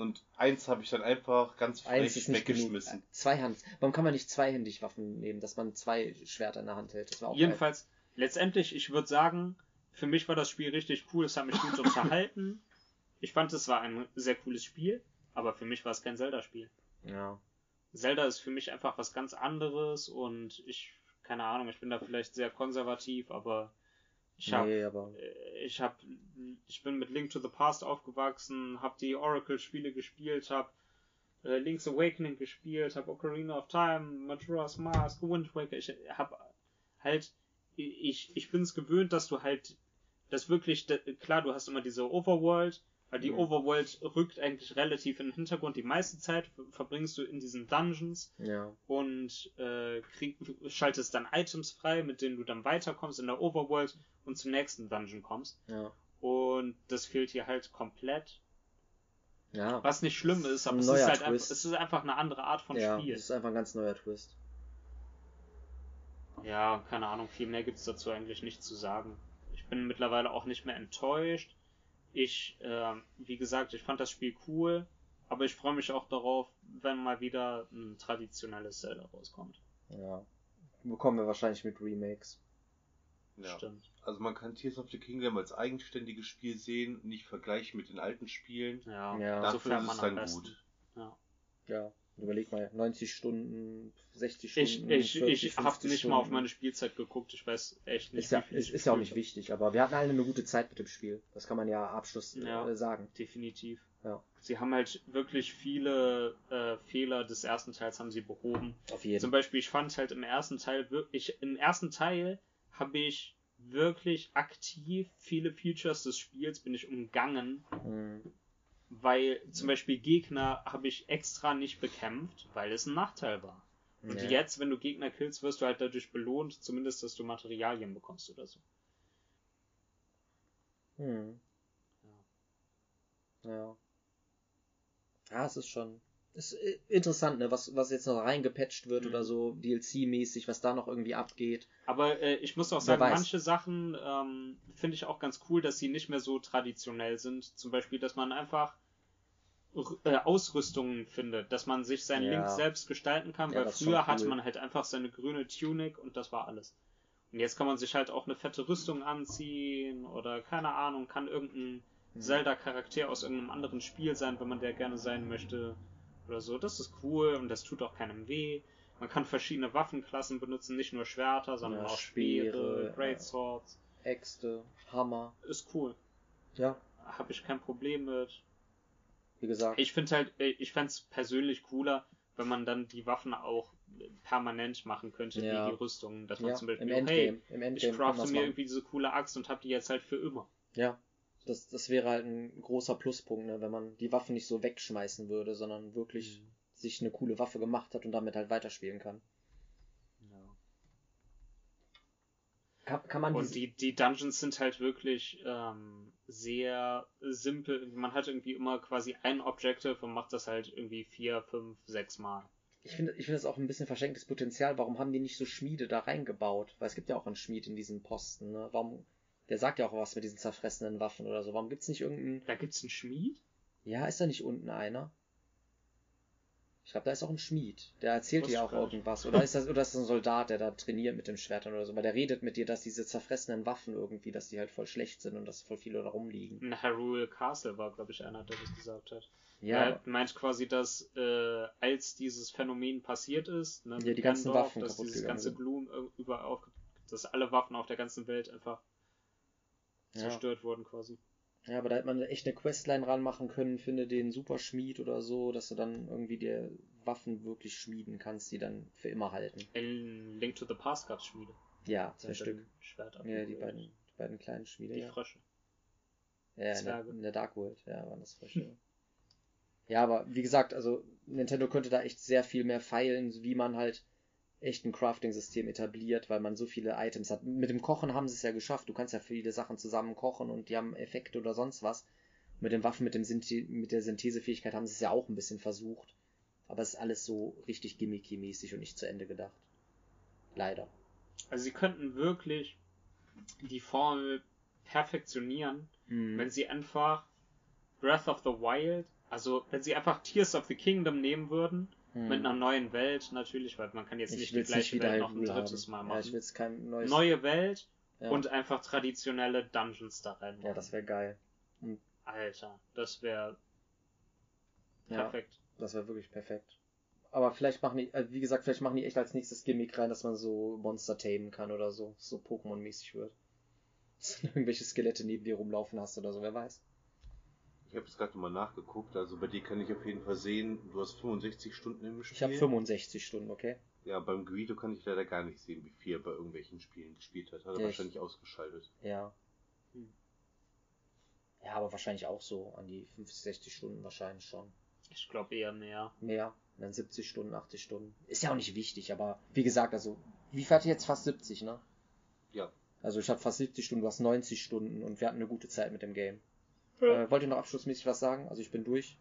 Und eins habe ich dann einfach ganz Eins frech genug. weggeschmissen. Zwei Hand. Warum kann man nicht zweihändig Waffen nehmen, dass man zwei Schwerter in der Hand hält? Das war auch Jedenfalls, letztendlich, ich würde sagen, für mich war das Spiel richtig cool, es hat mich gut unterhalten. Ich fand, es war ein sehr cooles Spiel, aber für mich war es kein Zelda-Spiel. geil. Ja. Zelda ist für mich einfach was ganz anderes und ich, keine Ahnung, ich bin da vielleicht sehr konservativ, aber ich nee, aber. äh, ich habe ich bin mit Link to the Past aufgewachsen, habe die Oracle Spiele gespielt, habe äh, Link's Awakening gespielt, habe Ocarina of Time, Majora's Mask, Wind Waker, ich habe halt ich ich bin's gewöhnt, dass du halt das wirklich klar, du hast immer diese Overworld, weil die Mhm. Overworld rückt eigentlich relativ in den Hintergrund. Die meiste Zeit verbringst du in diesen Dungeons Ja. und äh, krieg, schaltest dann Items frei, mit denen du dann weiterkommst in der Overworld und zum nächsten Dungeon kommst. Ja. Und das fehlt hier halt komplett. Ja. Was nicht schlimm ist, aber es ist halt einfach, es ist einfach eine andere Art von ja, Spiel. das ist einfach ein ganz neuer Twist. Ja, keine Ahnung, viel mehr gibt's dazu eigentlich nicht zu sagen. Ich bin mittlerweile auch nicht mehr enttäuscht. Ich, ähm, wie gesagt, ich fand das Spiel cool, aber ich freue mich auch darauf, wenn mal wieder ein traditionelles Zelda rauskommt. Ja. Bekommen wir wahrscheinlich mit Remakes. Ja. Stimmt. Also man kann Tears of the Kingdom als eigenständiges Spiel sehen, nicht vergleichen mit den alten Spielen. Ja, Ja. Dafür ist man es dann besten. gut. Ja. Überleg mal, 90 Stunden, 60 Ich, Stunden. ich, 40, ich habe 50 nicht mal auf Stunden. meine Spielzeit geguckt. Ich weiß echt nicht. Ist ja, ist, ich ist ja auch nicht wichtig, aber wir hatten alle eine gute Zeit mit dem Spiel. Das kann man ja Abschluss Ja. äh, sagen. Definitiv. Ja. Sie haben halt wirklich viele äh, Fehler des ersten Teils haben sie behoben. Auf jeden Zum Beispiel, ich fand halt im ersten Teil wirklich, im ersten Teil habe ich wirklich aktiv viele Features des Spiels bin ich umgangen, Mhm. Weil zum Beispiel Gegner habe ich extra nicht bekämpft, weil es ein Nachteil war. Und Ja. jetzt, wenn du Gegner killst, wirst du halt dadurch belohnt, zumindest, dass du Materialien bekommst oder so. Hm. Ja. Ja, es ist schon. Ist äh, interessant, ne, was, was jetzt noch reingepatcht wird Mhm. oder so, DLC-mäßig, was da noch irgendwie abgeht. Aber äh, ich muss auch sagen, manche Sachen ähm, finde ich auch ganz cool, dass sie nicht mehr so traditionell sind. Zum Beispiel, dass man einfach r- äh, Ausrüstungen findet, dass man sich seinen Ja. Link selbst gestalten kann, Ja, weil früher schon hatte cool. man halt einfach seine grüne Tunic und das war alles. Und jetzt kann man sich halt auch eine fette Rüstung anziehen oder keine Ahnung, kann irgendein Mhm. Zelda-Charakter aus irgendeinem anderen Spiel sein, wenn man der gerne sein möchte oder so. Das ist cool und das tut auch keinem weh. Man kann verschiedene Waffenklassen benutzen, nicht nur Schwerter, sondern Ja, auch Speere, Speere, Great. Swords. Äxte, Hammer. Ist cool. Ja, Habe ich kein Problem mit. wie gesagt. Ich finde halt, äh, ich fände es persönlich cooler, wenn man dann die Waffen auch permanent machen könnte, Ja. wie die Rüstungen. Dass man ja, zum Beispiel, im oh, hey, Endgame. Im Endgame ich crafte mir irgendwie diese coole Axt und hab die jetzt halt für immer. Ja, das, das wäre halt ein großer Pluspunkt, ne, wenn man die Waffen nicht so wegschmeißen würde, sondern wirklich sich eine coole Waffe gemacht hat und damit halt weiterspielen kann. Ja. Kann, kann man Und die, die Dungeons sind halt wirklich ähm, sehr simpel. Man hat irgendwie immer quasi ein Objective und macht das halt irgendwie vier, fünf, sechs Mal. Ich finde ich finde das auch ein bisschen verschenktes Potenzial. Warum haben die nicht so Schmiede da reingebaut? Weil es gibt ja auch einen Schmied in diesem Posten, ne? Warum. Der sagt ja auch was mit diesen zerfressenen Waffen oder so. Warum gibt's nicht irgendeinen. Da gibt's einen Schmied? Ja, ist da nicht unten einer? Ich glaube, da ist auch ein Schmied. Der erzählt dir auch irgendwas. Oder ist das, oder ist das ein Soldat, der da trainiert mit den Schwertern oder so? Weil der redet mit dir, dass diese zerfressenen Waffen irgendwie, dass die halt voll schlecht sind und dass voll viele da rumliegen. In Hyrule Castle war, glaube ich, einer, der das gesagt hat. Ja, Er meint quasi, dass äh, als dieses Phänomen passiert ist, ne, Ja, die ganzen Gandalf, Waffen dass dieses ganze. Gloom überall auf, dass alle Waffen auf der ganzen Welt einfach ja. zerstört wurden quasi. Ja, aber da hätte man echt eine Questline ranmachen können, finde den Superschmied oder so, dass du dann irgendwie dir Waffen wirklich schmieden kannst, die dann für immer halten. In Link to the Past gab's Schmiede. Ja, zwei Stück. Schwert Ja, die beiden, die beiden kleinen Schmiede, Die ja. Frösche. Ja, in der, in der Dark World, ja, waren das Frösche. Ja, aber wie gesagt, also Nintendo könnte da echt sehr viel mehr feilen, wie man halt echt ein Crafting-System etabliert, weil man so viele Items hat. Mit dem Kochen haben sie es ja geschafft. Du kannst ja viele Sachen zusammen kochen und die haben Effekte oder sonst was. Mit den Waffen, mit, dem Synthe mit der Synthesefähigkeit haben sie es ja auch ein bisschen versucht. Aber es ist alles so richtig gimmicky-mäßig und nicht zu Ende gedacht. Leider. Also sie könnten wirklich die Formel perfektionieren, Hm. wenn sie einfach Breath of the Wild, also wenn sie einfach Tears of the Kingdom nehmen würden, Hm. mit einer neuen Welt natürlich, weil man kann jetzt ich nicht die nicht gleiche wieder Welt noch ein drittes haben. Mal Ja, ich machen. will kein neues. Neue Welt ja. und einfach traditionelle Dungeons da rein. ja, das wäre geil. Alter, das wäre Ja, perfekt. das wäre wirklich perfekt. Aber vielleicht machen die, äh, wie gesagt, vielleicht machen die echt als nächstes Gimmick rein, dass man so Monster tamen kann oder so. So Pokémon-mäßig wird. Dass du irgendwelche Skelette neben dir rumlaufen hast oder so, wer weiß. Ich habe jetzt gerade mal nachgeguckt, also bei dir kann ich auf jeden Fall sehen, du hast 65 Stunden im Spiel. Ich habe 65 Stunden, okay? Ja, beim Guido kann ich leider gar nicht sehen, wie viel er bei irgendwelchen Spielen gespielt hat. Hat er Ja, ich- wahrscheinlich ausgeschaltet. Ja. Hm. Ja, aber wahrscheinlich auch so an die 50, 60 Stunden wahrscheinlich schon. Ich glaube eher mehr. Mehr. Dann 70 Stunden, 80 Stunden. Ist ja auch nicht wichtig, aber wie gesagt, also, wie viel hatte ich jetzt? Fast 70, ne? Ja. Also ich habe fast 70 Stunden, du hast 90 Stunden und wir hatten eine gute Zeit mit dem Game. Ja. Äh, wollt ihr noch abschlussmäßig was sagen? Also ich bin durch.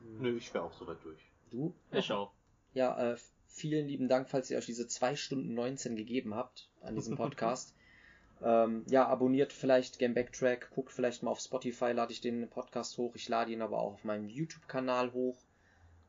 Nö, ich wäre auch soweit durch. Du? Ich auch. Ja, äh, vielen lieben Dank, falls ihr euch diese 2 Stunden 19 gegeben habt an diesem Podcast. ähm, ja, abonniert vielleicht Game Backtrack, guckt vielleicht mal auf Spotify, lade ich den Podcast hoch. Ich lade ihn aber auch auf meinem YouTube-Kanal hoch.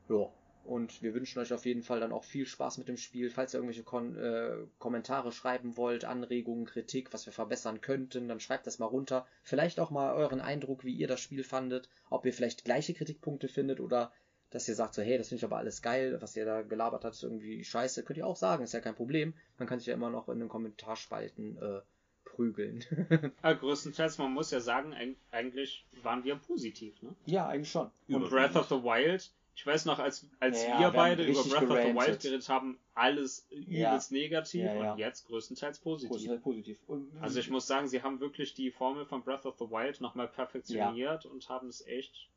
Ja, und wir wünschen euch auf jeden Fall dann auch viel Spaß mit dem Spiel. Falls ihr irgendwelche Kon äh, Kommentare schreiben wollt, Anregungen, Kritik, was wir verbessern könnten, dann schreibt das mal runter. Vielleicht auch mal euren Eindruck, wie ihr das Spiel fandet, ob ihr vielleicht gleiche Kritikpunkte findet oder dass ihr sagt so, hey, das finde ich aber alles geil, was ihr da gelabert habt, ist irgendwie scheiße, könnt ihr auch sagen, ist ja kein Problem. Man kann sich ja immer noch in den Kommentarspalten äh, prügeln. Aber größtenteils, man muss ja sagen, eig- eigentlich waren wir positiv, ne? ja, eigentlich schon. Und Breath of the Wild, ich weiß noch, als, als Ja, wir beide über Breath of the Wild gerantet. geredet haben, alles übelst negativ Ja, ja. und jetzt größtenteils positiv. positiv. Also ich muss sagen, sie haben wirklich die Formel von Breath of the Wild nochmal perfektioniert und haben es echt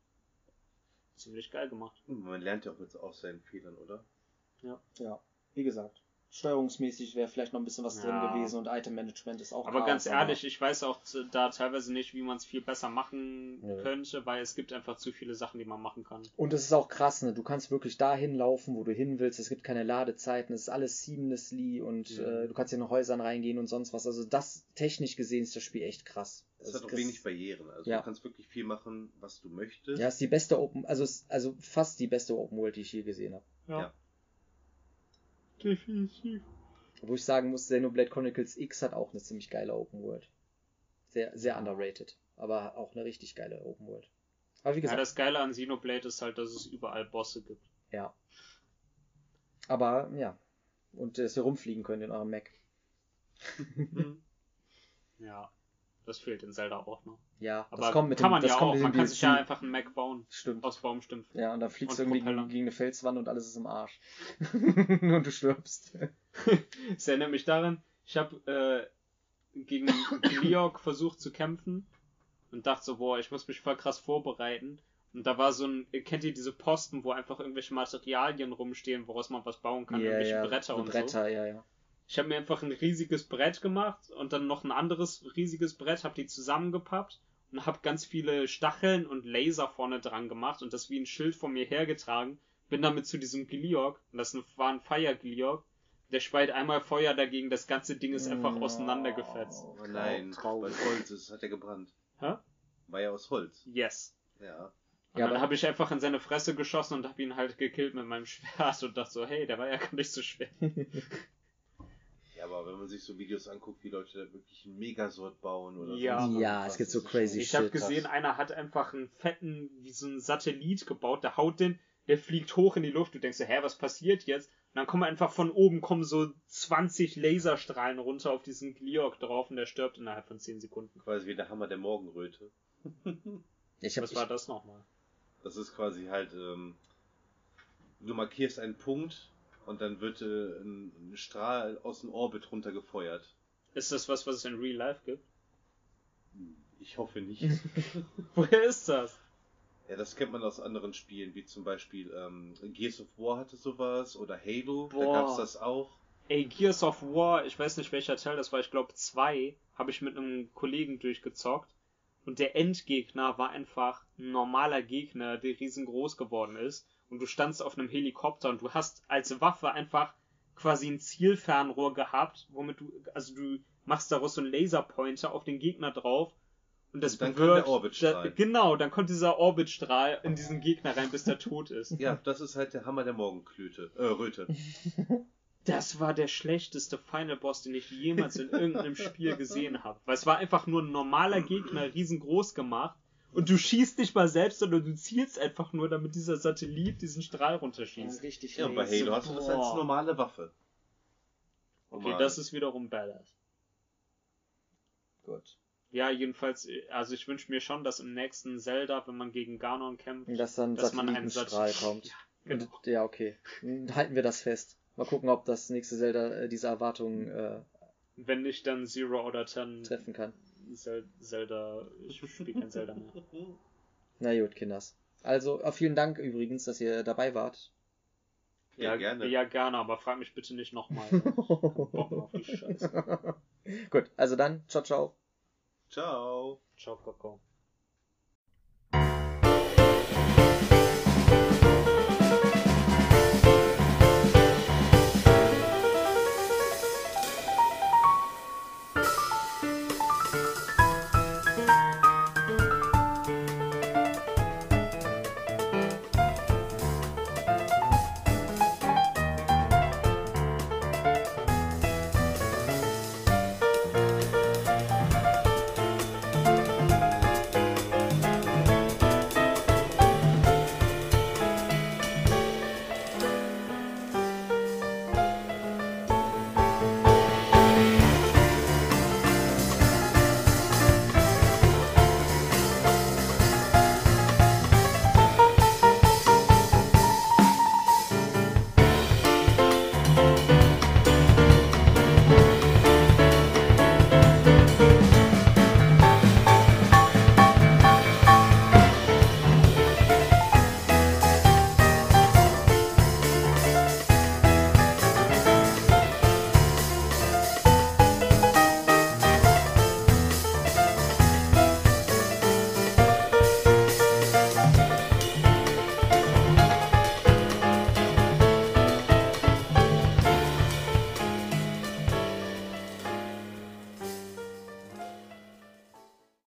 ziemlich geil gemacht. Man lernt ja auch jetzt aus seinen Fehlern, oder? Ja, wie gesagt. Steuerungsmäßig wäre vielleicht noch ein bisschen was Ja. drin gewesen und Item-Management ist auch Aber Chaos, ganz ehrlich, ich weiß auch da teilweise nicht, wie man es viel besser machen Nö. könnte, weil es gibt einfach zu viele Sachen, die man machen kann. Und es ist auch krass, ne? Du kannst wirklich dahin laufen, wo du hin willst. Es gibt keine Ladezeiten. Es ist alles seamlessly und Mhm. äh, du kannst in Häusern reingehen und sonst was. Also das technisch gesehen ist das Spiel echt krass. Es Das hat auch ist- wenig Barrieren. Also Ja. du kannst wirklich viel machen, was du möchtest. Ja, ist die beste Open, also also fast die beste Open World, die ich je gesehen habe. Ja. Definitiv. Wo ich sagen muss, Xenoblade Chronicles X hat auch eine ziemlich geile Open World. Sehr, sehr underrated. Aber auch eine richtig geile Open World. Aber wie Ja, gesagt, das Geile an Xenoblade ist halt, dass es überall Bosse gibt. ja. Aber, ja. Und dass ihr rumfliegen könnt in eurem Mac. ja, das fehlt in Zelda auch noch. Ja, Aber das kommt mit kann dem, man das ja kommt auch. mit Man kann sich ja einfach einen Mac bauen. Stimmt. Aus Baumstümpfen. Ja, und dann fliegst du irgendwie gegen, gegen eine Felswand und alles ist im Arsch. und du stirbst. Es erinnert mich daran, ich habe äh, gegen Gliok versucht zu kämpfen und dachte so, boah, ich muss mich voll krass vorbereiten. Und da war so ein, kennt ihr diese Posten, wo einfach irgendwelche Materialien rumstehen, woraus man was bauen kann, Ja, irgendwelche ja, Bretter und so. Bretter, ja, ja. Ich habe mir einfach ein riesiges Brett gemacht und dann noch ein anderes riesiges Brett, habe die zusammengepappt und habe ganz viele Stacheln und Laser vorne dran gemacht und das wie ein Schild vor mir hergetragen. Bin damit zu diesem Gliok und das war ein Fire Gliok. Der speit einmal Feuer dagegen, das ganze Ding ist einfach Mm, auseinandergefetzt. Oh nein, Traurig. weil Holz ist, hat er gebrannt. Hä? War ja aus Holz. Yes. Ja. Und Ja, dann habe ich einfach in seine Fresse geschossen und habe ihn halt gekillt mit meinem Schwert und dachte so, hey, der war ja gar nicht so schwer. Ja, aber wenn man sich so Videos anguckt, wie Leute da wirklich einen Megasort bauen oder Ja. sonst Ja, es gibt so crazy Ich habe gesehen, einer hat einfach einen fetten, wie so einen Satellit gebaut, der haut den, der fliegt hoch in die Luft, du denkst so, hä, was passiert jetzt? Und dann kommen einfach von oben, kommen so 20 Laserstrahlen runter auf diesen Gliok drauf und der stirbt innerhalb von 10 Sekunden. Quasi wie der Hammer der Morgenröte. Ich hab, Was ich, war das nochmal? Das ist quasi halt, ähm, du markierst einen Punkt und dann wird äh, ein, Strahl aus dem Orbit runtergefeuert. Ist das was, was es in Real Life gibt? Ich hoffe nicht. Woher ist das? Ja, das kennt man aus anderen Spielen, wie zum Beispiel ähm, Gears of War hatte sowas oder Halo, Boah. da gab's das auch. Ey, Gears of War, ich weiß nicht welcher Teil das war, ich glaube zwei, habe ich mit einem Kollegen durchgezockt. Und der Endgegner war einfach ein normaler Gegner, der riesengroß geworden ist. Und du standst auf einem Helikopter und du hast als Waffe einfach quasi ein Zielfernrohr gehabt, womit du, also du machst daraus so einen Laserpointer auf den Gegner drauf. Und das Und dann bewirkt, der Orbitstrahl. da, genau, dann kommt dieser Orbitstrahl in diesen Gegner rein, bis der tot ist. Ja, das ist halt der Hammer der Morgenklöte, äh, Röte. Das war der schlechteste Final Boss, den ich jemals in irgendeinem Spiel gesehen habe. Weil es war einfach nur ein normaler Gegner, riesengroß gemacht. Und du schießt nicht mal selbst, sondern du zielst einfach nur, damit dieser Satellit diesen Strahl runterschießt. richtig Ja, und bei Halo hast du das als normale Waffe. Okay, Normal. das ist wiederum badass. Gut. Ja, jedenfalls, also ich wünsche mir schon, dass im nächsten Zelda, wenn man gegen Ganon kämpft, Dass dann dass man einen Satellitenstrahl Sat- kommt. Ja, genau. Und, ja, okay. Dann Halten wir das fest. Mal gucken, ob das nächste Zelda äh, diese Erwartungen äh, Wenn nicht, dann Zero oder Ten treffen kann. Zel Zelda, ich spiele kein Zelda mehr. Na gut, Kinders. Also, äh, vielen Dank übrigens, dass ihr dabei wart. Ja, gerne. Ja, gerne, aber frag mich bitte nicht nochmal. Auf die Scheiße. Gut, also dann, ciao, ciao. Ciao. Ciao, Coco.